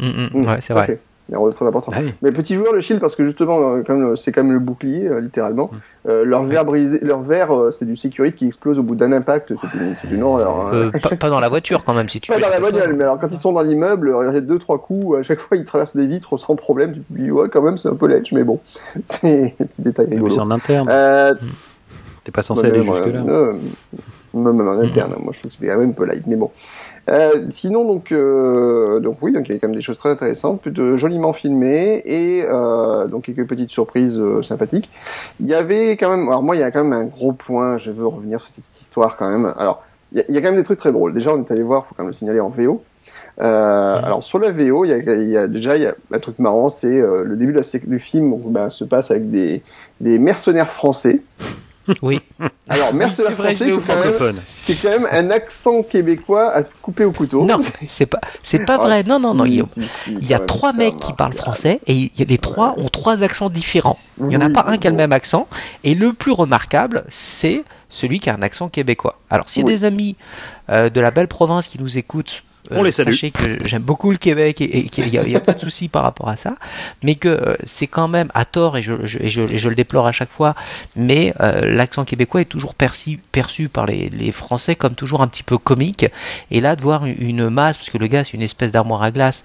Mm, mm, Mhm, ouais, c'est vrai. Il y a un rôle très important. Bah oui. Mais petit joueur le shield parce que justement euh, c'est quand même le bouclier euh, littéralement. Euh, leur verre brisé leur verre c'est du sécurité qui explose au bout d'un impact. C'est une, c'est une horreur hein. Euh, pas, pas dans la voiture quand même, si tu pas dans la bagnole mais alors quand ils sont dans l'immeuble il y a deux trois coups à chaque fois ils traversent des vitres sans problème. Tu te dis ouais quand même c'est un peu ledge mais bon. C'est un petit détail Mais c'est en interne. euh, T'es pas censé Ouais, aller euh, euh, même en interne, moi je trouve que c'était quand même un peu light, mais bon. Euh, sinon, donc, euh, donc oui, donc il y avait quand même des choses très intéressantes, plutôt joliment filmées et euh, donc quelques petites surprises euh, sympathiques. Il y avait quand même, alors moi, il y a quand même un gros point. Je veux revenir sur cette histoire quand même. Alors, il y, a, il y a quand même des trucs très drôles. Déjà, on est allé voir, faut quand même le signaler en VO. Euh, Alors sur la VO, il y a, il y a déjà il y a un truc marrant, c'est euh, le début de la sé- du film bah, se passe avec des, des mercenaires français. Oui. Alors mercenaires C'est vrai, français qui, quand même- Francophone. qui est quand même un accent québécois à couper au couteau. Non, c'est pas, c'est pas Ah, vrai. Non, non, non. si, Il y a, si, si, il y a quand même, trois mecs qui parlent français et il les trois ont trois accents différents. Il n'y en a pas un qui a le même accent. Et le plus remarquable, c'est celui qui a un accent québécois. Alors, s'il y a Oui. des amis euh, de la belle province qui nous écoutent, On les salue. Sachez que j'aime beaucoup le Québec et, et qu'il n'y a, pas de souci par rapport à ça, mais que euh, c'est quand même à tort et je, je- et je, et je le déplore à chaque fois, mais euh, l'accent québécois est toujours perçu, perçu par les, les Français comme toujours un petit peu comique. Et là, de voir une, une masse, parce que le gars c'est une espèce d'armoire à glace,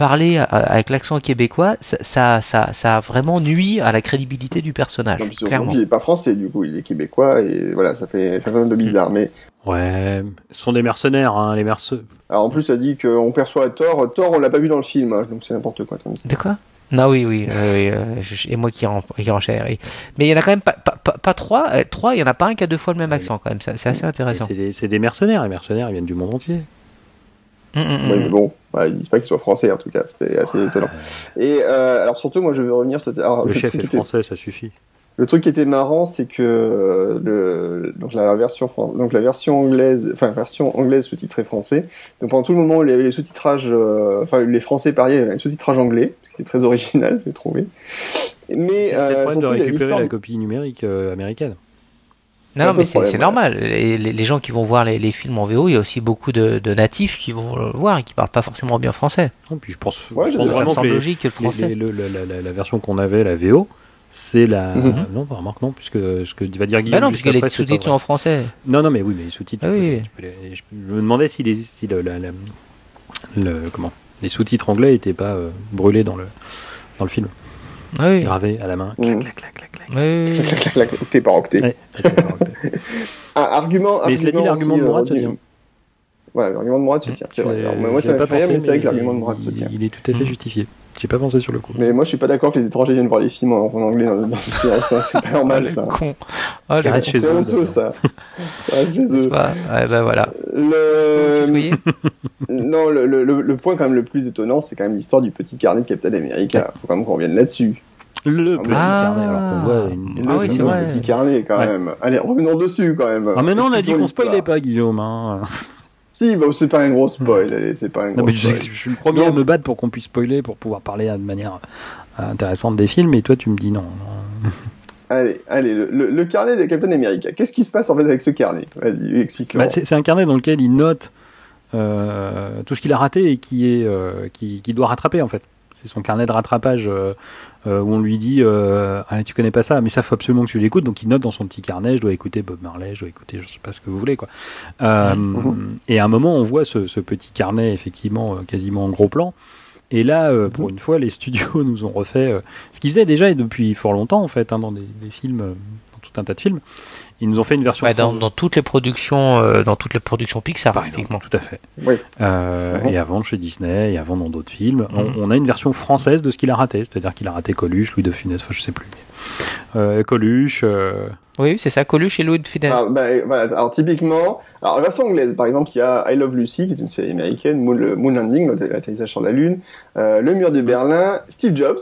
parler euh, avec l'accent québécois, ça, ça, ça, ça a vraiment nuit à la crédibilité du personnage, surtout clairement. qu'il est pas français du coup, il est québécois et voilà, ça fait, ça fait un peu bizarre. Mais Ouais, ce sont des mercenaires, hein, les mercenaires. alors, en plus, ça dit qu'on perçoit Thor. Thor, on l'a pas vu dans le film, hein, donc c'est n'importe quoi comme ça. De quoi? Non, oui, oui, euh, oui, euh, et moi qui, ren- qui renchère. oui. Mais il y en a quand même pas, pas, pas, pas trois, euh, trois, il y en a pas un qui a deux fois le même accent quand même, c'est assez intéressant. C'est des, c'est des mercenaires, les mercenaires, ils viennent du monde entier. Hum, hum. Ouais, mais bon, bah, ils disent pas qu'il soit français en tout cas, c'était assez étonnant. Et euh, alors surtout, moi, je veux revenir sur alors, Le le chef est était- français, ça suffit. Le truc qui était marrant, c'est que euh, le, donc la version fran- donc la version anglaise, enfin version anglaise sous-titrée français. Donc pendant tout le moment où il y avait les sous-titrages, euh, enfin les Français pariaient, il y avait un sous-titrage anglais, ce qui est très original, j'ai trouvé. Mais C'est c'est euh, le problème de surtout, il y avait récupérer la copie numérique euh, américaine. Non, mais c'est normal. Les, les- les gens qui vont voir les, les films en VO, il y a aussi beaucoup de, de natifs qui vont le voir et qui parlent pas forcément bien français. Et puis je pense, Ouais, je pense vraiment que logique que le français. les- le- la, la- la- la version qu'on avait, la VO, c'est la. Mhm. Non, bah, remarque non, puisque ce que va dire Bah Guillaume. non, juste puisque les pas sous-titres sont en français. Non, non, mais oui, mais les sous-titres. Ah oui. je me demandais si les, si le, la- la- le- comment, les sous-titres anglais n'étaient pas euh, brûlés dans le, dans le film, Ah Oui. gravés à la main. Mhm. Clac, clac, clac, clac, clac. Oui, clac, clac, octet Un argument, Mais argument l'argument aussi, de euh, Mourad se tient. Voilà, l'argument de Mourad se tient, c'est vrai. Moi, ça m'a pas fait mais c'est vrai que il- l'argument de Mourad se tient. Il est tout à fait Mhm. justifié. J'ai pas pensé sur le coup. Mais moi, je suis pas d'accord que les étrangers viennent voir les films en, en anglais dans, dans les séances, hein, c'est pas Ah, normal le ça. con. Ah, le Carré con. chez C'est eux, honteux d'accord. ça. Ouais, chez C'est eux. pas- Ouais, bah voilà. Le... Non, le, le, le, le point quand même le plus étonnant, c'est quand même l'histoire du petit carnet de Captain America. Faut quand même qu'on revienne là-dessus. Le Ah, petit carnet, alors qu'on voit une. Ah le oui, c'est vrai. petit carnet quand Ouais. même. Allez, revenons dessus quand même. Ah mais non, on a dit qu'on spoilait pas, Guillaume. Hein. Si, bah, c'est pas un gros spoil. Allez, c'est pas un Non, gros mais spoil. je suis le premier à me battre pour qu'on puisse spoiler, pour pouvoir parler de manière euh, intéressante des films, et toi tu me dis non. Allez, allez, le, le, le carnet de Captain America. Qu'est-ce qui se passe en fait avec ce carnet? Vas-y, explique-le. Bah, c'est c'est un carnet dans lequel il note euh, tout ce qu'il a raté et qui est euh, qui, qui doit rattraper en fait. C'est son carnet de rattrapage euh, euh, où on lui dit euh, ah, tu connais pas ça, mais ça faut absolument que tu l'écoutes. Donc il note dans son petit carnet je dois écouter Bob Marley, je dois écouter je sais pas ce que vous voulez quoi. Euh, Mhm. Et à un moment on voit ce, ce petit carnet effectivement quasiment en gros plan. Et là, euh, pour une fois, les studios nous ont refait euh, ce qu'ils faisaient déjà et depuis fort longtemps en fait, hein, dans des, des films, tout un tas de films. Ils nous ont fait une version Ouais, dans, toutes les productions, euh, dans toutes les productions Pixar, par exemple, tout à fait. Oui. Euh, Mhm. Et avant chez Disney, et avant dans d'autres films, Mhm. on, on a une version française de ce qu'il a raté, c'est-à-dire qu'il a raté Coluche, Louis de Funès, enfin, je sais plus. Euh, Coluche, euh, Oui, c'est ça, Coluche et Louis de Funès. Alors, bah, voilà, alors typiquement, alors la version anglaise, par exemple, il y a I Love Lucy, qui est une série américaine, Moon, Landing, l'atte- l'atterrissage sur la Lune, euh, Le Mur de Berlin, Steve Jobs,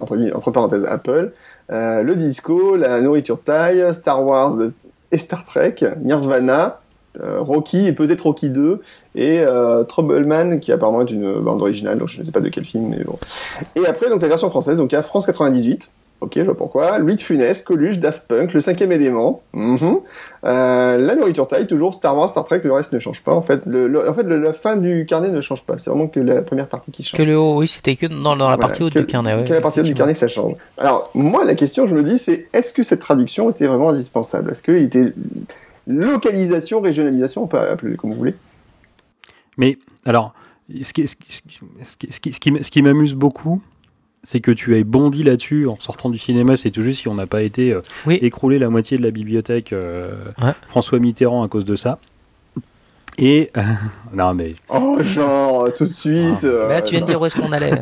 entre, entre parenthèses Apple, euh, le disco, la nourriture taille, Star Wars et Star Trek, Nirvana, euh, Rocky et peut-être Rocky 2 et euh, Troubleman qui apparemment est une bande originale donc je ne sais pas de quel film mais bon. Et après donc la version française donc a France 98 ok je vois pourquoi. Louis de Funès Coluche Daft Punk le cinquième élément. Mhm, euh, la nourriture taille toujours Star Wars Star Trek le reste ne change pas. En fait le, le- en fait le- la fin du carnet ne change pas. C'est vraiment que la première partie qui change. Que le haut, oui, c'était que dans, dans la Voilà, partie haute du carnet. Ouais, que la partie haute du carnet que ça change. Alors, moi, la question, je me dis, c'est est-ce que cette traduction était vraiment indispensable? Est-ce qu'il était localisation, régionalisation, on peut appeler comme vous voulez? Mais alors, ce qui, ce qui, ce qui, ce qui m'amuse beaucoup, c'est que tu aies bondi là-dessus en sortant du cinéma. C'est tout juste si on n'a pas été euh, Oui. écroulé la moitié de la bibliothèque euh, Ouais. François Mitterrand à cause de ça. Et euh, non mais Oh, genre, tout de suite. Ah. euh, Mais là, tu viens de dire où est-ce qu'on allait.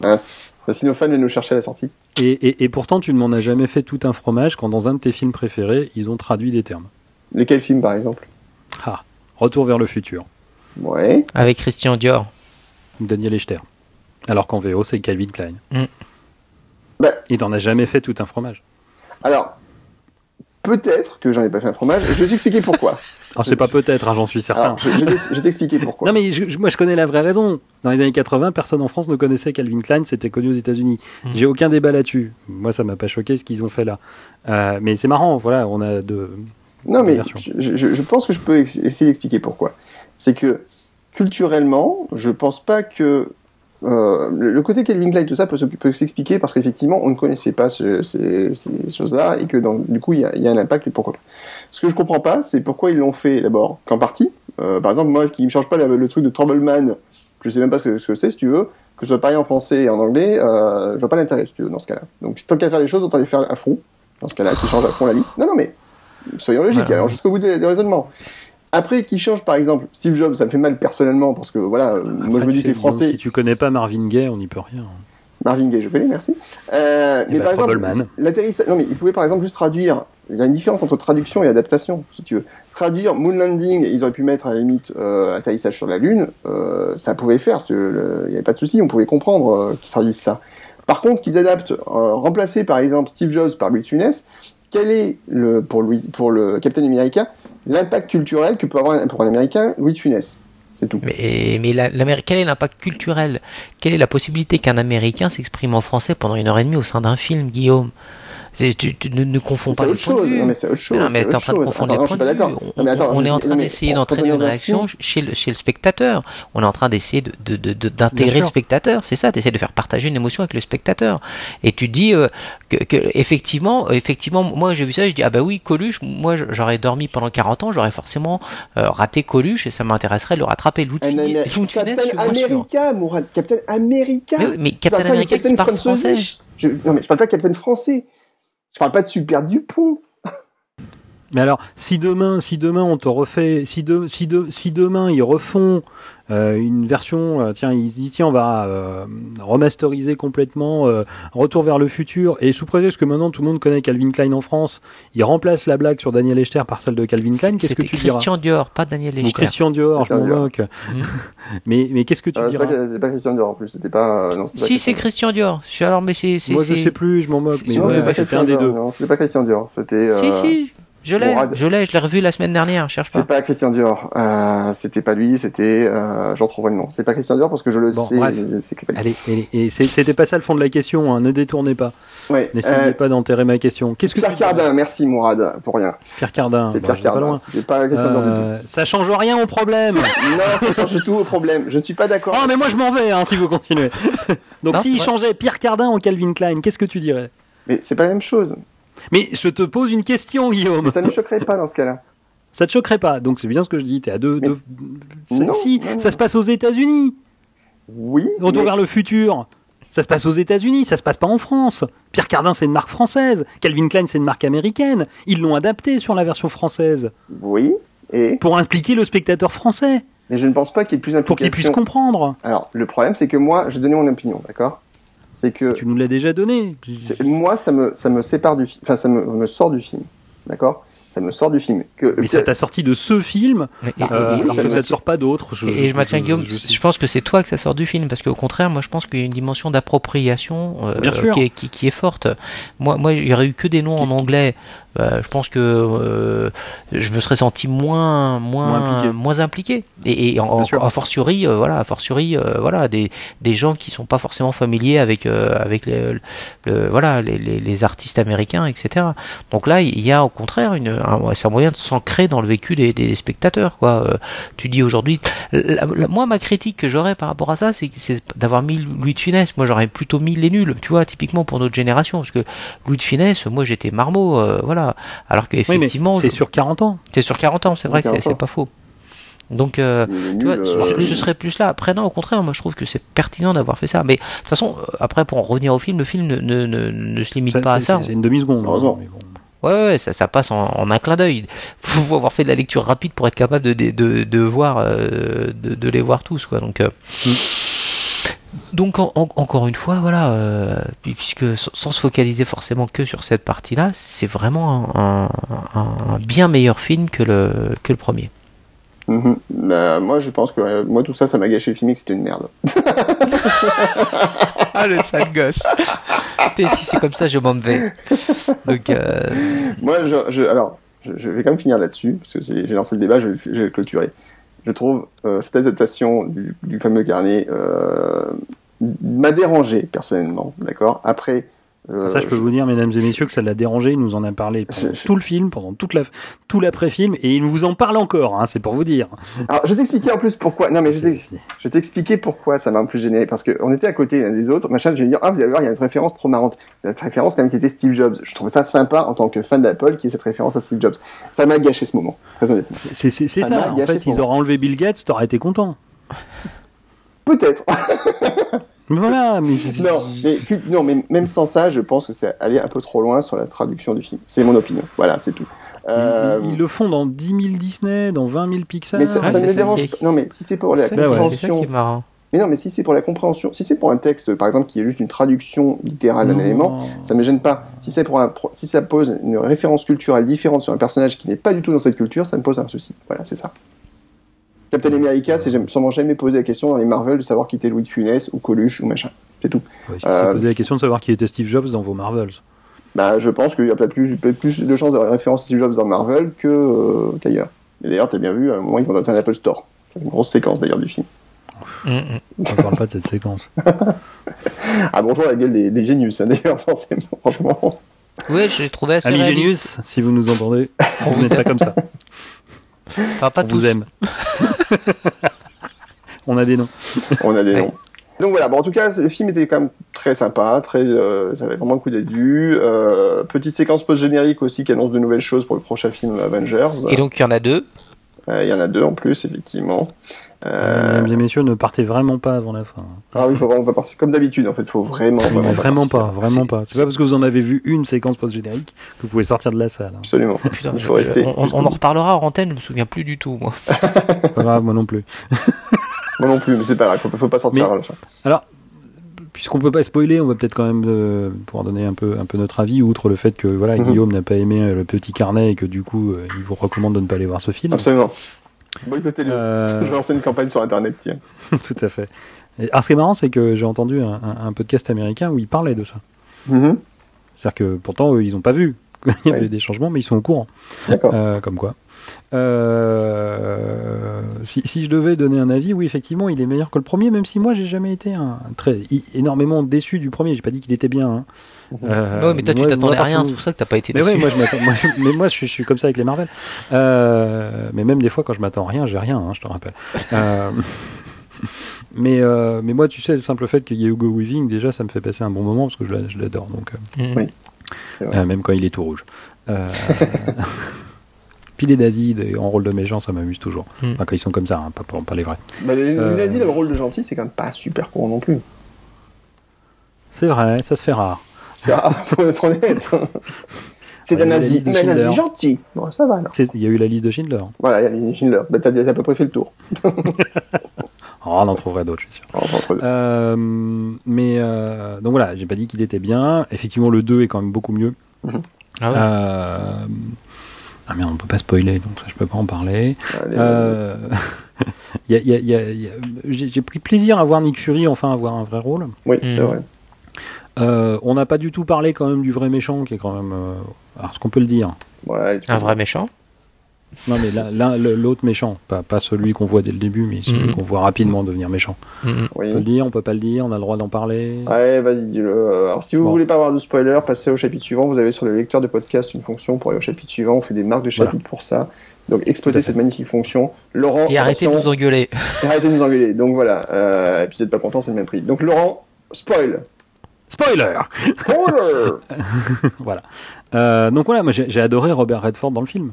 Le Sinophane vient nous chercher à la sortie. et, et, et pourtant tu ne m'en as jamais fait tout un fromage quand dans un de tes films préférés ils ont traduit des termes. Lequel film, par exemple? Ah, Retour vers le futur, Ouais. Avec Christian Dior. Daniel Echter. Alors qu'en VO c'est Calvin Klein. Mm. Bah, Il t'en a jamais fait tout un fromage. alors, peut-être que j'en ai pas fait un fromage. Je vais t'expliquer pourquoi. Alors c'est pas peut-être, hein, j'en suis certain. Alors, je, je vais je vais t'expliquer pourquoi. Non mais je- moi je connais la vraie raison. Dans les années 80, personne en France ne connaissait Calvin Klein, c'était connu aux États-Unis. Mm. J'ai aucun débat là-dessus. Moi ça m'a pas choqué ce qu'ils ont fait là. Euh, mais c'est marrant, voilà, on a de. Non, mais je, je- pense que je peux essayer d'expliquer pourquoi. C'est que culturellement, je pense pas que euh, le côté Calvin Klein, tout ça peut, se- peut s'expliquer parce qu'effectivement, on ne connaissait pas ce- ces, ces choses-là et que donc, du coup, il y a, il y a un impact et pourquoi pas. Ce que je comprends pas, c'est pourquoi ils l'ont fait d'abord qu'en partie. Euh, par exemple, moi qui ne change pas le, le truc de Troubleman, je sais même pas ce que ce que c'est, si tu veux, que ce soit pareil en français et en anglais, euh, je vois pas l'intérêt, si tu veux, dans ce cas-là. Donc, tant qu'à faire les choses, autant les faire à fond, dans ce cas-là, qui change à fond la liste. Non, non, mais soyons logiques, Ouais. alors jusqu'au bout des raisonnements. Après, qui change par exemple? Steve Jobs, ça me fait mal personnellement parce que voilà, euh, moi je me dis que les Français, Si tu connais pas Marvin Gaye, on n'y peut rien. Marvin Gaye, je connais, merci. Euh, mais par exemple, l'atterrissage, non mais il pouvait par exemple juste traduire. Il y a une différence entre traduction et adaptation, si tu veux. Traduire Moon Landing, ils auraient pu mettre à la limite euh, atterrissage sur la Lune, euh, ça pouvait faire, il n'y avait pas de souci, on pouvait comprendre qu'ils traduisent ça. Par contre, qu'ils adaptent, remplacer par exemple Steve Jobs par Louis Funès, quel est le pour Louis, pour le Captain America l'impact culturel que peut avoir pour un Américain Louis C'est tout. Mais, quel est l'impact culturel? Quelle est la possibilité qu'un Américain s'exprime en français pendant une heure et demie au sein d'un film, Guillaume? Tu, tu ne, ne confonds pas les points de chose. vue. Non, mais c'est autre chose. Mais non, mais t'es en train de confondre Attends, les points de vue. On, mais attends, on je est en train d'essayer d'entraîner une réaction chez le, chez le spectateur. On est en train d'essayer de, de, de- de- d'intégrer Bien le sûr. spectateur. C'est ça, d'essayer de faire partager une émotion avec le spectateur. Et tu dis euh, que, que effectivement, effectivement, moi j'ai vu ça, je dis ah bah oui, Coluche. Moi j'aurais dormi pendant 40 ans, j'aurais forcément euh, raté Coluche et ça m'intéresserait de le rattraper. Funès, Captain. America, Mourad. Captain America. Mais Captain America qui Captain parle français. Non, mais je parle pas de Captain français. Je parle pas de Super Dupont. Mais alors, si demain, si demain on te refait, si, de, si, de, si demain ils refont euh, une version, euh, tiens, ils disent tiens, on va euh, remasteriser complètement euh, Retour vers le futur, et sous prétexte que maintenant tout le monde connaît Calvin Klein en France, ils remplacent la blague sur Daniel Echter par celle de Calvin Klein, qu'est-ce que tu diras Christian Dior, pas Daniel Ou Echter. Christian Dior, je Christian m'en moque. mais, mais qu'est-ce que tu Euh, c'est diras pas, c'est pas Christian Dior en plus. C'était pas. euh, non, c'était pas Si, c'est Christian Christian Dior. Alors, mais c'est. c'est- Moi je sais plus, je m'en moque, mais ouais, c'est pas c'était Christian un des Dior. deux. Non, c'était pas Christian Dior. C'était. Si, si, je l'ai, je l'ai, je l'ai revu la semaine dernière, cherche C'est pas. pas Christian Dior. Euh, c'était pas lui. C'était. Euh, J'en trouverai le nom. C'est pas Christian Dior parce que je le Bon, sais. sais que- Allez, allez, et c'est- c'était pas ça le fond de la question, hein, ne détournez pas, Ouais. n'essayez Euh, pas d'enterrer ma question. Qu'est-ce que Pierre Cardin, merci Mourad pour rien. Pierre Cardin, C'est bah, Pierre pas Cardin. C'était pas Christian Dior du tout. Euh, ça change rien au problème. Non, ça change tout au problème. Je ne suis pas d'accord. oh mais moi je m'en vais hein, si vous continuez. Donc s'il ouais. changeait Pierre Cardin en Calvin Klein, qu'est-ce que tu dirais? Mais c'est pas la même chose. Mais je te pose une question Guillaume. Mais ça ne choquerait pas dans ce cas-là. Ça te choquerait pas. Donc c'est bien ce que je dis, t'es à deux... Mais- deux- Non, si, non, non. ça se passe aux États-Unis. Oui. Retour mais- vers le futur. Ça se passe aux États-Unis, ça se passe pas en France. Pierre Cardin, c'est une marque française. Calvin Klein, c'est une marque américaine. Ils l'ont adapté sur la version française Oui. Et. pour impliquer le spectateur français, Mais je ne pense pas qu'il y ait plus pour qu'il puisse comprendre. Alors, le problème, c'est que moi, je donnais mon opinion, d'accord? C'est que Tu nous l'as déjà donné. c'est- moi, ça me, ça me sépare du film, enfin, ça me, me sort du film, d'accord? Ça me sort du film. Que, Mais ça t'a sorti de ce film, Et, euh, et- alors ça que ça ne sort pas d'autres. Je- et je maintiens Guillaume, je- je, pense que c'est toi que ça sort du film, parce qu'au contraire, moi je pense qu'il y a une dimension d'appropriation euh, qui, est, qui, qui est forte. Moi, moi, il y aurait eu que des noms en anglais. Bah, je pense que euh, je me serais senti moins moins Moins impliqué. moins impliqué. Et, et en, a fortiori, euh, voilà, a fortiori, euh, voilà, des des gens qui sont pas forcément familiers avec avec les, le, voilà les, les, les artistes américains, etc. Donc là, il y a au contraire une, un, c'est un moyen de s'ancrer dans le vécu des, des spectateurs, quoi. Tu dis aujourd'hui, moi ma critique que j'aurais par rapport à ça, c'est c'est d'avoir mis Louis de Funès. Moi, j'aurais plutôt mis les nuls, tu vois, typiquement pour notre génération, parce que Louis de Funès, moi j'étais marmot, euh, voilà. Alors que Oui, c'est je- sur 40 ans. c'est sur 40 ans, c'est vrai que c'est 40 ans. c'est pas faux. Donc, euh, tu vois, ce, euh, ce serait plus là. Après, non, au contraire, moi je trouve que c'est pertinent d'avoir fait ça. Mais de toute façon, euh, après, pour en revenir au film, le film ne, ne, ne, ne se limite Ça, pas à ça. c'est- une demi-seconde. Heureusement. Mais bon. Ouais, ouais, ça, ça passe en, en un clin d'œil. Faut, faut avoir fait de la lecture rapide pour être capable de, de, de, de voir, euh, de, de les voir tous, quoi. Donc, euh, donc en- en- encore une fois, voilà, euh, puis- puisque sans, sans se focaliser forcément que sur cette partie-là, c'est vraiment un, un- un bien meilleur film que le que le premier. Mhm. Bah, moi, je pense que euh, moi, tout ça, ça m'a gâché le film et que c'était une merde. Ah le sale gosse. Si c'est comme ça, je m'en vais. Donc, euh, Moi, je, je- alors, je, je vais quand même finir là-dessus, parce que j'ai lancé le débat, je vais, je vais le clôturer. Je trouve euh, cette adaptation du, du fameux carnet euh, m'a dérangé, personnellement, d'accord? Après... euh, Ça, je peux vous dire, mesdames et messieurs, que ça l'a dérangé. Il nous en a parlé pendant Je- tout le film, pendant toute la, tout l'après-film, et il vous en parle encore. Hein, c'est pour vous dire. Alors, je vais t'expliquer en plus pourquoi... Non, mais je vais t'ex- je vais t'expliquer pourquoi ça m'a un peu gêné, parce qu'on était à côté l'un des autres, machin, je vais dire, ah, vous allez voir, il y a une référence trop marrante. Cette référence, quand même, qui était Steve Jobs. Je trouvais ça sympa, en tant que fan d'Apple, qui ait cette référence à Steve Jobs. Ça m'a gâché ce moment, très honnêtement. C'est Ça ça. En fait, ils auraient enlevé Bill Gates, t'aurais été content. Peut-être. Mais voilà, mais Non, mais, cu- non, mais même sans ça, je pense que c'est aller un peu trop loin sur la traduction du film. C'est mon opinion. Voilà, c'est tout. Euh, ils, ils le font dans 10 000 Disney, dans 20 000 Pixar. mais ça, Ah, ça ne me dérange pas. Non, mais si c'est pour la ouais. compréhension. qui est marrant. Mais non, mais si c'est pour la compréhension, si c'est pour un texte, par exemple, qui est juste une traduction littérale d'un élément, ça me gêne pas. Si c'est pour un, si ça pose une référence culturelle différente sur un personnage qui n'est pas du tout dans cette culture, ça me pose un souci. Voilà, c'est ça. Captain America, c'est sûrement jamais posé la question dans les Marvel de savoir qui était Louis de Funès ou Coluche ou machin. C'est tout. Ouais, si Euh, c'est posé la question de savoir qui était Steve Jobs dans vos Marvels. Bah, je pense qu'il y a peut-être plus, de chances d'avoir une référence Steve Jobs dans Marvel que euh, qu'ailleurs. Et d'ailleurs, t'as bien vu, à un moment, ils vont dans un Apple Store. C'est une grosse séquence d'ailleurs du film. Mm, mm. On ne parle pas de cette séquence. Ah bonjour la gueule des, des génius, hein, d'ailleurs, forcément, franchement. Ouais, je l'ai trouvé assez Amis réaliste. Genius, si vous nous entendez, vous n'êtes pas comme ça. Enfin, pas On tous. vous aime. On a des noms. On a des Ouais. noms. Donc voilà, bon, en tout cas, le film était quand même très sympa, très, euh, ça avait vraiment le coup d'être dû. Euh, petite séquence post-générique aussi qui annonce de nouvelles choses pour le prochain film Avengers. Et donc, il y en a deux. Euh, Il y en a deux en plus, effectivement. Euh, Mesdames et messieurs, ne partez vraiment pas avant la fin. Ah oui, faut vraiment pas partir. Comme d'habitude, en fait, faut vraiment, vraiment, vraiment partir. pas, vraiment pas. C'est pas parce que vous en avez vu une séquence post-générique que vous pouvez sortir de la salle. hein. Absolument. Putain, Il faut je- rester. on, on en reparlera en antenne, je me souviens plus du tout, moi. Pas grave, moi non plus. Moi non plus, mais c'est pas grave, faut, faut pas sortir. Mais- à la fin. Alors, puisqu'on peut pas spoiler, on va peut-être quand même euh, pouvoir donner un peu, un peu notre avis, outre le fait que voilà, Mhm. Guillaume n'a pas aimé euh, le petit carnet et que du coup, euh, il vous recommande de ne pas aller voir ce film. Absolument. Boycottez-le. Euh, Je vais lancer une campagne sur Internet, tiens. tout à fait. Et, alors, ce qui est marrant, c'est que j'ai entendu un, un- un podcast américain où il parlait de ça. Mhm. C'est-à-dire que pourtant, eux, ils n'ont pas vu qu'il y avait Ouais. des changements, mais ils sont au courant. D'accord. Euh, comme quoi. Euh, si, si je devais donner un avis, oui, effectivement, il est meilleur que le premier, même si moi, j'ai jamais été un, très i- énormément déçu du premier. J'ai pas dit qu'il était bien. hein. Euh, ouais, mais toi, tu t'attendais à rien, c'est pour ça que t'as pas été Mais dessus. ouais, moi, je m'attends. moi, je- mais moi, je suis, je suis comme ça avec les Marvel. Euh, mais même des fois, quand je m'attends à rien, j'ai rien. hein, je te rappelle. Euh, mais euh, mais moi, tu sais, le simple fait qu'il y ait Hugo Weaving, déjà, ça me fait passer un bon moment parce que je l'a- je l'adore. Donc. euh, Mm. Oui. Euh, même quand il est tout rouge. Euh, Puis les nazis en rôle de méchant, ça m'amuse toujours. Mm. Enfin, quand ils sont comme ça, hein, pas, pas les vrais. Bah, les, Euh, les nazis, le rôle de gentil, c'est quand même pas super courant non plus. C'est vrai, ça se fait rare. Ah, faut être honnête. C'est Ouais, un il y a la nazi, liste de mais un nazi Schindler. gentil. Bon, ça va, alors. Il y a eu la liste de Schindler. Voilà, il y a les Schindler. Bah, t'as t'as à peu près fait le tour. Oh, on en trouverait d'autres, je suis sûr. Euh, mais euh, donc voilà, j'ai pas dit qu'il était bien. Effectivement, le 2 est quand même beaucoup mieux. Ah ouais. Euh, ah merde, on peut pas spoiler, donc ça je peux pas en parler. Euh, j'ai pris plaisir à voir Nick Fury enfin avoir un vrai rôle. Oui, Mm. c'est vrai. Euh, on n'a pas du tout parlé quand même du vrai méchant qui est quand même. euh, alors, ce qu'on peut le dire. Ouais, Un vrai méchant. Non, mais l'autre méchant, pas, pas celui qu'on voit dès le début, mais celui qu'on voit rapidement devenir méchant. Mm. On peut le dire, on peut pas le dire, on a le droit d'en parler. Ouais, vas-y, dis-le. Alors, si vous Bon. voulez pas avoir de spoiler, passez au chapitre suivant. Vous avez sur le lecteur de podcast une fonction pour aller au chapitre suivant. On fait des marques de Voilà. chapitre pour ça. Donc, exploitez cette magnifique fonction. Laurent, Et arrêtez de nous engueuler. et arrêtez de nous engueuler. Donc, voilà. Euh, et puis, si vous n'êtes pas content, c'est le même prix. Donc, Laurent, spoil. Spoiler Spoiler Voilà. Euh, donc voilà, moi j'ai adoré Robert Redford dans le film.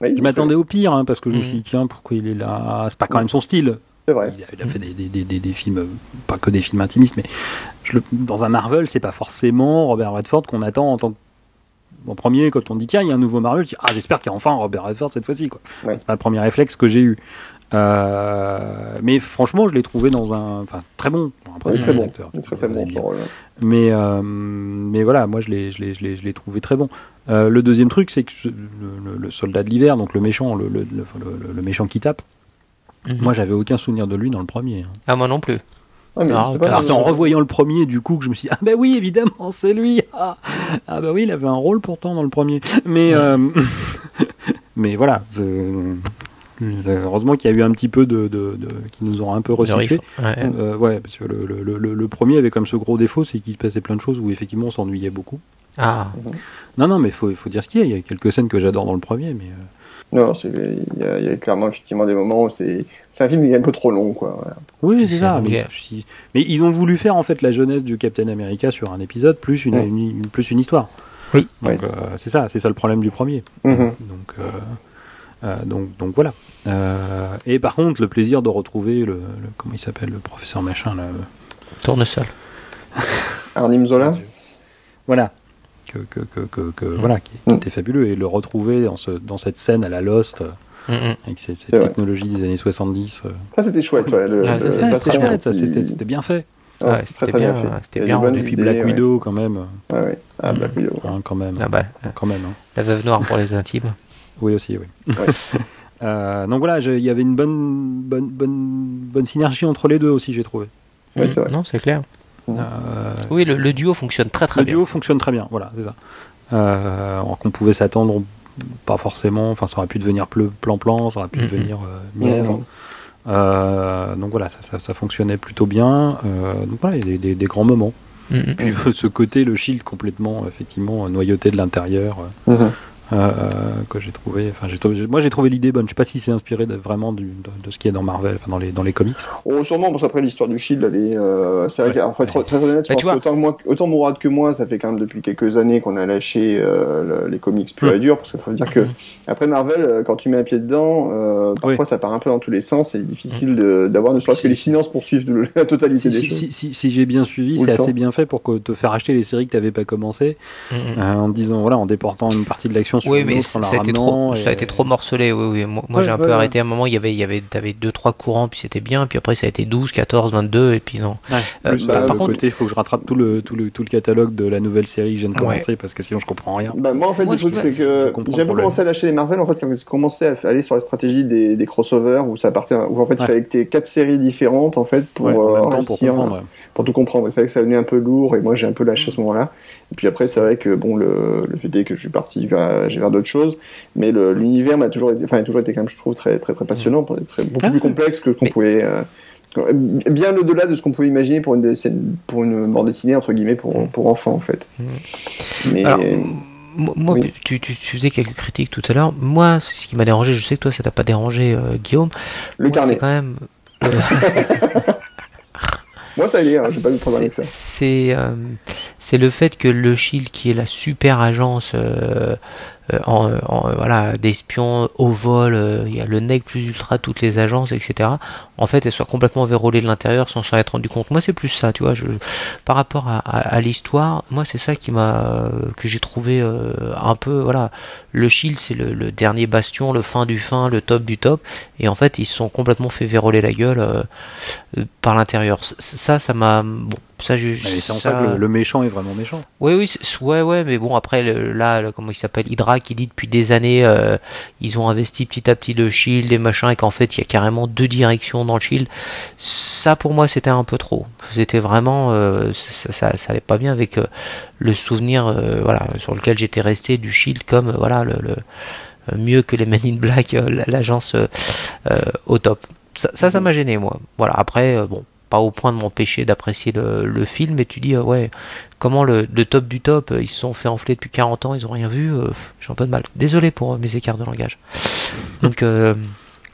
Oui, Je m'attendais au pire, hein, parce que je me suis dit, tiens, pourquoi il est là? C'est pas quand même son style. C'est vrai. Il a, il a fait des, des- des- des- des films, pas que des films intimistes, mais je le- dans un Marvel, c'est pas forcément Robert Redford qu'on attend en tant que en premier, quand on dit tiens, il y a un nouveau Mario, je dis ah, j'espère qu'il y a enfin Robert Redford cette fois-ci. quoi. Ouais. C'est pas le premier réflexe que j'ai eu. Euh, mais franchement, je l'ai trouvé dans un. Enfin, très bon. C'est très un bon. acteur, très très bon. Mais, euh, mais voilà, moi, je l'ai, je l'ai, je l'ai, je l'ai trouvé très bon. Euh, le deuxième truc, c'est que le, le- le soldat de l'hiver, donc le méchant, le, le, le- le- le méchant qui tape, Mhm. moi, j'avais aucun souvenir de lui dans le premier. hein. Ah, moi non plus. Ah, mais Ah, c'est pas en revoyant le premier du coup que je me suis dit ah ben oui évidemment c'est lui ah, ah bah oui il avait un rôle pourtant dans le premier mais euh, mais voilà c'est- heureusement qu'il y a eu un petit peu de, de, de- qui nous ont un peu recyclé. Ouais. Euh, ouais parce que le, le, le, le premier avait comme ce gros défaut c'est qu'il se passait plein de choses où effectivement on s'ennuyait beaucoup Ah, non non mais faut faut dire ce qu'il y a il y a quelques scènes que j'adore dans le premier mais euh, Non, il y, a, il y a clairement effectivement des moments où c'est c'est un film qui est un peu trop long, quoi. voilà. Oui, C'est ça. Mais, vulgaire. si- mais ils ont voulu faire en fait la jeunesse du Captain America sur un épisode plus une, Ouais. une- une- plus une histoire. Oui. Donc Ouais. euh, c'est ça, c'est ça le problème du premier. Mhm. Donc, euh, euh, donc, donc voilà. Euh, et par contre, le plaisir de retrouver le, le- comment il s'appelle le professeur machin là. le- tournesol. Arnim Zola Voilà. Que, que, que, que- que- voilà, qui, qui Mm. était fabuleux et le retrouver dans, ce, dans cette scène à la Lost euh, Mm, mm. avec ces- cette vrai. technologie des années 70. euh. Ça, c'était chouette, ouais. Le, façon c'était chouette, bien fait. Ah, Ouais, c'était très c'était très bien, bien, c'était bien Et puis idées, Black ouais, Widow quand même. Ouais, ouais. Ah, Black Widow. Hein, quand même. Ah bah, Quand même. hein. la veuve noire pour les intimes. Oui aussi, oui. Euh, donc voilà, il y avait une bonne, bonne, bonne, bonne synergie entre les deux aussi, j'ai trouvé. Ouais, c'est Mm, vrai. Non, c'est clair. Euh, Oui, le, le duo fonctionne très très le bien. duo fonctionne très bien, voilà, c'est ça. Euh, alors qu'on pouvait s'attendre, pas forcément, enfin ça aurait pu devenir plan-plan, ça aurait pu devenir euh, mièvre. Donc voilà, ça, ça, ça fonctionnait plutôt bien. Euh, donc voilà, il y a des, des- des grands moments. Puis ce côté, le shield complètement, effectivement, noyauté de l'intérieur. Euh, euh, que j'ai trouvé. Enfin, j'ai trouvé- moi, j'ai trouvé l'idée bonne. Je sais pas si c'est inspiré de, vraiment du, de, de ce qu'il y a dans Marvel, enfin, dans les dans les comics. Oh, sûrement, parce qu'après l'histoire du Shield, elle est, euh, c'est vrai Ouais. qu'en fait, très, très honnête, je Bah, pense vois. autant, que moi, autant Mourad que moi, ça fait quand même depuis quelques années qu'on a lâché euh, le- les comics plus Mm. à dur, parce qu'il faut dire que Mhm. après Marvel, quand tu mets un pied dedans, euh, parfois Oui. ça part un peu dans tous les sens, et c'est difficile de- d'avoir ne serait-ce que les finances pour suivre le- la totalité Si, des si, choses. si, si- si j'ai bien suivi, Ou c'est assez bien fait pour que te faire acheter les séries que tu n'avais pas commencé, Mm, mm. euh, en disant voilà, en déportant une partie de l'action sur Oui, mais autre, en ça a, été trop, et- ça a été trop morcelé. Oui, oui. Moi, Ouais, j'ai un ouais, peu ouais. arrêté à un moment. Il y avait, il y avait, t'avais deux, trois courants, puis c'était bien. Puis après, ça a été 12, 14, 22, et puis non. Ouais. Euh, Plus, bah, euh, par contre- il faut que je rattrape tout le, tout, le, tout le catalogue de la nouvelle série que je viens de Ouais. commencer parce que sinon je comprends rien. Bah, moi, en fait, Moi, le truc, c'est que j'ai commencé à lâcher les Marvel, en fait, quand j'ai commencé à aller sur la stratégie des, des crossovers, où ça partait, où en fait, il fallait que tu quatre séries différentes, en fait, pour euh, pour tout comprendre. Et c'est vrai que ça devenait un peu lourd, et moi, j'ai un peu lâché à ce moment-là. Et puis après, c'est vrai que, bon, le, le fait est que je suis parti vers, j'ai vers d'autres choses, mais l'univers m'a toujours été, enfin, a toujours été quand même, je trouve, très, très, très passionnant, très, beaucoup Ah. plus complexe que ce qu'on Mais- pouvait, euh, bien au-delà de ce qu'on pouvait imaginer pour une, pour une bande dessinée, entre guillemets, pour, pour enfants, en fait. Mais, Alors, Moi, moi, Oui. tu, tu, tu faisais quelques critiques tout à l'heure. Moi, c'est ce qui m'a dérangé. Je sais que toi, ça t'a pas dérangé, euh, Guillaume. le Moi, carnet. quand même. Moi, ça allait, hein, j'ai pas eu de problème avec ça. C'est euh, le fait que le Shield, qui est la super agence euh, euh, en, en- voilà d'espions au vol, euh, il y a le nec plus ultra, toutes les agences, etc. En fait, elle soit complètement verrouillée de l'intérieur sans s'en être rendu compte. Moi, c'est plus ça, tu vois. Je, par rapport à, l'histoire, moi, c'est ça qui m'a que j'ai trouvé euh, un peu voilà. Le Shield, c'est le, dernier bastion, le fin du fin, le top du top, et en fait, ils se sont complètement fait verrouiller la gueule euh, euh, par l'intérieur. Ça, ça m'a bon. Ça, je, c'est en ça- que le, le méchant est vraiment méchant. oui, oui, ouais, ouais, mais bon, après, le- là, le- comment il s'appelle, Hydra, qui dit depuis des années, euh, ils ont investi petit à petit le Shield et machin, et qu'en fait, il y a carrément deux directions dans le Shield. Ça, pour moi, c'était un peu trop. C'était vraiment, euh, ça, ça, ça allait pas bien avec euh, le souvenir, voilà, sur lequel j'étais resté du Shield comme, voilà, le, le- mieux que les Men in Black, l'agence au top. Ça, ça, ça m'a gêné, moi. Voilà, après, bon, pas au point de m'empêcher d'apprécier le, le film, mais tu dis, euh, ouais, comment le, le top du top, euh, ils se sont fait enfler depuis 40 ans, ils ont rien vu, euh, j'ai un peu de mal. Désolé pour euh, mes écarts de langage. Donc, euh,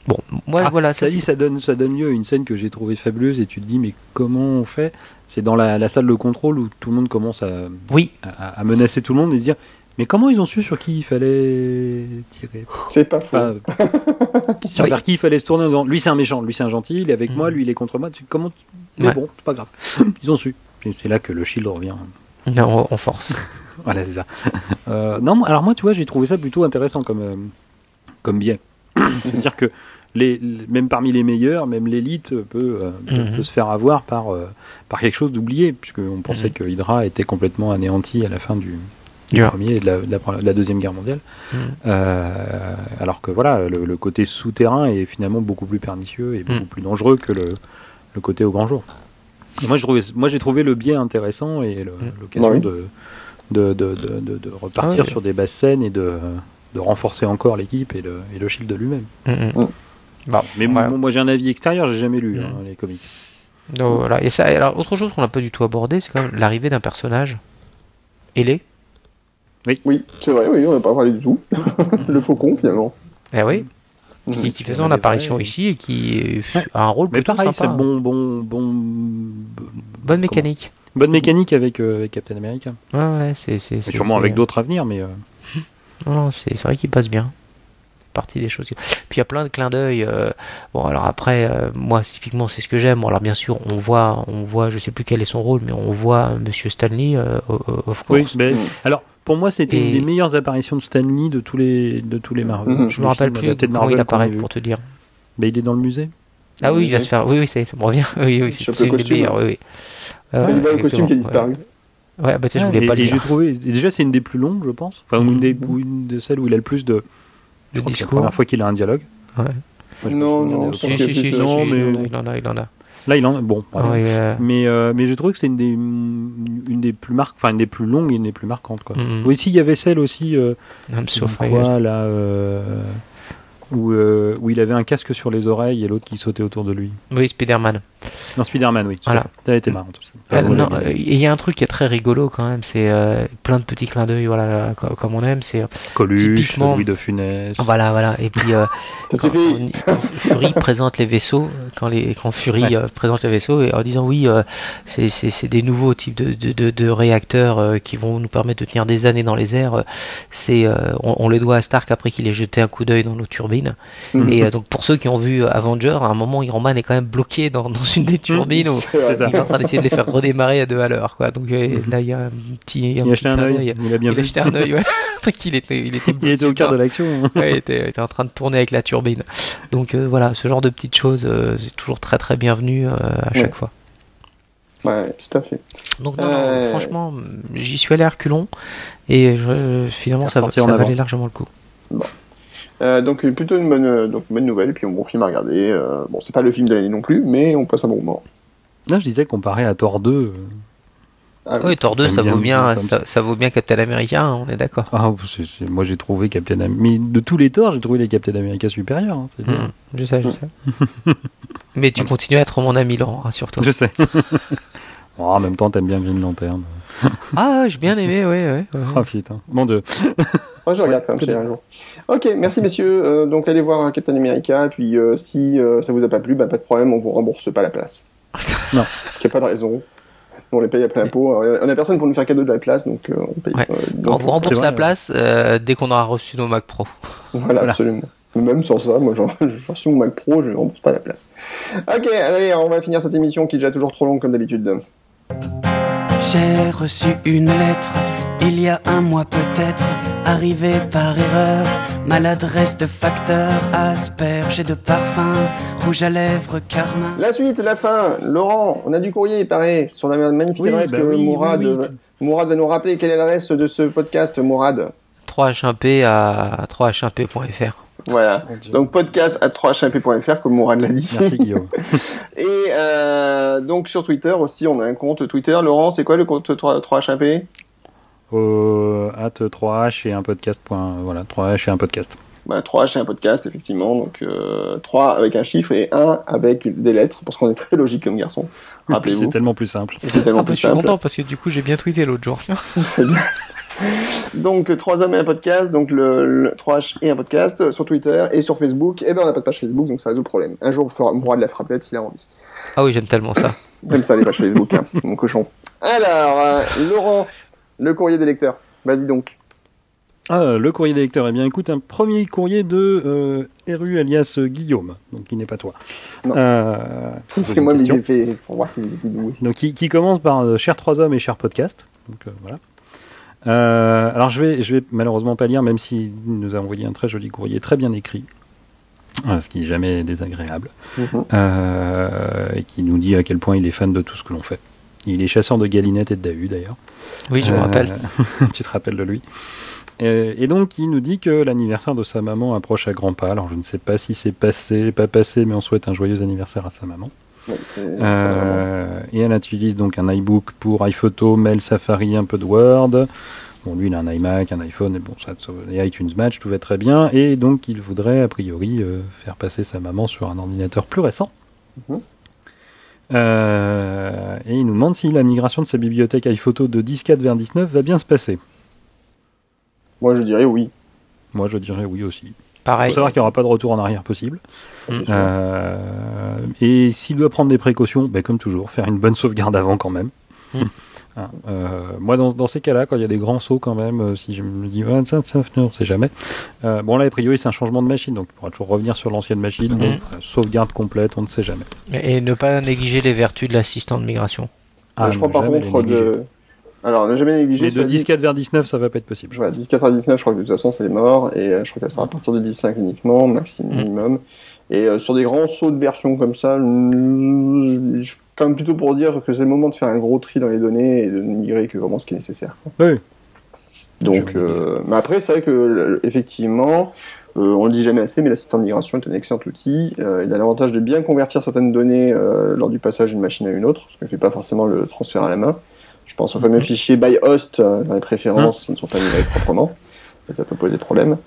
bon, moi, Ah, voilà, ça dit, ça donne, ça donne lieu à une scène que j'ai trouvée fabuleuse et tu te dis, mais comment on fait? C'est dans la, la salle de contrôle où tout le monde commence à, Oui, à, à menacer tout le monde et se dire, mais comment ils ont su sur qui il fallait tirer? C'est pas faux. Enfin, sur vers qui il fallait se tourner en disant, lui c'est un méchant, lui c'est un gentil, il est avec Mhm. moi, lui il est contre moi. Tu- Comment tu- Mais Ouais. bon, c'est pas grave. Ils ont su. C'est là que le shield revient. non, on force. Voilà, c'est ça. Euh, non, alors moi, tu vois, j'ai trouvé ça plutôt intéressant comme, euh, comme biais. C'est-à-dire que les, les- même parmi les meilleurs, même l'élite peut, euh, peut- Mhm. peut se faire avoir par, euh, par quelque chose d'oublié, puisqu'on pensait Mhm. que Hydra était complètement anéanti à la fin du, du Yeah. premier et de la, de la pre- de la deuxième guerre mondiale. Mhm. Euh, alors que voilà, le, le côté souterrain est finalement beaucoup plus pernicieux et beaucoup Mhm. plus dangereux que le, le côté au grand jour. Et moi, je trouvais- moi, j'ai trouvé le biais intéressant et le- Mhm. l'occasion Bah de, de, de, de, de- de repartir Ah oui. sur des basses scènes et de, de renforcer encore l'équipe et le, et le shield de lui-même. Bon, Mais voilà. moi, j'ai un avis extérieur, j'ai jamais lu hein, les comics. Donc, voilà. Et ça, alors, autre chose qu'on n'a pas du tout abordé, c'est quand même l'arrivée d'un personnage ailé. Oui, c'est vrai, oui, on n'a pas parlé du tout. le faucon, finalement. Eh oui, Mhm. qui, qui fait son apparition vrai. ici et qui Ouais. a un rôle Mais plutôt pareil, c'est sympa. bon, bon, bon, Bonne mécanique. bonne mécanique avec, euh, avec Captain America. Ouais, ouais, c'est. sûrement avec d'autres à venir, mais euh, Non, c'est vrai qu'il passe bien. Partie des choses. Puis il y a plein de clins d'œil. euh, Bon, alors après, euh, moi, typiquement, c'est ce que j'aime. Bon, alors bien sûr, on voit, on voit, je sais plus quel est son rôle, mais on voit euh, Monsieur Stanley, euh, of oui. course. ben, Mhm. alors, pour moi, c'était Et- une des meilleures apparitions de Stan Lee de tous les, de tous les Marvel. Mhm. Je me rappelle films plus comment il Marvel apparaît pour te dire. Ben, il est dans le musée. Ah oui, il va Oui. se faire. Oui, oui, ça, ça me revient. Oui, oui, c'est le costume. meilleures, Oui, oui. il Ouais, va le costume qui a ouais. disparu. Ouais, bah tiens, je Ah, voulais et, pas le dire. trouvé, déjà c'est une des plus longues, je pense. Enfin, une, des, Mhm. une de celles où il a le plus de. Le que c'est discours. La première fois qu'il a un dialogue. Ouais. Non, non, Si, a si, si, non, mais- il en a, il en a. Là, il en. Bon. bref. Ouais, euh, Mais, euh, mais j'ai trouvé que c'était une des, une des plus marques, enfin une des plus longues et une des plus marquantes. Quoi. Mhm. Oui, si, il y avait celle aussi. Euh, I'm so quoi, fired. là, euh, où, euh, où il avait un casque sur les oreilles et l'autre qui sautait autour de lui. Oui, Spider-Man. Non, Spider-man, oui. Voilà. Ça a été marrant. Ah, non, voilà, euh, il y a un truc qui est très rigolo quand même, c'est euh, plein de petits clins d'œil, voilà, co- comme on aime, c'est Coluche, typiquement- Louis de Funès. voilà, voilà. Et puis euh, quand, suffit. quand- quand Fury présente les vaisseaux, quand les quand Fury euh, présente les vaisseaux, et en disant oui, euh, c'est c'est c'est des nouveaux types de de, de, de réacteurs euh, qui vont nous permettre de tenir des années dans les airs. euh, C'est euh, on, on les doit à Stark après qu'il ait jeté un coup d'œil dans nos turbines. Mhm. Et euh, donc pour ceux qui ont vu Avenger, à un moment Iron Man est quand même bloqué dans dans une des turbines. où- il est en train d'essayer de les faire redémarrer à deux à l'heure, quoi. Donc euh, là, il y a un petit, Il un a petit acheté un œil. Il a bien Il a jeté un œil, ouais. Il était, il était, Il était au cœur de l'action. Ouais, il était, il était en train de tourner avec la turbine. Donc euh, voilà, ce genre de petites choses, euh, c'est toujours très très bienvenu euh, à chaque Ouais. fois. Ouais, tout à fait. Donc non, non, Euh. franchement, j'y suis allé à reculons et finalement ça, ça valait largement le coup. Euh, donc plutôt une bonne, euh, donc, une bonne nouvelle, et puis un bon film à regarder. Euh, bon, c'est pas le film de l'année non plus, mais on passe un bon moment. Là, je disais comparé à Thor 2. euh, Ah, Oui, Thor 2, J'aime ça bien vaut bien, ça, ça vaut bien Captain America, hein, on est d'accord. Ah, moi j'ai trouvé Captain America. Mais de tous les Thor, j'ai trouvé les Captain America supérieurs. hein, c'est bien. Mm, je sais, je sais. Mais tu continues à être mon ami Laurent, rassure-toi. Je sais. Oh, en même temps, t'aimes bien Green Lantern. Ah, j'ai bien aimé, ouais, ouais. ouais. Oh putain. Mon dieu. Ouais, je regarde Ouais, quand même un jour. Ok, merci messieurs. Euh, donc allez voir Captain America, et puis euh, si euh, ça vous a pas plu, bah, pas de problème, on vous rembourse pas la place. Non. Qu'il n'y a pas de raison. On les paye après l'impôt. On a personne pour nous faire cadeau de la place, donc euh, on paye. Ouais. euh, donc, On vous rembourse vrai, la place euh, dès qu'on aura reçu nos Mac Pro. Voilà, Voilà. absolument. Même sans ça, moi j'en- j'ai reçu mon Mac Pro, je ne rembourse pas la place. Ok, allez, on va finir cette émission qui est déjà toujours trop longue comme d'habitude. J'ai reçu une lettre il y a un mois peut-être, arrivée par erreur. Maladresse de facteur, asperge et de parfum, rouge à lèvres, carmin. La suite, la fin. Laurent, on a du courrier, il paraît, sur la magnifique Oui, adresse bah que oui, Mourad, oui, oui. Mourad va nous rappeler. Quelle est l'adresse de ce podcast, Mourad? 3h1p à 3h1p.fr. Voilà. Donc podcast à 3hp.fr comme Mourad l'a dit. Merci Guillaume. Et euh, donc sur Twitter aussi, on a un compte Twitter. Laurent, c'est quoi le compte 3, 3hp Euh, at 3H et un podcast. point- Voilà, 3H et un podcast. bah, 3H et un podcast, effectivement. Donc euh, 3 avec un chiffre et 1 avec des lettres, parce qu'on est très logique comme garçon. C'est Rappelez-vous. tellement plus simple. C'est tellement Ah, bah, plus je suis simple. content parce que du coup j'ai bien tweeté l'autre jour. Donc 3 hommes et un podcast, donc le, le 3H et un podcast sur Twitter et sur Facebook. Et ben on n'a pas de page Facebook, donc ça résout le problème. Un jour, on fera Mourad la frappette s'il a envie. Ah oui, j'aime tellement ça. Même ça, les pages Facebook, hein, mon cochon. Alors, euh, Laurent, le courrier des lecteurs. Vas-y donc. Ah, le courrier des lecteurs. Eh bien, écoute, un premier courrier de euh, Eru alias Guillaume, donc qui n'est pas toi. Non. Euh, C'est moi, mais j'ai fait pour voir si vous étiez doué. Donc, qui, qui commence par euh, Cher trois hommes et cher podcast. Donc, euh, voilà. Euh, alors je vais, je vais malheureusement pas lire, même s'il nous a envoyé un très joli courrier, très bien écrit, euh, ce qui n'est jamais désagréable, Mhm. euh, et qui nous dit à quel point il est fan de tout ce que l'on fait. Il est chasseur de galinettes et de Dahu d'ailleurs. Oui, je me rappelle. tu te rappelles de lui. Euh, et donc, il nous dit que l'anniversaire de sa maman approche à grands pas. Alors, je ne sais pas si c'est passé, pas passé, mais on souhaite un joyeux anniversaire à sa maman. Euh, et elle utilise donc un iBook pour iPhoto, Mail, Safari, un peu de Word. Bon, lui, il a un iMac, un iPhone, et bon, ça, ça- et iTunes Match, tout va très bien. Et donc, il voudrait, a priori, euh, faire passer sa maman sur un ordinateur plus récent. Mhm. Euh, et il nous demande si la migration de sa bibliothèque iPhoto de 10.4 vers 19 va bien se passer. Moi, je dirais oui. Moi, je dirais oui aussi. Il faut savoir qu'il n'y aura pas de retour en arrière possible. Mm. Euh, et s'il doit prendre des précautions, ben, comme toujours, faire une bonne sauvegarde avant quand même. Mm. Hein, euh, moi, dans, dans ces cas-là, quand il y a des grands sauts quand même, euh, si je me dis, ouais, ça, ça, on sait jamais. Euh, bon, là, a priori, c'est un changement de machine, donc il pourra toujours revenir sur l'ancienne machine. Mais, euh, sauvegarde complète, on ne sait jamais. Et ne pas négliger les vertus de l'assistant de migration. Ah, je crois ne par contre de. Alors, ne jamais négliger. Mais de cela dit- 10.4 vers 19, ça va pas être possible. Voilà, 10.4 à 19, je crois que de toute façon c'est mort, et euh, je crois qu'elle sera à partir de 10.5 uniquement, maximum, Mm. minimum. Et euh, sur des grands sauts de version comme ça, je suis quand même plutôt pour dire que c'est le moment de faire un gros tri dans les données et de migrer que vraiment ce qui est nécessaire. Oui. Donc, euh, mais après, c'est vrai que effectivement, euh, on le dit jamais assez, mais l'assistant de migration est un excellent outil. Euh, il a l'avantage de bien convertir certaines données lors du passage d'une machine à une autre, ce qui ne fait pas forcément le transfert à la main. Je pense aux fameux fichiers by host euh, dans les préférences qui ne sont pas migrés proprement. Ça peut poser problème.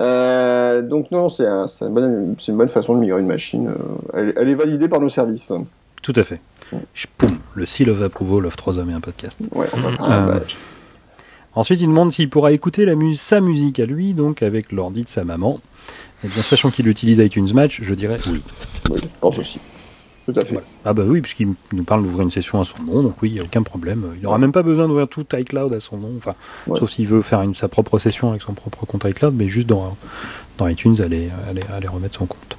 Euh, donc non, c'est un- c'est une, bonne- c'est une bonne façon de migrer une machine. euh, Elle, elle est validée par nos services. Tout à fait. Poum, le seal of approval of 3 hommes et un podcast. Ouais, on va faire Euh, un. Ensuite, il demande s'il pourra écouter la mu- sa musique à lui, donc avec l'ordi de sa maman. Et bien, sachant qu'il utilise iTunes Match, je dirais oui. Oui, je pense aussi. Tout à fait. Ah bah oui, puisqu'il nous parle d'ouvrir une session à son nom, donc oui, il n'y a aucun problème. Il n'aura même pas besoin d'ouvrir tout iCloud à son nom, enfin, Ouais. sauf s'il veut faire une, sa propre session avec son propre compte iCloud, mais juste dans, dans iTunes, aller, aller, aller remettre son compte.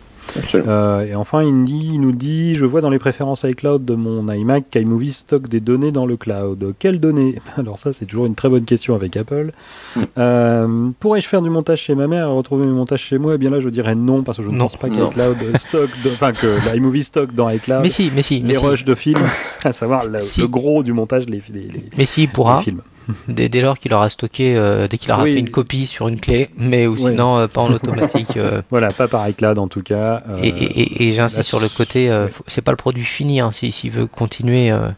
Euh, et enfin, il, me dit, il nous dit, je vois dans les préférences iCloud de mon iMac qu'iMovie stocke des données dans le cloud. Quelles données? Alors ça, c'est toujours une très bonne question avec Apple. Hmm. Euh, Pourrais-je faire du montage chez ma mère et retrouver mes montages chez moi? Eh bien là, je dirais non, parce que je ne Non. pense pas qu'iCloud stocke, enfin que iMovie stocke dans iCloud Mais si, mais si, mais les si. rushs de films, à savoir le, Si. le gros du montage des, des- des- Mais si, il des pourra, films. Dès, dès lors qu'il aura stocké, euh, dès qu'il aura Oui. fait une copie sur une clé, mais ou Oui. sinon euh, pas en automatique. euh, Voilà, pas par iCloud en tout cas. euh, et et, et, et j'insiste sur le côté, euh, ouais. c'est pas le produit fini, hein, si- s'il veut continuer, euh,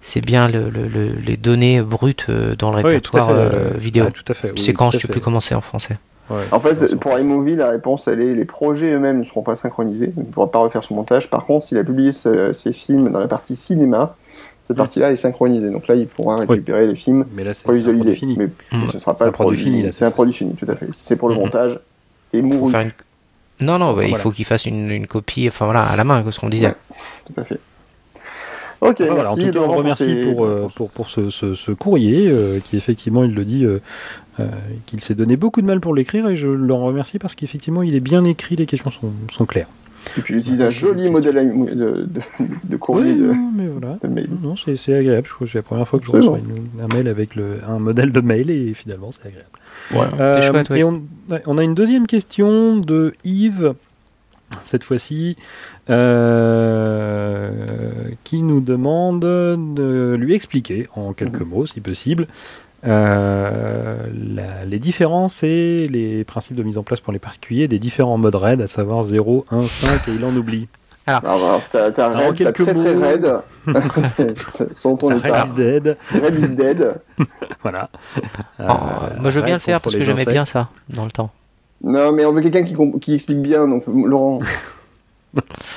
c'est bien le, le- le- les données brutes dans le oui, tout à répertoire fait, euh, euh, vidéo. ah, tout à fait. oui, Séquence, tout à je sais fait. plus comment c'est en français. Ouais, En fait, pour iMovie, la réponse, elle est les projets eux-mêmes ne seront pas synchronisés, il ne pourra pas refaire son montage. Par contre, s'il a publié ce- ses films dans la partie cinéma, cette partie-là est synchronisée. Donc là, il pourra récupérer les films Mais là, c'est pour visualiser. fini. Mais Mm. ce sera C'est pas le produit fini, C'est un produit fini, tout à fait. Si c'est pour le Mhm. montage, c'est Faut mouru. une- Non, non, bah, il Voilà. faut qu'il fasse une, une copie, enfin voilà, à la main, ce qu'on disait. Ouais. Tout à fait. Ok, voilà, merci. en tout cas, on Laurent, pour remercie ces- pour, euh, pour, pour ce, ce, ce courrier euh, qui, effectivement, il le dit, euh, euh, qu'il s'est donné beaucoup de mal pour l'écrire et je le remercie parce qu'effectivement, il est bien écrit, les questions sont, sont claires. Et puis, il utilise un joli modèle de, de, de courrier Oui, de, non, mais voilà. de mail. Non, c'est c'est agréable. Je crois que c'est la première fois que je reçois une- un mail avec le, un modèle de mail et finalement, c'est agréable. Ouais, Euh, c'était chouette. Et on a une deuxième question de Yves, cette fois-ci, euh, qui nous demande de lui expliquer, en quelques mots, si possible, euh, la- les différences et les principes de mise en place pour les particuliers des différents modes RAID, à savoir 0, 1, 5 et il en oublie. Alors, alors, t'as t'as Alors, en raid, t'as quelques très raid. Selon ton RAID état. is dead, Raid is dead. voilà. Oh, Euh, moi, je veux bien le RAID faire parce que j'aimais bien ça dans le temps. Non, mais on veut quelqu'un qui, explique bien, donc Laurent.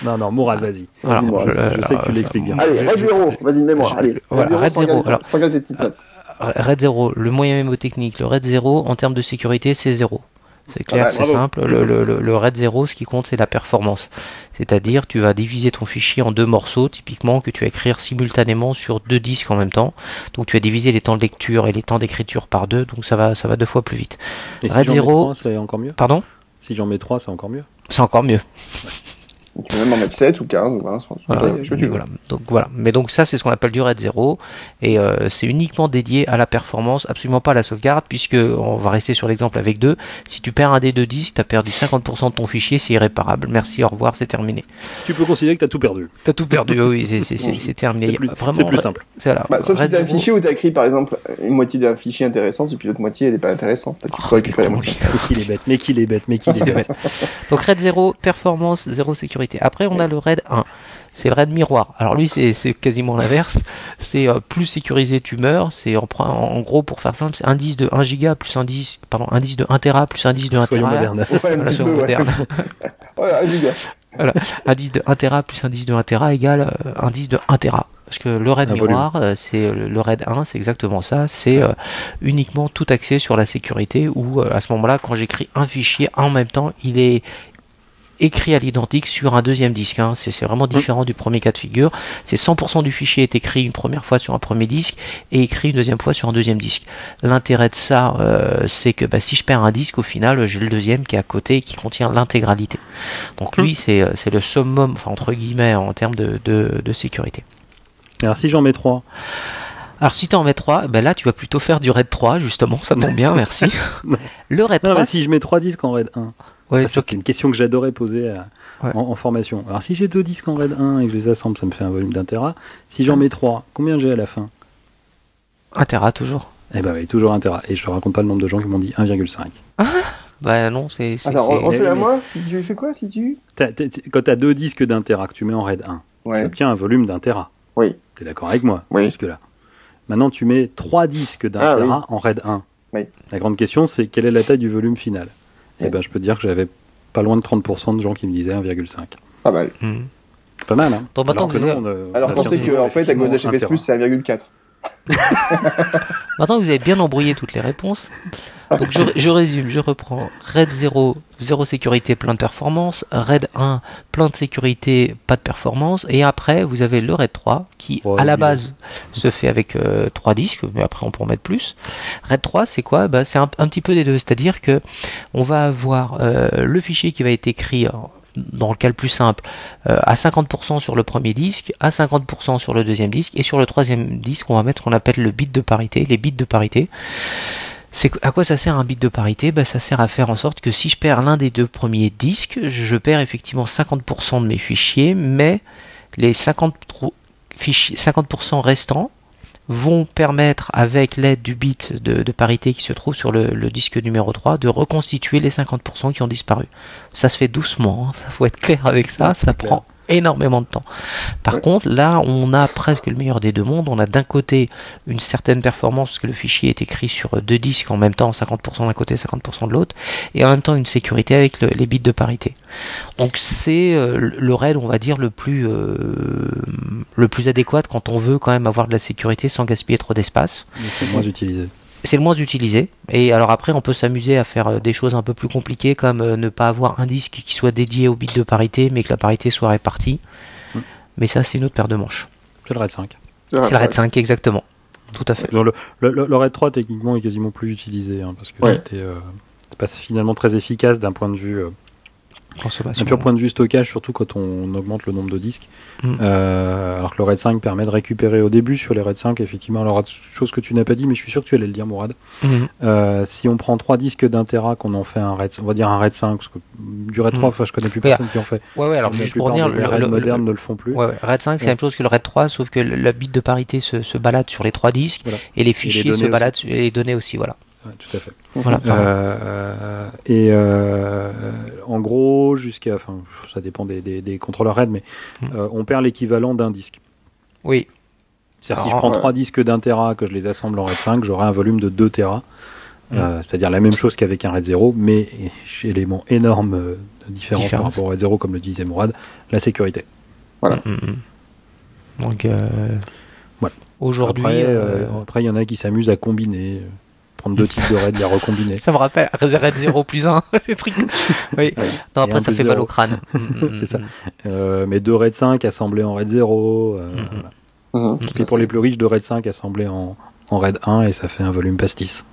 Non, non, Mourad, vas-y. Voilà, Vas-y, moi, Je, je sais que tu euh, l'expliques bien. Allez, raid je- 0, vas-y, mémoire. je- Allez, raid 0 raid sans, alors. sans petites notes. RAID 0, le moyen mémotechnique, le RAID 0, en termes de sécurité, c'est 0. C'est clair, mal, c'est bravo. simple. Le, le, le, RAID 0, ce qui compte, c'est la performance. C'est-à-dire, tu vas diviser ton fichier en deux morceaux, typiquement, que tu vas écrire simultanément sur deux disques en même temps. Donc, tu vas diviser les temps de lecture et les temps d'écriture par deux, donc ça va, ça va deux fois plus vite. Et si RAID mets 0. trois, c'est encore mieux? Pardon? Si j'en mets 3, c'est encore mieux? C'est encore mieux. Tu peux même en mettre 7 ou 15 ou 20, ce Voilà, que tu voilà. Donc voilà. Mais donc ça, c'est ce qu'on appelle du RAID 0 et euh, c'est uniquement dédié à la performance, absolument pas à la sauvegarde, puisque on va rester sur l'exemple avec 2. Si tu perds un des deux disques, tu as perdu 50% de ton fichier, c'est irréparable. Merci, au revoir, c'est terminé. Tu peux considérer que tu as tout perdu. T'as tout perdu, oui, c'est- c'est c'est- c'est terminé. C'est plus, Vraiment, plus simple. Bah, sauf si RAID t'as un 0, fichier où t'as écrit par exemple une moitié d'un fichier intéressant et puis l'autre moitié elle est pas intéressante. Là, tu Oh, peux récupérer la mais moitié. Mais qu'il est bête, mais qu'il est bête, mais qu'il est bête. Donc RAID 0, performance, 0 sécurité. Après, on a le RAID 1. C'est le RAID miroir. Alors lui, c'est quasiment l'inverse. C'est euh, plus sécurisé, tu meurs. C'est en, gros, pour faire simple, c'est un disque de 1 giga plus un disque, pardon, un disque de 1 Tera plus un disque de 1 Soyons Tera. modernes. Ouais, Voilà, soyons peu, ouais. Voilà, giga. un disque de 1 Tera plus un disque de 1 Tera égale euh, un disque de 1 Tera. Parce que le RAID miroir, euh, c'est le le RAID 1, c'est exactement ça. C'est euh, uniquement tout axé sur la sécurité. Où euh, à ce moment-là, quand j'écris un fichier en même temps, il est écrit à l'identique sur un deuxième disque. hein. C'est vraiment différent du premier cas de figure. C'est 100% du fichier est écrit une première fois sur un premier disque et écrit une deuxième fois sur un deuxième disque. L'intérêt de ça, euh, c'est que bah, si je perds un disque, au final, j'ai le deuxième qui est à côté et qui contient l'intégralité. Donc lui, c'est euh, c'est le summum, enfin, entre guillemets, en termes de, de, de sécurité. Alors si j'en mets 3, Alors si tu en mets 3, ben là tu vas plutôt faire du RAID 3 justement, ça tombe bien, merci. Le RAID non, 3, mais si je mets 3 disques en RAID 1, ouais, ça, sur- c'est une question que j'adorais poser à- Ouais. en, en formation. Alors si j'ai deux disques en RAID 1 et que je les assemble, ça me fait un volume d'un Tera. Si j'en mets 3, combien j'ai à la fin? Un Tera toujours. Eh ben oui, toujours un Tera. Et je te raconte pas le nombre de gens qui m'ont dit 1,5. Bah non, c'est c'est- on, fait la moi Tu fais quoi si tu T'as- t'as- t'as- Quand tu as deux disques d'un Tera que tu mets en RAID 1, tu obtiens un volume d'un Tera. Oui. Tu es d'accord avec moi Oui. jusque-là Maintenant, tu mets trois disques d'un Ah, Tera en RAID 1. Oui. La grande question, c'est quelle est la taille du volume final? Eh Oui. ben, je peux te dire que j'avais pas loin de 30% de gens qui me disaient 1,5. Pas mal. Hmm. Pas mal, hein Donc, Alors que on, euh, Alors on pensez que en fait à cause un c'est 1,4. Maintenant que vous avez bien embrouillé toutes les réponses, donc je, je résume, je reprends. RAID 0, 0 sécurité, plein de performance. RAID 1, plein de sécurité, pas de performance. Et après, vous avez le RAID 3 qui, Ouais, à la base, se fait avec euh, 3 disques, mais après on peut en mettre plus. RAID 3, c'est quoi? Bah, C'est un, un petit peu des deux. C'est-à-dire que on va avoir euh, le fichier qui va être écrit en- dans le cas le plus simple, euh, à 50% sur le premier disque, à 50% sur le deuxième disque, et sur le troisième disque, on va mettre ce qu'on appelle le bit de parité, les bits de parité. C'est à quoi ça sert un bit de parité? Bah, Ça sert à faire en sorte que si je perds l'un des deux premiers disques, je perds effectivement 50% de mes fichiers, mais les 50, pro- fichiers, 50% restants vont permettre, avec l'aide du bit de, de parité qui se trouve sur le, le disque numéro 3, de reconstituer les 50% qui ont disparu. Ça se fait doucement, il faut être clair avec ça, ça prend énormément de temps. Par Ouais. contre, là, on a presque le meilleur des deux mondes. On a d'un côté une certaine performance, parce que le fichier est écrit sur deux disques en même temps, 50% d'un côté, 50% de l'autre, et en même temps une sécurité avec le- les bits de parité. Donc c'est euh, le RAID, on va dire, le plus, euh, le plus adéquat quand on veut quand même avoir de la sécurité sans gaspiller trop d'espace. Mais c'est moins utilisé. C'est le moins utilisé. Et alors après, on peut s'amuser à faire euh, des choses un peu plus compliquées, comme euh, ne pas avoir un disque qui soit dédié au bit de parité, mais que la parité soit répartie. Mm. Mais ça, c'est une autre paire de manches. C'est le RAID 5. C'est le RAID 5, exactement. Tout à fait. Le, le, le- le RAID 3, techniquement, est quasiment plus utilisé, hein, parce que Ouais. c'était, euh, c'est pas finalement très efficace d'un point de vue, euh, Consommation. d'un pur point de vue stockage, surtout quand on augmente le nombre de disques. Mm. Euh, alors que le RAID 5 permet de récupérer au début sur les RAID 5, effectivement. Alors, chose que tu n'as pas dit, mais je suis sûr que tu allais le dire, Mourad. Mhm. Euh, si on prend trois disques d'un Tera, qu'on en fait un RAID, on va dire un RAID 5, parce que du RAID 3, Mm. enfin, je connais plus Ouais. personne qui en fait. Ouais, ouais, alors juste pour dire, des le, RAID le- modernes le- ne le font plus. Ouais, ouais. RAID 5, c'est la même chose que le RAID 3, sauf que la bit de parité se, se balade sur les trois disques Voilà. et les fichiers se baladent et les données aussi, voilà. Ouais, tout à fait. Voilà. pardon. Euh, et euh, en gros, jusqu'à, enfin, ça dépend des, des, des contrôleurs RAID, mais Mm. euh, on perd l'équivalent d'un disque. Oui, C'est-à-dire si je prends trois disques d'un Tera que je les assemble en RAID 5, j'aurai un volume de 2 Tera. Mm. Euh, c'est-à-dire la même chose qu'avec un RAID 0, mais chez élément énorme euh, de différence, par rapport au RAID 0, comme le disait Mourad, la sécurité. Mm, mm. Donc, euh, Voilà. aujourd'hui, Après, euh, euh, il y en a qui s'amusent à combiner, euh, prendre deux types de RAID, les recombiner. ça me rappelle RAID 0 plus 1, c'est truc. Oui. Ouais. Non, après, ça fait mal zéro. au crâne. Mm, mm, C'est ça. mm. Euh, mais deux RAID 5 assemblés en RAID 0. euh, voilà. Mhm. Et pour les plus riches, deux RAID 5 assemblés en, en RAID 1 et ça fait un volume pastis.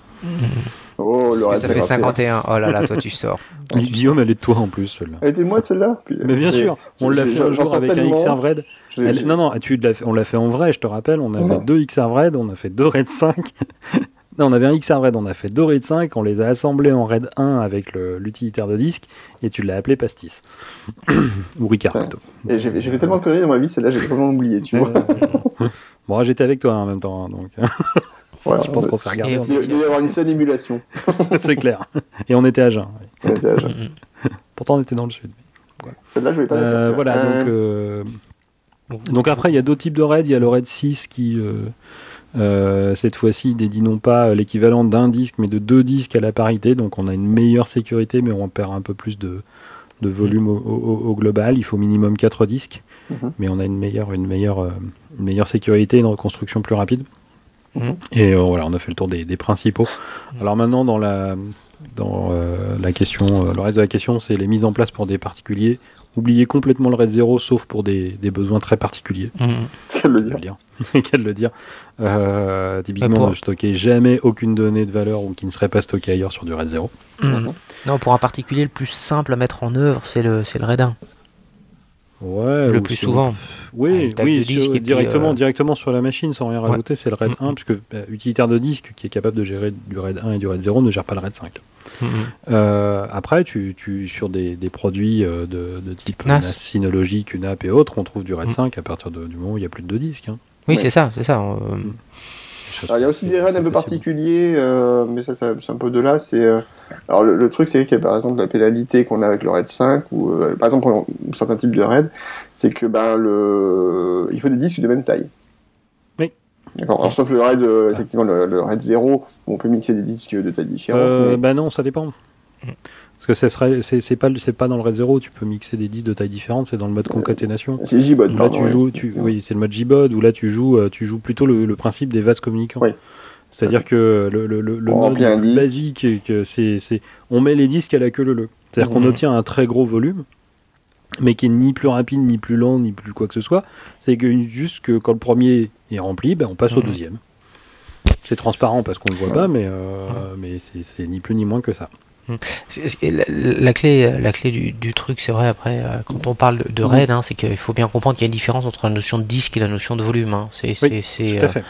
Oh, le Ça fait 51. Oh là là, toi tu sors. Guillaume, elle est de toi en plus, celle-là. Elle était de moi celle-là? Mais bien sûr, on l'a fait un jour sors avec un. XR Red. Elle- non, non, tu on l'a fait en vrai, je te rappelle. On avait Ouais. deux XR Red, on a fait deux Red 5. Non, on avait un XR Red, on a fait deux Red 5, on les a assemblés en Red 1 avec l'utilitaire de disque, et tu l'as appelé Pastis. Ou Ricard Ouais. plutôt. Et J'ai j'ai fait tellement de conneries dans ma vie, celle-là, j'ai complètement oublié, tu vois. Euh, bon, j'étais avec toi en même temps, hein, donc Voilà. je pense qu'on s'est regardé. Il doit y avoir une saine émulation. C'est clair. Et on était à jeun. oui. On était à jeun. Pourtant, on était dans le sud. Celle-là, je voulais pas la faire. Euh, tiens. voilà, Euh, donc, euh, donc après, il y a d'autres types de raids. Il y a le raid 6 qui, euh, euh, cette fois-ci, dédie non pas l'équivalent d'un disque, mais de deux disques à la parité. Donc on a une meilleure sécurité, mais on perd un peu plus de, de volume au, au- au global. Il faut minimum 4 disques, Mhm. mais on a une meilleure, une, meilleure, euh, une meilleure sécurité, une reconstruction plus rapide. Mhm. Et euh, voilà, on a fait le tour des, des principaux. Alors maintenant, dans la, dans euh, la question, euh, le reste de la question, c'est les mises en place pour des particuliers. Oubliez complètement le RAID 0, sauf pour des, des besoins très particuliers. C'est le dire. de le dire. Euh, typiquement, pour- ne stocker jamais aucune donnée de valeur ou qui ne serait pas stockée ailleurs sur du RAID 0. Mhm. Non, pour un particulier, le plus simple à mettre en œuvre, c'est le, c'est le RAID 1. Ouais, le plus souvent. on- Oui, sur- puis, euh, directement sur la machine sans rien Ouais. rajouter, c'est le RAID Mhm. 1, puisque euh, utilitaire de disque qui est capable de gérer du RAID 1 et du RAID 0 ne gère pas le RAID 5. Mhm. Euh, après, tu, tu, sur des, des produits euh, de, de type NAS. Synology, QNAP et autres, on trouve du RAID Mhm. 5 à partir de- du moment où il n'y a plus de deux disques. hein. Oui, Ouais. c'est ça, c'est ça. Ça, Alors, il y a aussi des raids un peu particuliers, euh, mais ça, ça c'est un peu de là. C'est euh, alors le, le truc, c'est que par exemple la pénalité qu'on a avec le raid 5 ou euh, par exemple ou certains types de raids, c'est que ben le il faut des disques de même taille. Oui. D'accord. Alors sauf le raid euh, effectivement le, le raid 0 où on peut mixer des disques de taille différente. Euh, mais- Bah non, ça dépend. Parce que ça serait, c'est, pas, le- c'est pas dans le RAID 0, tu peux mixer des disques de taille différente, c'est dans le mode concaténation. C'est JBOD. Là, tu joues, tu, oui, c'est le mode JBOD où là, tu joues, euh, tu joues plutôt le, le principe des vases communicants. Oui. C'est-à-dire que le, le, le, le mode le basique, c'est, on met les disques à la queue leu C'est-à-dire qu'on Mhm. obtient un très gros volume, mais qui est ni plus rapide, ni plus lent, ni plus quoi que ce soit. C'est que juste que quand le premier est rempli, ben, on passe au Mhm. deuxième. C'est transparent parce qu'on ne le voit pas, mais, euh, mais c'est ni plus ni moins que ça. C'est- La, la clé, la clé du, du truc, c'est vrai, après, euh, quand on parle de, de RAID, hein, c'est qu'il faut bien comprendre qu'il y a une différence entre la notion de disque et la notion de volume. hein. C'est, c'est, c'est, Tout à euh, fait.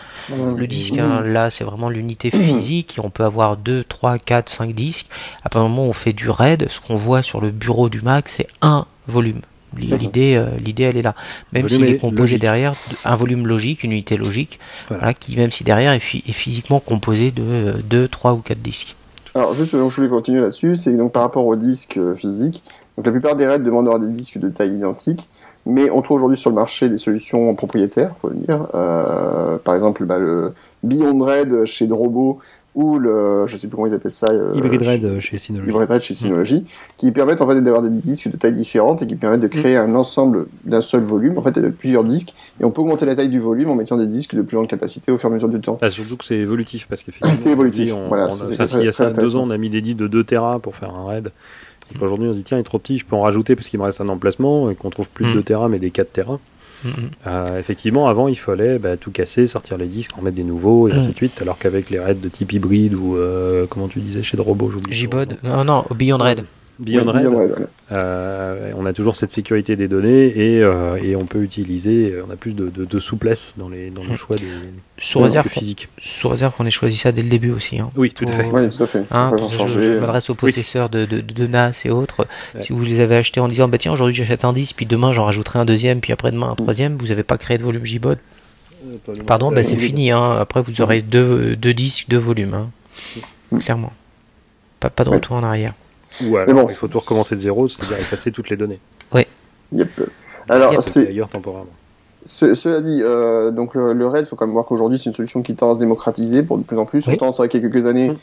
le disque, hein, là, c'est vraiment l'unité physique, et on peut avoir 2, 3, 4, 5 disques. À partir du moment où on fait du RAID, ce qu'on voit sur le bureau du Mac, c'est un volume. L'idée, euh, l'idée, elle est là. Même s'il est composé logique. derrière de- un volume logique, une unité logique, Voilà. voilà, qui, même si derrière est, est physiquement composé de 2, 3 ou 4 disques. Alors juste, je voulais continuer là-dessus, c'est donc par rapport aux disques euh, physiques, donc la plupart des raids demandent des disques de taille identique, mais on trouve aujourd'hui sur le marché des solutions propriétaires, faut le dire. Euh, par exemple, bah, le Beyond Raid chez Drobo ou le, je sais plus comment ils appellent ça, euh, Hybrid chez- Red euh, chez Synology. Hybrid Raid chez Synology, qui permettent en fait d'avoir des disques de taille différente et qui permettent de créer un ensemble d'un seul volume. En fait, a plusieurs disques et on peut augmenter la taille du volume en mettant des disques de plus grande capacité au fur et à mesure du temps. Ah, surtout que c'est évolutif parce qu'effectivement, C'est évolutif, on- voilà, on ça, il y a ça deux ans, on a mis des disques de 2 Tera pour faire un raid. Et qu'aujourd'hui, on se dit, tiens, il est trop petit, je peux en rajouter parce qu'il me reste un emplacement et qu'on trouve plus de Mm. 2 Tera mais des 4 Tera. Mhm. Euh, effectivement, avant, il fallait bah, tout casser, sortir les disques, en mettre des nouveaux et Mm. ainsi de suite. Alors qu'avec les raids de type hybride ou, euh, comment tu disais, chez Drobo, j'oublie. JBOD, non, non, Beyond Raid. Beyond Oui, euh, on a toujours cette sécurité des données et, euh, et on peut utiliser, on a plus de, de- de souplesse dans, les, dans le Mm. choix des, Sous réserve, disques physiques. sous réserve qu'on ait choisi ça dès le début aussi. Hein. Oui, tout à fait. Oui, tout à fait. Hein, je, m'adresse aux possesseurs de, de, de NAS et autres. Ouais. Si vous les avez achetés en disant bah tiens aujourd'hui j'achète un disque puis demain j'en rajouterai un deuxième puis après-demain un troisième, vous n'avez pas créé de volume JBOD. Pardon, bah c'est fini. Hein. Après vous aurez deux, deux disques, deux volumes. Hein. Clairement. Pas, pas de Ouais. retour en arrière. Ou alors, bon. il faut tout recommencer de zéro, c'est-à-dire effacer toutes les données. Yep. Alors, Yep. c'est, ailleurs temporairement. Ce- cela dit, euh, donc le, le RAID, il faut quand même voir qu'aujourd'hui c'est une solution qui tend à se démocratiser pour de plus en plus. Oui. Autant vrai qu'il y a quelques années. Mm.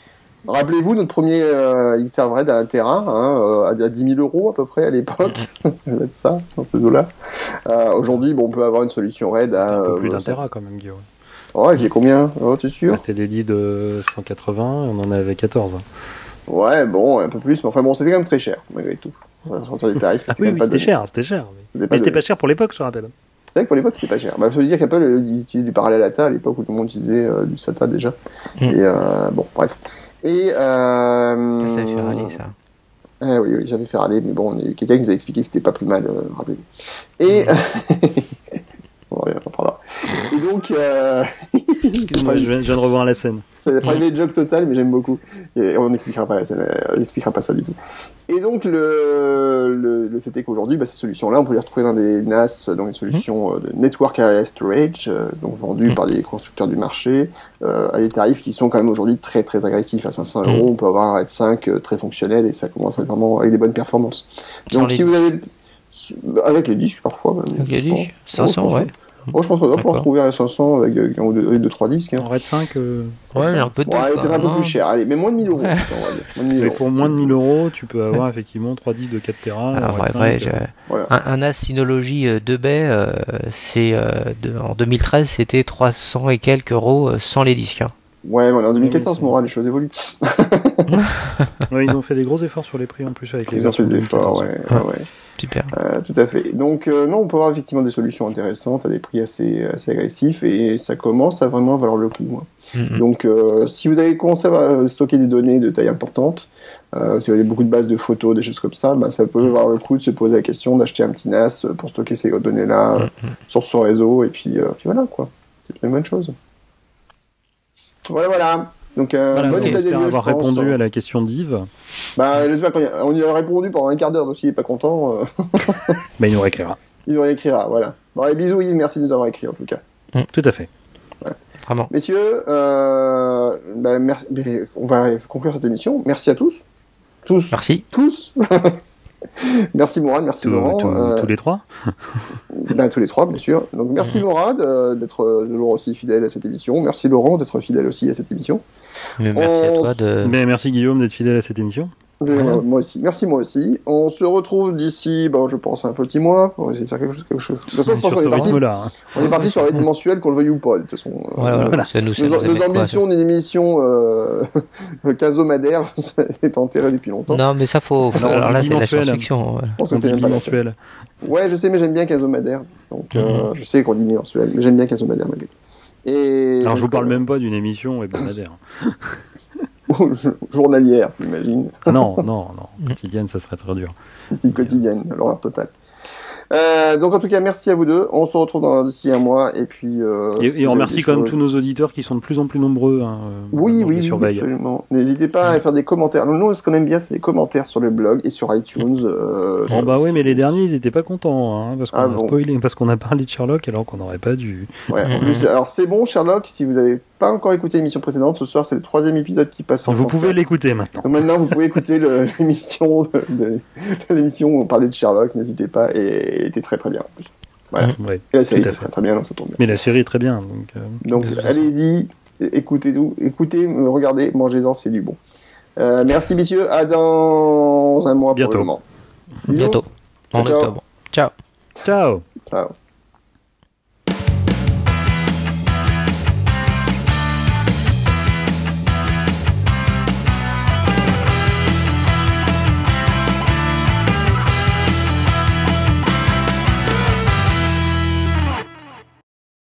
Rappelez-vous notre premier euh, XR RAID à un Tera, hein, euh, à, à 10 000 euros à peu près à l'époque. ça va être ça, dans ce dos-là. Euh, aujourd'hui, bon, on peut avoir une solution RAID à. Un peu plus d'un ça- Tera quand même, Guillaume. Ouais, j'ai combien? Oh, t'es sûr? Ah, C'était des disques de 180, on en avait 14. hein. Ouais, bon, un peu plus, mais enfin bon, c'était quand même très cher, malgré tout. Ouais, sur des tarifs, Ah c'était oui, oui c'était cher, c'était cher. Mais, C'était mais pas c'était donné. pas cher pour l'époque, je rappelle. C'est vrai que pour l'époque, c'était pas cher. Bah, faut dire qu'Apple, euh, ils utilisaient du parallèle ATA à l'époque où tout le monde utilisait euh, du SATA déjà. Mm. Et euh, bon, bref. Et euh, Ça, ça fait râler, ça. Eh oui, oui, j'avais fait râler, mais bon, on a eu quelqu'un qui nous a expliqué que c'était pas plus mal, euh, rappelez-vous. Et on revient, on parlera. Et donc, euh... Excuse-moi, je viens, je viens de revoir la scène. C'est le private joke total, mais j'aime beaucoup. Et on n'expliquera pas la scène, euh, on n'expliquera pas ça du tout. Et donc, le, le, le fait est qu'aujourd'hui, bah, ces solutions-là, on peut les retrouver dans des NAS, dans une solution euh, de Network Area Storage, euh, donc vendues Mhm. par des constructeurs du marché, euh, à des tarifs qui sont quand même aujourd'hui très très agressifs. À 500 euros, on peut avoir un RAID 5 euh, très fonctionnel et ça commence à être vraiment avec des bonnes performances. Donc, si vous avez avec les disques parfois. même, Avec les disques 500, Oh, je pense- ouais. Oh, je pense qu'on doit pouvoir trouver un 500 avec euh, un ou deux, deux, trois disques. Hein. En RAID 5, euh, Ouais, un peu de Ouais, doute, un peu Non. plus cher. Allez, mais moins de 1000 euros. Ouais. on va dire. Moins de 1000 mais euros. pour moins de 1000 euros, tu peux avoir effectivement 3 disques de 4 Tera. Ah, en ouais, RAID 5, ouais, euh, Voilà. un, un NAS Synology euh, 2 bay, euh, c'est euh, de- en 2013, c'était 300 et quelques euros euh, sans les disques. hein. Ouais, mais en 2014, Oui, Moral, les choses évoluent. ouais, ils ont fait des gros efforts sur les prix en plus avec les Ils ont fait des efforts, 2014. ouais. ouais, ouais. Super. Euh, tout à fait. Donc, euh, non, on peut avoir effectivement des solutions intéressantes à des prix assez, assez agressifs et ça commence à vraiment valoir le coup. hein. Mhm. Donc, euh, si vous avez commencé à euh, stocker des données de taille importante, euh, si vous avez beaucoup de bases de photos, des choses comme ça, bah, ça peut valoir le coup de se poser la question d'acheter un petit NAS pour stocker ces données-là euh, sur son réseau et puis, euh, puis voilà quoi. C'est une bonne chose. Voilà, voilà. Donc, euh, Voilà, bon donc état des j'espère lieux, avoir je pense. répondu à la question d'Yves. Bah, j'espère qu'on y a, on y a répondu pendant un quart d'heure, donc s'il est pas content, euh, Bah, il nous réécrira. il nous réécrira, voilà. Bon, allez, bisous Yves, merci de nous avoir écrit en tout cas. Tout à fait. Vraiment. Messieurs, euh, bah, on va conclure cette émission. Merci à tous. Tous. Merci. Tous. merci Morad, merci Laurent. tous- Euh, tous les trois. ben, tous les trois, bien sûr. Donc merci Morad euh, d'être euh, toujours aussi fidèle à cette émission. Merci Laurent d'être fidèle aussi à cette émission. Mais Merci à toi de. Mais merci Guillaume d'être fidèle à cette émission. Euh, moi aussi. Merci moi aussi. On se retrouve d'ici, bon, je pense, un petit mois. On va essayer de faire quelque chose. Quelque chose. De toute façon, je pense qu'on est parti. hein. On est parti sur un rythme mensuel, qu'on le veuille ou pas. De toute façon. euh, Voilà, voilà. Voilà. Nous, Nos, ambitions d'une émission euh, casomadaire ça est enterré depuis longtemps. Non, mais ça faut. faut- Non, alors là, c'est la science-fiction. ouais. Je pense que c'est dit même pas bimensuel. Ouais, je sais, mais j'aime bien casomadaire. Donc, euh, Mhm. je sais qu'on dit mensuel, mais j'aime bien casomadaire malgré tout. Et Alors je vous parle euh, même pas d'une émission hebdomadaire. journalière, t'imagines, Ah non, non, non. Quotidienne, ça serait très dur. petite quotidienne, l'horreur totale. Euh, donc en tout cas, merci à vous deux. On se retrouve dans- d'ici un mois et puis. Euh, si Et, on remercie quand même tous nos auditeurs qui sont de plus en plus nombreux. hein, euh, Oui, oui, absolument. N'hésitez pas à faire des commentaires. Nous, ce qu'on aime bien, c'est les commentaires sur le blog et sur iTunes. Euh, Oh bah oui, mais les derniers, ils étaient pas contents, hein, parce qu'on Ah a bon. spoilé, parce qu'on a parlé de Sherlock alors qu'on n'aurait pas dû. Ouais, en Mhm. plus, alors c'est bon, Sherlock, si vous n'avez pas encore écouté l'émission précédente, ce soir c'est le troisième épisode qui passe en Vous pouvez 4. l'écouter maintenant. Donc maintenant, vous pouvez écouter l'émission l'émission où on parlait de Sherlock, n'hésitez pas, et elle était très très bien. en plus. Voilà. Ouais. Et la série Tout à était fait. très très bien, donc ça tombe bien. Mais la série est très bien, donc. euh, Donc allez-y, écoutez tout, écoutez, regardez, mangez-en, c'est du bon. Euh, merci messieurs, à dans un mois Bientôt. pour le moment. Bisous. Bientôt. En octobre. Ciao. Ciao. Ciao.